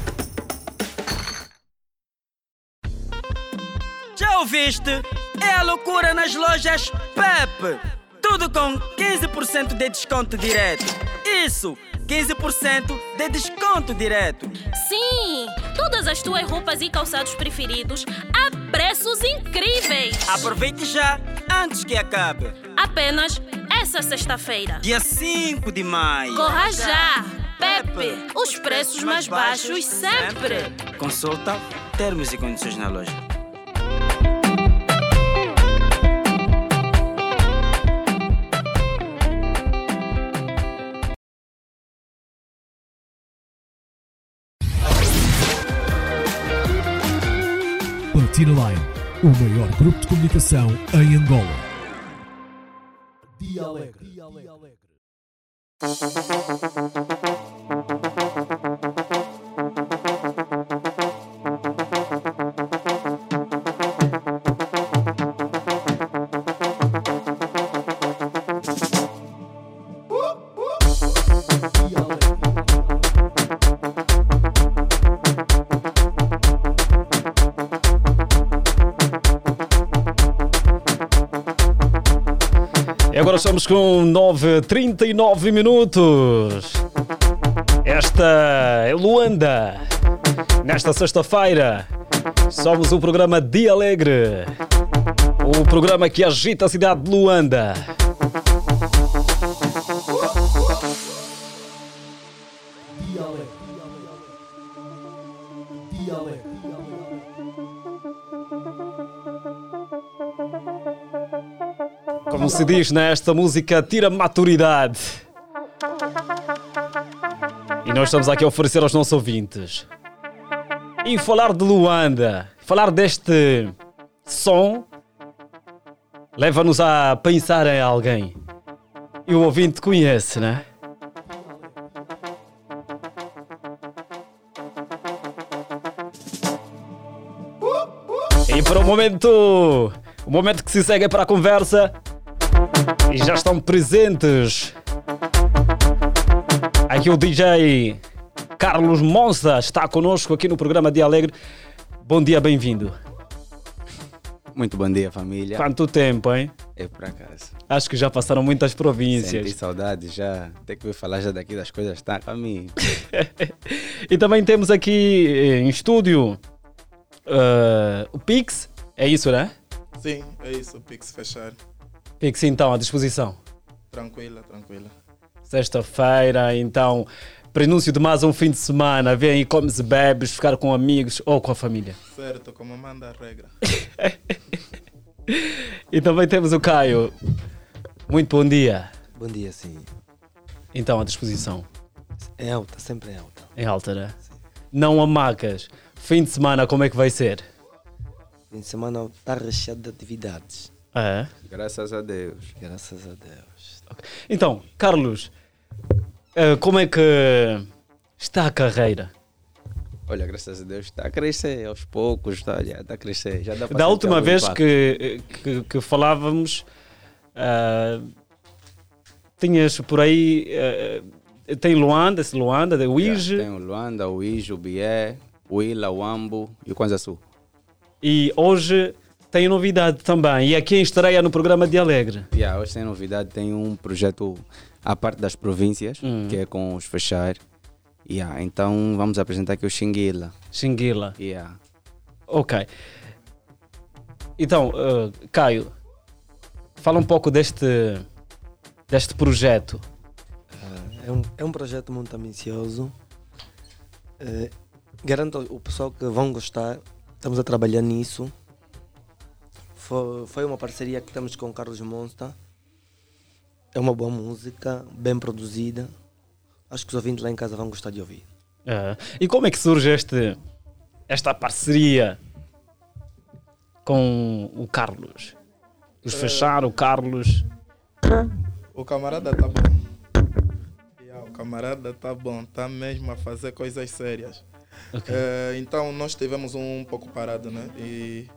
Speaker 31: Já ouviste? É a loucura nas lojas Pep. Tudo com 15% de desconto direto. Isso, 15% de desconto direto.
Speaker 32: Sim! Todas as tuas roupas e calçados preferidos a preços incríveis!
Speaker 31: Aproveite já, antes que acabe.
Speaker 32: Apenas essa sexta-feira.
Speaker 31: Dia 5 de maio.
Speaker 32: Corra já! Pepe, os preços mais baixos sempre!
Speaker 31: Consulta termos e condições na loja.
Speaker 1: Platina Line, o maior grupo de comunicação em Angola. Dia Alegre.
Speaker 8: agora estamos com 9h39 minutos. Esta é Luanda. Nesta sexta-feira, somos o programa Dia Alegre. O programa que agita a cidade de Luanda. Como se diz nesta música, tira maturidade. E nós estamos aqui a oferecer aos nossos ouvintes. E falar de Luanda, falar deste som, leva-nos a pensar em alguém. E o ouvinte conhece, né? E para o momento, o momento que se segue para a conversa, e já estão presentes aqui o DJ Carlos Monza está conosco aqui no programa Dia Alegre. Bom dia, bem-vindo.
Speaker 33: Muito bom dia, família.
Speaker 8: Quanto tempo, hein?
Speaker 33: É por acaso.
Speaker 8: Acho que já passaram muitas províncias.
Speaker 33: Senti saudade já. Tem que vir falar já daqui das coisas que estão a caminho.
Speaker 8: E também temos aqui eh, em estúdio eh, o Pix. É isso, né?
Speaker 34: Sim, é isso, o Pix fechar.
Speaker 8: Pix, então, à disposição.
Speaker 34: Tranquila, tranquila.
Speaker 8: Sexta-feira, então, prenúncio de mais um fim de semana. Vem e comes e bebes, ficar com amigos ou com a família.
Speaker 34: Certo, como manda a regra. (laughs)
Speaker 8: E também temos o Caio. Muito bom dia.
Speaker 35: Bom dia, sim.
Speaker 8: Então, à disposição.
Speaker 35: É alta, sempre é alta.
Speaker 8: Em alta, né? Não amacas. Fim de semana, como é que vai ser?
Speaker 35: Fim de semana está recheado de atividades.
Speaker 8: É?
Speaker 33: Graças a Deus.
Speaker 35: Graças a Deus.
Speaker 8: Então, Carlos, eh, como é que está a carreira?
Speaker 33: Olha, graças a Deus está a crescer aos poucos, está, olha, está a crescer. Já dá
Speaker 8: Da última vez que, que, que falávamos, ah, tinhas por aí. ah, tem Luanda, esse Luanda, de Uige.
Speaker 33: Tem o Luanda, o Bié, o Ila, o Ambo e o Kwanza Sul.
Speaker 8: E hoje tem novidade também. E aqui em estreia no programa de Alegre.
Speaker 33: Yeah, hoje tem novidade, tem um projeto à parte das províncias,
Speaker 8: Hum.
Speaker 33: que é com os Fechar. Yeah, então vamos apresentar aqui o Xinguila.
Speaker 8: Xinguila.
Speaker 33: Yeah.
Speaker 8: Ok. Então, ah, Caio, fala um pouco deste, deste projeto.
Speaker 35: É um, é um projeto muito ambicioso. Eh, garanto ao pessoal que vão gostar. Estamos a trabalhar nisso. Foi, foi uma parceria que temos com o Carlos Monster. É uma boa música, bem produzida. Acho que os ouvintes lá em casa vão gostar de ouvir.
Speaker 8: Ah, e como é que surge este, esta parceria com o Carlos? Os
Speaker 34: Eh,
Speaker 8: fechar, o Carlos.
Speaker 34: O camarada tá bom. Yeah, o camarada tá bom, tá mesmo a fazer coisas sérias.
Speaker 8: Ok.
Speaker 34: Eh, então nós tivemos um pouco parado, né? E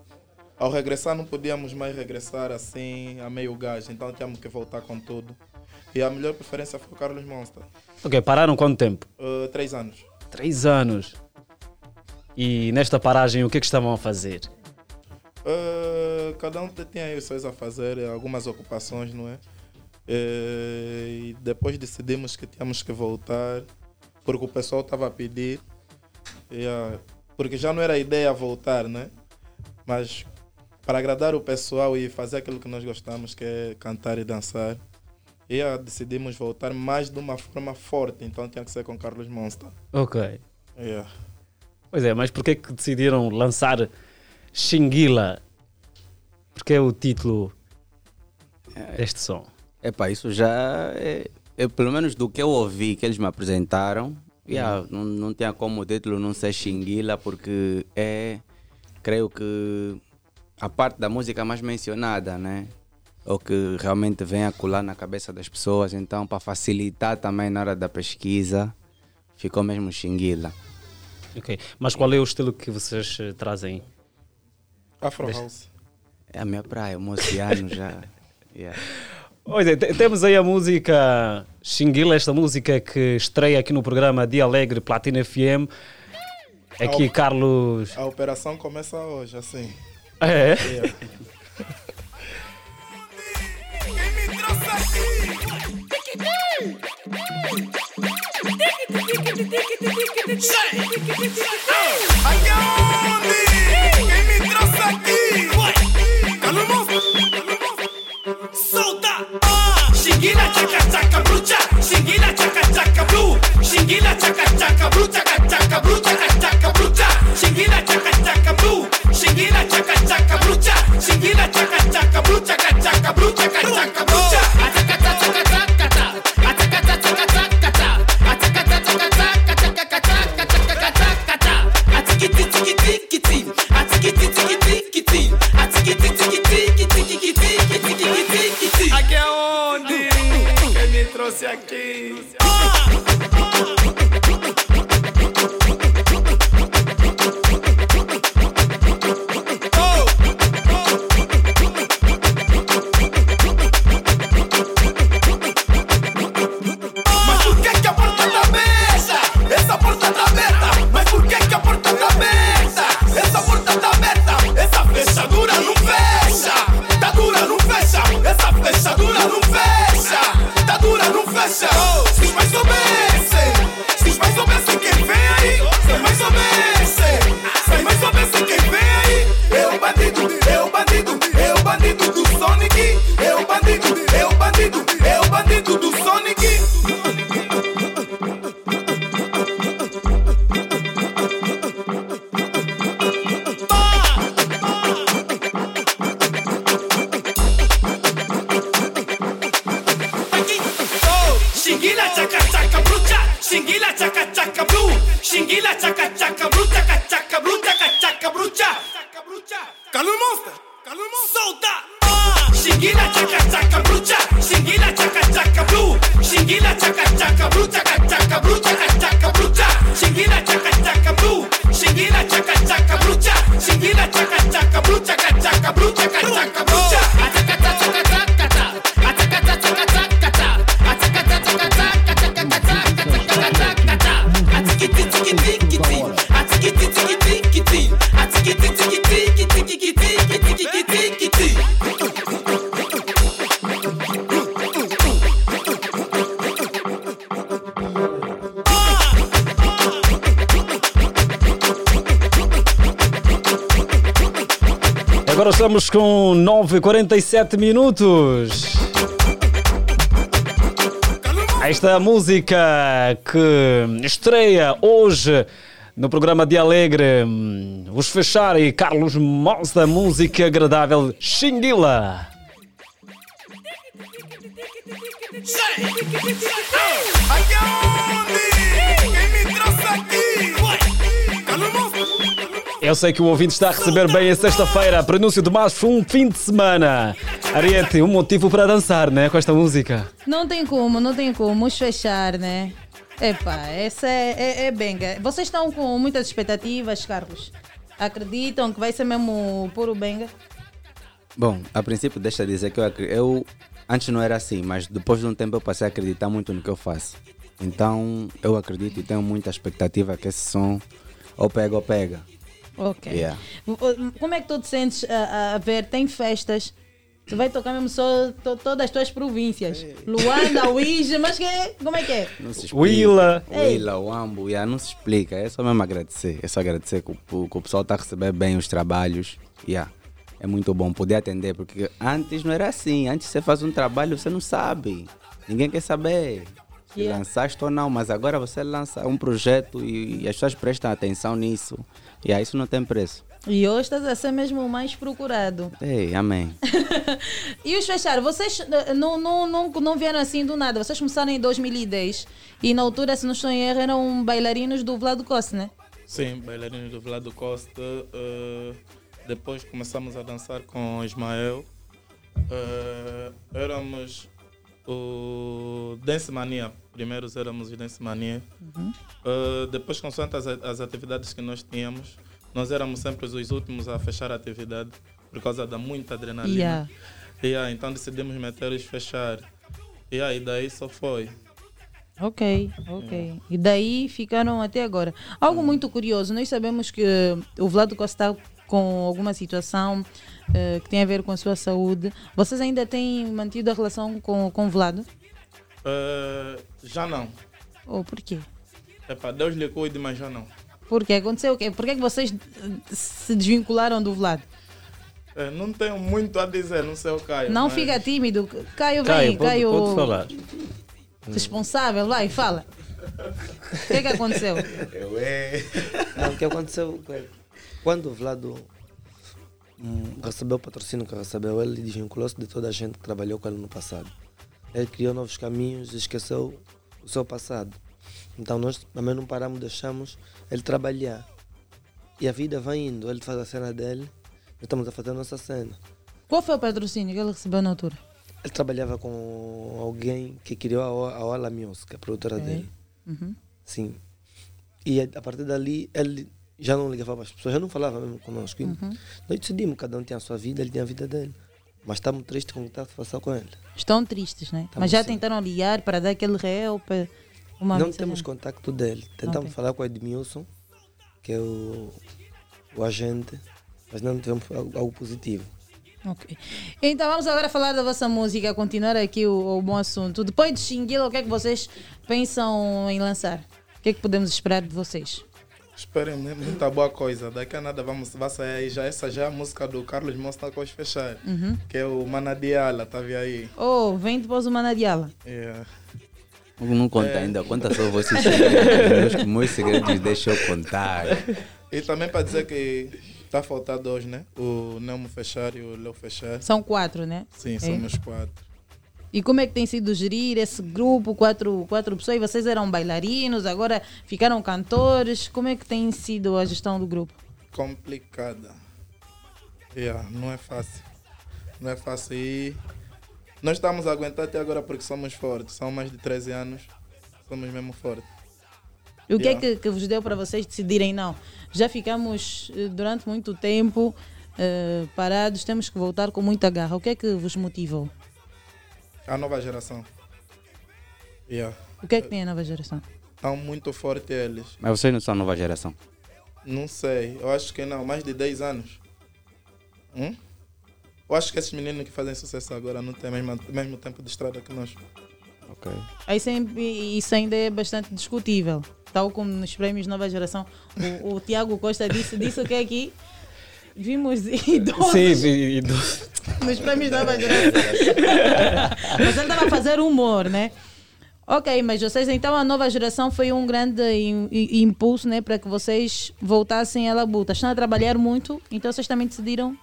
Speaker 34: ao regressar não podíamos mais regressar assim a meio gás, então tínhamos que voltar com tudo. E a melhor preferência foi o Carlos Monster.
Speaker 8: Ok, pararam quanto tempo?
Speaker 34: Eh, três anos.
Speaker 8: Três anos. E nesta paragem, o que é que estavam a fazer?
Speaker 34: Eh, cada um tinha aí os seus a fazer, algumas ocupações, não é? Eh, e depois decidimos que tínhamos que voltar, porque o pessoal estava a pedir. E, ah, porque já não era a ideia voltar, né? Mas para agradar o pessoal e fazer aquilo que nós gostamos, que é cantar e dançar. E ah, decidimos voltar mais de uma forma forte, então tinha que ser com Carlos Monster.
Speaker 8: Ok.
Speaker 34: Yeah.
Speaker 8: Pois é, mas porquê que decidiram lançar Xinguila? Porque é o título deste som.
Speaker 33: Epá, isso já é, é, pelo menos do que eu ouvi que eles me apresentaram, yeah, não, não tinha como o título não ser Xinguila, porque é, creio que a parte da música mais mencionada, né? Ou que realmente vem a colar na cabeça das pessoas, então para facilitar também na hora da pesquisa, ficou mesmo Xinguila.
Speaker 8: Ok. Mas qual é o estilo que vocês eh, trazem?
Speaker 34: Afro House.
Speaker 33: É a minha praia, o oceano já. (laughs) yeah.
Speaker 8: Olha, te- temos aí a música Xinguila, esta música que estreia aqui no programa Dia Alegre Platina FM. Aqui,
Speaker 34: Ao-
Speaker 8: Carlos.
Speaker 34: A operação começa hoje, assim.
Speaker 8: É.
Speaker 36: é. Solta! Ah! Xinguila, tchaca, tchaca, bruta! Xinguila, tchaca, tchaca, blu! Xinguila, tchaca! trouxe aqui.
Speaker 8: 9 47 minutos. Esta música que estreia hoje no programa de Alegre, hum, os Fechar e Carlos Moss música agradável Xinguila. Eu sei que o ouvinte está a receber bem a sexta-feira, prenúncio de mais um fim de semana. Ariete, um motivo para dançar, né, com esta música.
Speaker 7: Não tem como, não tem como. Vamos fechar, né? Epá, essa é, é, é benga. Vocês estão com muitas expectativas, Carlos? Acreditam que vai ser mesmo puro benga?
Speaker 33: Bom, a princípio deixa eu dizer que eu, eu antes não era assim, mas depois de um tempo eu passei a acreditar muito no que eu faço. Então eu acredito e tenho muita expectativa que esse som ou pega ou pega.
Speaker 7: Ok.
Speaker 33: Yeah.
Speaker 7: Como é que tu te sentes a, a ver? Tem festas. Tu vai tocar mesmo só to- todas as tuas províncias. Luanda, Uíge, mas que, como é que é?
Speaker 33: Não se explica.
Speaker 8: Willa.
Speaker 33: Willa, Wambo, yeah, não se explica. É só mesmo agradecer. É só agradecer que o, que o pessoal está a receber bem os trabalhos. Yeah. É muito bom poder atender, porque antes não era assim. Antes você faz um trabalho, você não sabe. Ninguém quer saber. Se
Speaker 7: Yeah.
Speaker 33: lançaste ou não, mas agora você lança um projeto e, e as pessoas prestam atenção nisso. E yeah, isso não tem preço.
Speaker 7: E hoje estás a ser mesmo o mais procurado.
Speaker 33: Ei, amém. (laughs)
Speaker 7: E os fechar, vocês não, não, não, não vieram assim do nada. Vocês começaram em 2010 e na altura, se não estou em erro, eram bailarinos do Vlado Costa, né?
Speaker 34: Sim, bailarinos do Vlado Costa. eh, depois começamos a dançar com o Ismael. Eh, éramos o Dance Mania. Primeiro éramos o Dance Mania. Eh, depois, consoante as, as atividades que nós tínhamos, nós éramos sempre os últimos a fechar a atividade por causa da muita adrenalina.
Speaker 7: Yeah.
Speaker 34: Yeah, então decidimos meter e fechar. Yeah, e daí só foi.
Speaker 7: Ok, ok. E daí ficaram até agora. Algo muito curioso, nós sabemos que o Vlado Costa está com alguma situação eh, que tem a ver com a sua saúde. Vocês ainda têm mantido a relação com, com o Vlado?
Speaker 34: Eh, já não.
Speaker 7: Ou por quê?
Speaker 34: Epá, Deus lhe cuide, mas já não.
Speaker 7: Por quê? Aconteceu o quê? Por que, que vocês eh, se desvincularam do Vlad?
Speaker 34: Eh, não tenho muito a dizer, não sei o Caio.
Speaker 7: Não
Speaker 34: mas-
Speaker 7: fica tímido. Caio,
Speaker 8: Caio,
Speaker 7: vem,
Speaker 8: pode-
Speaker 7: Caio.
Speaker 8: pode falar.
Speaker 7: Responsável, vai, fala. O que é que aconteceu?
Speaker 35: Eu é. Não, o que aconteceu é quando o Vlado hum, recebeu o patrocínio que recebeu, ele desvinculou-se de toda a gente que trabalhou com ele no passado. Ele criou novos caminhos e esqueceu o seu passado. Então nós também não paramos, deixamos ele trabalhar. E a vida vai indo, ele faz a cena dele, nós estamos a fazer a nossa cena.
Speaker 7: Qual foi o patrocínio que ele recebeu na altura?
Speaker 35: Ele trabalhava com alguém que criou a, Ola Music, a produtora
Speaker 7: Ok.
Speaker 35: dele.
Speaker 7: Uhum.
Speaker 35: Sim. E a partir dali, ele já não ligava para as pessoas, já não falava mesmo conosco.
Speaker 7: Uhum.
Speaker 35: Nós decidimos, cada um tinha a sua vida, ele tinha a vida dele. Mas estamos tristes com o que está a passar com ele.
Speaker 7: Estão tristes, né?
Speaker 35: Estamos
Speaker 7: Mas já
Speaker 35: sim.
Speaker 7: tentaram ligar para dar aquele help? Uma
Speaker 35: não
Speaker 7: mensagem?
Speaker 35: temos contacto dele. Tentamos
Speaker 7: Ok.
Speaker 35: falar com o Edmilson, que é o, o agente, mas não tivemos algo, algo positivo.
Speaker 7: Ok. Então vamos agora falar da vossa música, continuar aqui o, o bom assunto. Depois de Xinguila, o que é que vocês pensam em lançar? O que é que podemos esperar de vocês?
Speaker 34: Esperem mu- muita boa coisa. Daqui a nada vamos, vai sair aí já. Essa já é a música do Carlos Mostra com os fechar.
Speaker 7: Uhum.
Speaker 34: Que é o Manadiala, tá vendo aí?
Speaker 7: Oh, vem depois o Manadiala.
Speaker 34: Yeah.
Speaker 33: Não conta ainda, conta só vocês segredos. Meus, meus segredos deixa eu contar.
Speaker 34: E também para dizer que está faltando hoje, né? O Nelmo Fechar e o Leo Fechar.
Speaker 7: São quatro, né?
Speaker 34: Sim,
Speaker 7: É.
Speaker 34: somos quatro.
Speaker 7: E como é que tem sido gerir esse grupo, quatro, quatro pessoas? E vocês eram bailarinos, agora ficaram cantores. Como é que tem sido a gestão do grupo?
Speaker 34: Complicada. Yeah, não é fácil. Não é fácil. E nós estamos a aguentar até agora porque somos fortes. São mais de 13 anos. Somos mesmo fortes.
Speaker 7: E o que
Speaker 34: Yeah.
Speaker 7: é que, que vos deu para vocês decidirem não? Já ficamos eh, durante muito tempo eh, parados, temos que voltar com muita garra. O que é que vos motivou?
Speaker 34: A nova geração. Yeah.
Speaker 7: O que é que tem a nova geração?
Speaker 34: Estão muito fortes eles.
Speaker 33: Mas vocês não são nova geração.
Speaker 34: Não sei, eu acho que não, mais de 10 anos. Hum? Eu acho que esses meninos que fazem sucesso agora não têm mesmo, mesmo tempo de estrada que nós.
Speaker 33: Ok.
Speaker 7: Aí sempre, isso ainda é bastante discutível. Tal como nos prêmios Nova Geração, o, o Tiago Costa disse, disse o que é aqui? Vimos (laughs) idosos
Speaker 8: Sim, vi- idoso.
Speaker 7: nos prêmios Nova Geração. (laughs) mas ele estava a fazer humor, né? Ok, mas vocês, então a nova geração foi um grande impulso né, para que vocês voltassem à labuta. Estão a trabalhar muito, então vocês também decidiram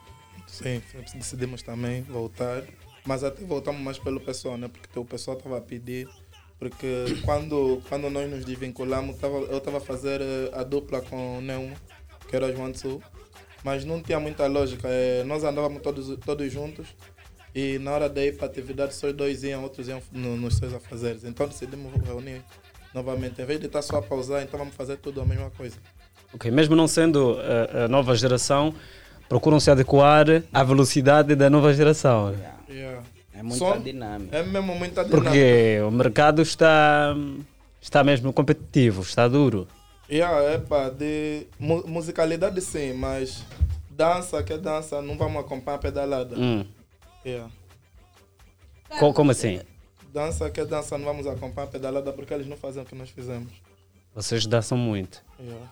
Speaker 34: Sim, decidimos também voltar. Mas até voltamos mais pelo pessoal, né? Porque o pessoal estava a pedir. Porque quando, quando nós nos desvinculamos, tava, eu estava a fazer eh, a dupla com o Neumo, que era o João Tsu. Mas não tinha muita lógica. eh, nós andávamos todos, todos juntos. E na hora de ir para a atividade, só os dois iam, outros iam no- nos seus afazeres. Então decidimos reunir novamente. Em vez de estar só a pausar, então vamos fazer tudo a mesma coisa.
Speaker 8: Ok, mesmo não sendo a, a nova geração, procuram se adequar à velocidade da nova geração.
Speaker 34: Yeah.
Speaker 33: É muita
Speaker 34: Só-
Speaker 33: dinâmica.
Speaker 34: É mesmo muita dinâmica.
Speaker 8: Porque o mercado está, está mesmo competitivo, está duro.
Speaker 34: Yeah, pá, de mu- musicalidade sim, mas dança que é dança, não vamos acompanhar a pedalada.
Speaker 8: Hum.
Speaker 34: Yeah.
Speaker 8: Co- como assim?
Speaker 34: Dança que é dança, não vamos acompanhar a pedalada porque eles não fazem o que nós fizemos.
Speaker 8: Vocês dançam muito.
Speaker 34: Yeah.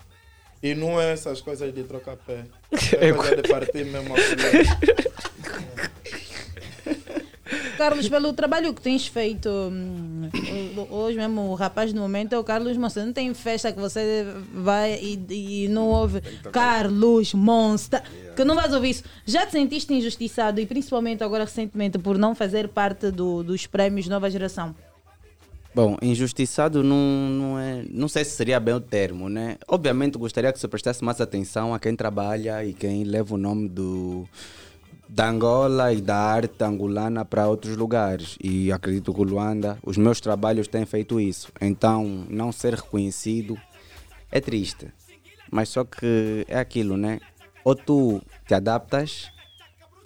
Speaker 34: E não é essas coisas de trocar pé. (laughs)
Speaker 8: É
Speaker 34: coisa de partir mesmo a. (laughs)
Speaker 7: Carlos, pelo trabalho que tens feito, hum, hoje mesmo o rapaz do momento é o Carlos Monster. Não tem festa que você vai e, e não ouve Carlos Monster, que não vais ouvir isso. Já te sentiste injustiçado e principalmente agora recentemente por não fazer parte do- dos prémios Nova Geração?
Speaker 33: Bom, injustiçado não, não é. Não sei se seria bem o termo, né? Obviamente gostaria que se prestasse mais atenção a quem trabalha e quem leva o nome do, da Angola e da arte angolana para outros lugares. E acredito que o Luanda, os meus trabalhos têm feito isso. Então, não ser reconhecido é triste. Mas só que é aquilo, né? Ou tu te adaptas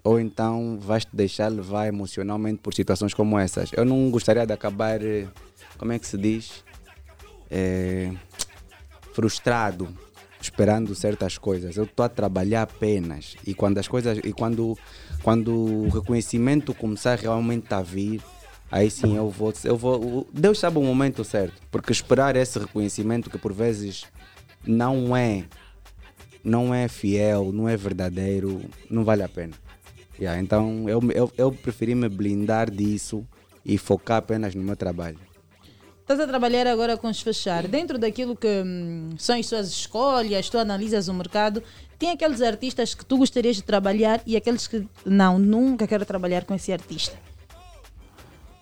Speaker 33: ou então vais te deixar levar emocionalmente por situações como essas. Eu não gostaria de acabar, eh, como é que se diz, Eh, frustrado, esperando certas coisas. Eu estou a trabalhar apenas e quando as coisas e quando quando o reconhecimento começar realmente a vir, aí sim eu vou, eu vou. Deus sabe o momento certo, porque esperar esse reconhecimento que por vezes não é, não é fiel, não é verdadeiro, não vale a pena. Yeah, então eu, eu, eu preferi me blindar disso e focar apenas no meu trabalho.
Speaker 7: Estás a trabalhar agora com os fechar. Dentro daquilo que hum, são as suas escolhas, tu analisas o mercado, tem aqueles artistas que tu gostarias de trabalhar e aqueles que não, nunca quero trabalhar com esse artista.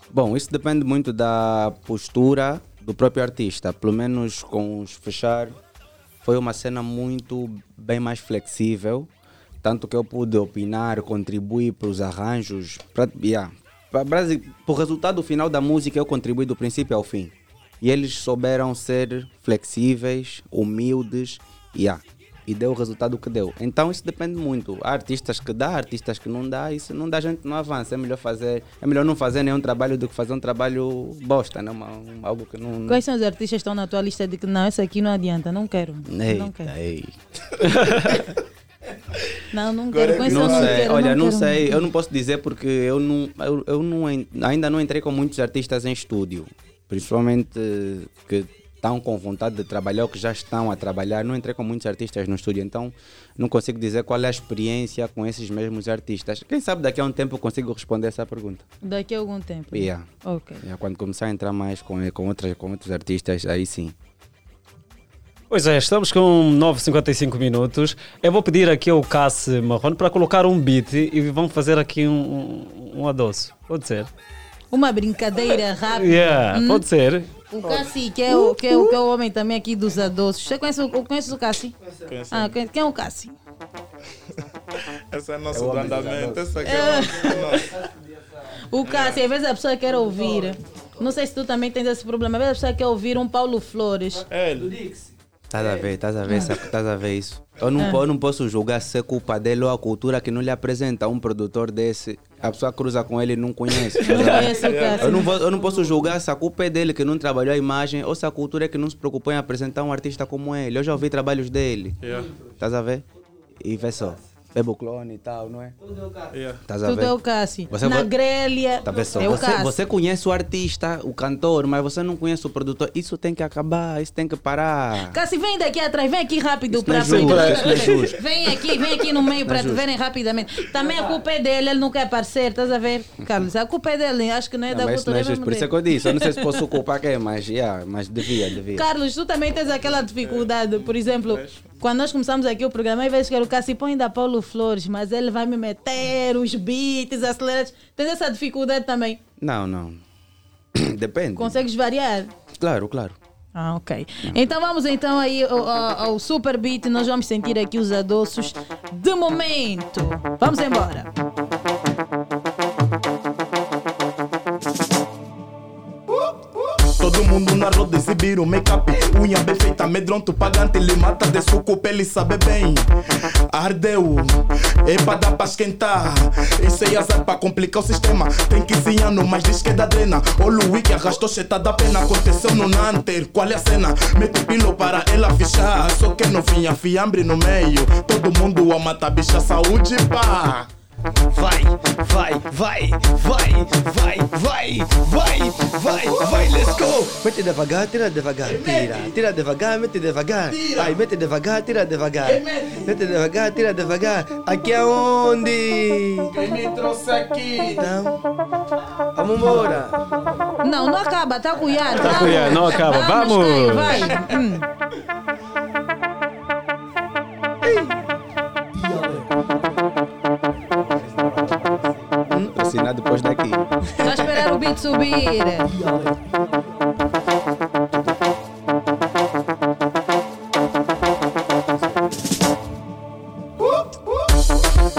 Speaker 33: Bom, isso depende muito da postura do próprio artista. Pelo menos com os fechar, foi uma cena muito bem mais flexível. Tanto que eu pude opinar, contribuir para os arranjos. Para yeah, pro resultado final da música, eu contribuí do princípio ao fim. E eles souberam ser flexíveis, humildes, yeah, e deu o resultado que deu. Então isso depende muito. Há artistas que dá, artistas que não dá, isso não dá, a gente não avança. É melhor fazer, é melhor não fazer nenhum trabalho do que fazer um trabalho bosta, né? Uma- um- algo que não.
Speaker 7: Quais são os artistas que estão na tua lista de que não, esse aqui não adianta, não quero. não
Speaker 33: Eita,
Speaker 7: quero. (laughs) Não, não quero. Eu
Speaker 33: Não
Speaker 7: não
Speaker 33: sei,
Speaker 7: quero,
Speaker 33: olha, não,
Speaker 7: quero.
Speaker 33: sei, eu não posso dizer porque eu, não, eu, eu não, ainda não entrei com muitos artistas em estúdio, principalmente que estão com vontade de trabalhar ou que já estão a trabalhar. Não entrei com muitos artistas no estúdio, então não consigo dizer qual é a experiência com esses mesmos artistas. Quem sabe daqui a um tempo eu consigo responder essa pergunta.
Speaker 7: Daqui a algum tempo.
Speaker 33: Yeah.
Speaker 7: Ok.
Speaker 33: Yeah, quando começar a entrar mais com, com, outras, com outros artistas, aí sim.
Speaker 8: Pois é, estamos com 9,55 minutos. Eu vou pedir aqui ao Cassi Marrone para colocar um beat e vamos fazer aqui um, um, um adoço. Pode ser?
Speaker 7: Uma brincadeira rápida.
Speaker 8: Yeah,
Speaker 7: Hum?
Speaker 8: pode ser.
Speaker 7: O Cassi, que é o, que, é o, que é o homem também aqui dos adoços. Você conhece o, conhece o Cassi?
Speaker 34: Conheço.
Speaker 7: Ah, conhece- quem é o Cassi? (laughs)
Speaker 34: Esse é nosso
Speaker 33: É
Speaker 34: andamento. Esse aqui é o nosso.
Speaker 7: O Cassi, às vezes a pessoa quer ouvir. Não sei se tu também tens esse problema. Às vezes a pessoa quer ouvir um Paulo Flores.
Speaker 34: É ele.
Speaker 33: Estás a ver, estás a ver, estás a ver isso. Eu não,
Speaker 7: Ah.
Speaker 33: eu não posso julgar se é culpa dele ou a cultura que não lhe apresenta um produtor desse. A pessoa cruza com ele e não conhece. (laughs)
Speaker 7: Não conhece o
Speaker 33: eu, não vou, eu não posso julgar se a culpa é dele que não trabalhou a imagem ou se a cultura é que não se preocupou em apresentar um artista como ele. Eu já ouvi trabalhos dele.
Speaker 34: Yeah.
Speaker 33: Estás a ver? E vê só. Bebo clone e tal, não é?
Speaker 34: Yeah.
Speaker 33: Estás a
Speaker 7: Tudo
Speaker 33: ver?
Speaker 7: é o Cassi.
Speaker 33: Você
Speaker 7: Na
Speaker 33: vai-
Speaker 7: grelha.
Speaker 33: Tá vendo só?
Speaker 7: é o
Speaker 33: Você,
Speaker 7: Cassi.
Speaker 33: você conhece o artista, o cantor, mas você não conhece o produtor. Isso tem que acabar, isso tem que parar.
Speaker 7: Cassi, vem daqui atrás, vem aqui rápido
Speaker 33: não é
Speaker 7: para
Speaker 33: justo, isso não é justo. (laughs)
Speaker 7: Vem aqui, vem aqui no meio
Speaker 33: é
Speaker 7: para te verem rapidamente. Também a culpa é dele, ele não quer aparecer, estás a ver? Carlos, a culpa é dele, acho que não é
Speaker 33: Não,
Speaker 7: da
Speaker 33: mas isso não
Speaker 7: cultura.
Speaker 33: é
Speaker 7: é
Speaker 33: justo.
Speaker 7: mesmo
Speaker 33: Por isso é
Speaker 7: dele.
Speaker 33: que eu disse. Eu não sei se posso culpar quem, mas, yeah, mas devia, devia.
Speaker 7: Carlos, tu também tens aquela dificuldade, por exemplo, quando nós começamos aqui o programa, às vezes quero o Cassi põe da Paulo Flores, mas ele vai me meter os beats acelerados. Tens essa dificuldade também.
Speaker 33: Não, não. (coughs) Depende.
Speaker 7: Consegues variar?
Speaker 33: Claro, claro.
Speaker 7: Ah, ok. Então vamos então aí ao, ao- super beat, nós vamos sentir aqui os adoços de momento. Vamos embora.
Speaker 26: Todo mundo na roda exibir o make-up Unha bem feita, amedronto, pagante Ele mata de suco, ele sabe bem. Ardeu, é pra dar pra esquentar. Isso é azar pra complicar o sistema. Tem 15 anos, mas diz que é da drena. O Louis que arrastou cheta da pena. Aconteceu no Nanter, qual é a cena? Mete pilo para ela fichar Só que não vinha fiambre no meio. Todo mundo a matar bicha, saúde pá
Speaker 37: Vai, vai, vai, vai, vai, vai, vai, vai, vai, let's go! Mete devagar, tira devagar, tira, tira devagar, mete devagar, vai, mete devagar, tira devagar, mete devagar, tira devagar, aqui aonde?
Speaker 26: Quem me trouxe aqui?
Speaker 37: Não. Vamos embora.
Speaker 7: Não, não acaba, tá cuiado.
Speaker 8: Tá cuiado, não acaba. Vamos!
Speaker 7: Caio, vai. (laughs) Hum.
Speaker 33: Assinar depois daqui.
Speaker 7: Só esperar o beat subir.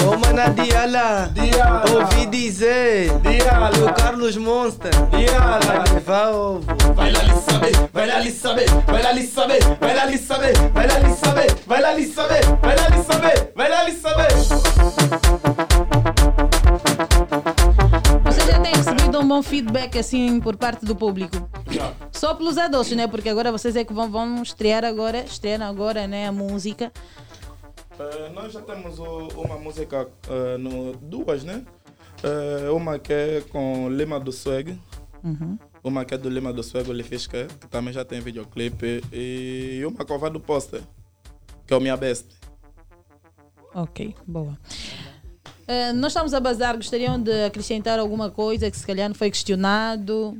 Speaker 37: Ô, mana Diala, ouvi dizer que o Carlos Monster vai levar ovo.
Speaker 26: Vai lá ali saber, vai lá ali saber, vai lá ali saber, vai lá ali saber, vai lá ali saber, vai lá ali saber, vai lá ali saber, vai lá ali saber.
Speaker 7: Tem recebido um bom feedback assim por parte do público? Só pelos adoços, né? Porque agora vocês é que vão, vão estrear agora, estreando agora, né? A música.
Speaker 34: Eh, nós já temos o- uma música, eh, no, duas, né? Eh, uma que é com Lima do Swag,
Speaker 7: Uhum.
Speaker 34: Uma que é do Lima do Suego Lifisca, que também já tem videoclipe. E uma cova do pôster, que é o Minha Best.
Speaker 7: Ok, boa. Eh, nós estamos a bazar, gostariam de acrescentar alguma coisa que se calhar não foi questionado?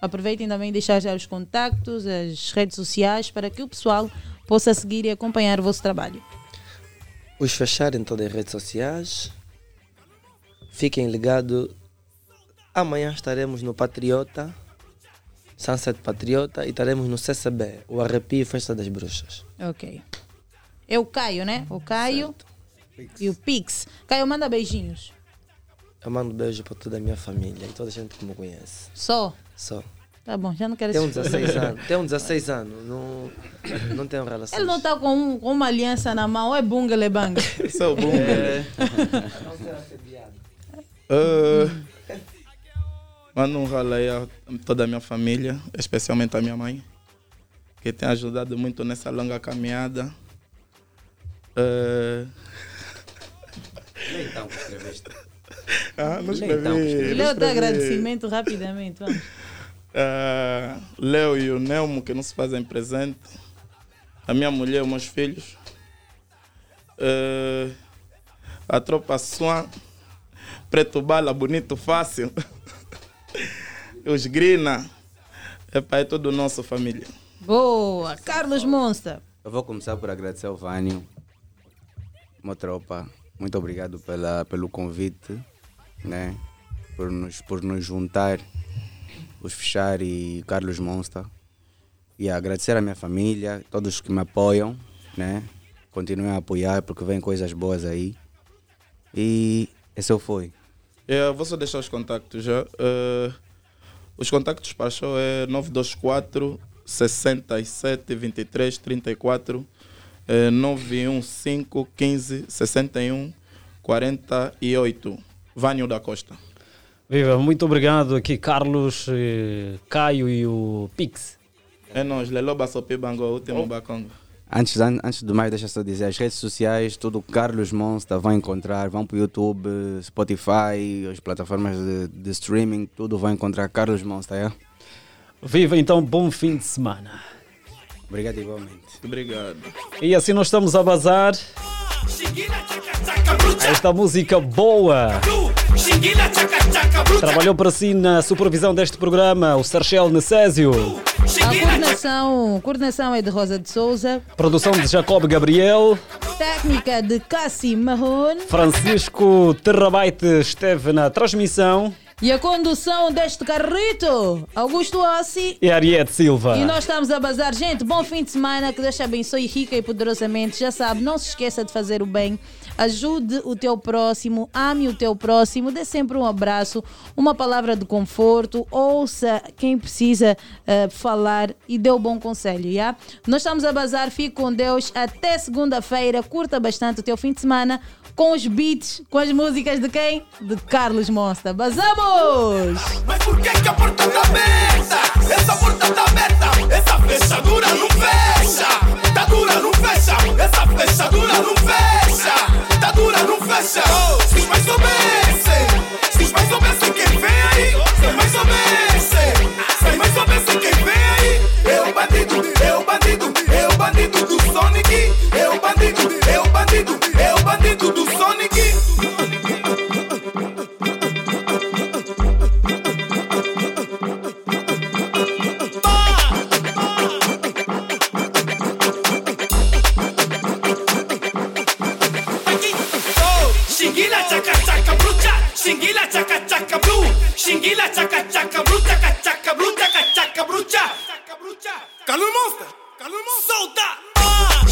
Speaker 7: Aproveitem também deixar já os contactos, as redes sociais, para que o pessoal possa seguir e acompanhar o vosso trabalho.
Speaker 35: Os fechar em todas as redes sociais. Fiquem ligados. Amanhã estaremos no Patriota, Sunset Patriota, e estaremos no CCB, o Arrepio Festa das Bruxas.
Speaker 7: Ok. É o Caio, né? O Caio e o Pix. Caio, manda beijinhos.
Speaker 35: Eu mando beijo para toda a minha família e toda a gente que me conhece.
Speaker 7: Só?
Speaker 35: Só.
Speaker 7: Tá bom, já não quero
Speaker 35: Tenho
Speaker 7: esses-
Speaker 35: 16 anos. Tenho 16 anos. Não, não tenho relação.
Speaker 7: Ele não está com, um- com uma aliança na mão, ou é bunga lebanga?
Speaker 34: Esse é (laughs) o bunga. Uh, mando um ralo aí a toda a minha família, especialmente a minha mãe, que tem ajudado muito nessa longa caminhada. Uh,
Speaker 33: Nem então que escreveste. (laughs)
Speaker 34: ah, não escrevi.
Speaker 33: então
Speaker 34: não escrevi.
Speaker 7: agradecimento rapidamente, vamos. (laughs)
Speaker 34: Léo e o Nelmo que não se fazem presente. A minha mulher e os meus filhos. Ah, a tropa Swan. Preto Bala, bonito, fácil. (laughs) os Grina. Epá, é tudo nosso, família.
Speaker 7: Boa! Carlos Monster.
Speaker 33: Eu vou começar por agradecer ao Vânio, uma tropa. Muito obrigado pela, pelo convite, né? por, nos, por nos juntar, os Fechar e Carlos Monster. E agradecer à minha família, todos que me apoiam, né? Continuem a apoiar porque vem coisas boas aí. E esse eu fui.
Speaker 34: É, vou só deixar os contactos já. Eh, os contactos para show é 924 67 23 34 eh, 915 15 61 48. Vânio da Costa.
Speaker 8: Viva, muito obrigado aqui, Carlos, eh, Caio e o Pix.
Speaker 34: É nós, Leloba Sopi Bango, último Bacongo.
Speaker 33: Antes, an- antes do mais, deixa só dizer, as redes sociais, tudo Carlos Monster vão encontrar, vão para o YouTube, Spotify, as plataformas de, de streaming, tudo vão encontrar Carlos Monster, é?
Speaker 8: Viva então, bom fim de semana.
Speaker 33: Obrigado igualmente.
Speaker 34: Obrigado.
Speaker 8: E assim nós estamos a bazar. Esta música boa. Trabalhou para si na supervisão deste programa o Sarchel Necésio.
Speaker 7: A coordenação, coordenação é de Rosa de Souza,
Speaker 8: Produção de Jacob Gabriel.
Speaker 7: técnica de Cassim Marrone
Speaker 8: Francisco Terrabaite esteve na transmissão.
Speaker 7: E a condução deste carrito, Augusto Ossi.
Speaker 8: E Ariete Silva.
Speaker 7: E nós estamos a bazar. Gente, bom fim de semana. Que Deus te abençoe rica e poderosamente. Já sabe, não se esqueça de fazer o bem. Ajude o teu próximo. Ame o teu próximo. Dê sempre um abraço, uma palavra de conforto. Ouça quem precisa eh, falar e dê o bom conselho, já? Nós estamos a bazar. Fique com Deus. Até segunda-feira. Curta bastante o teu fim de semana com os beats, com as músicas de quem? De Carlos Monster. Bazamos!
Speaker 36: Mas por que, que a porta tá aberta? Essa porta tá aberta, essa fechadura não fecha. Tá dura, não fecha. Essa fechadura não fecha. Tá dura, não fecha. Se os pais soubessem, se os pais soubessem quem vem aí, se os pais soubessem, se os pais soubessem quem vem aí, o bandido, o bandido, o bandido do Sonic, o bandido, o bandido, Calma monster, calma. Solta.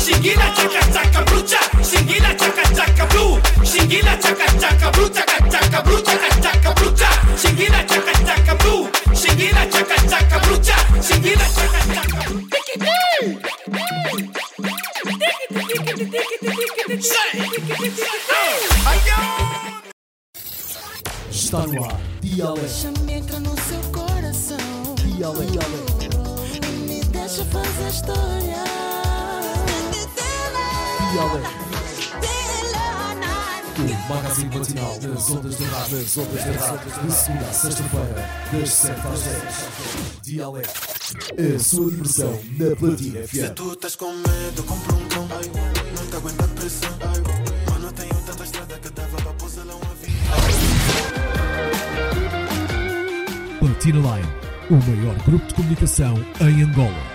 Speaker 36: Shingila chaka chaka brucha, shingila chaka chaka blue, shingila chaka chaka blue, chaka chaka blue, chaka chaka brucha, shingila chaka chaka blue, shingila chaka chaka brucha, shingila chaka.
Speaker 38: Está no ar. Dialeto.
Speaker 39: Deixa-me entrar no seu coração.
Speaker 38: Dialeto.
Speaker 39: Me deixa fazer história.
Speaker 4: O magazine matinal das ondas da rádio. Das ondas da rádio. De segunda a sexta-feira, das 7 às 10. Dialeto. A sua diversão na Platina
Speaker 36: Se
Speaker 4: FM.
Speaker 36: tu estás com medo, compra um cão. Não te aguenta a pressão. Mano, tenho tanta estrada que dava para pousar lá um
Speaker 4: Platina Line, o maior grupo de comunicação em Angola.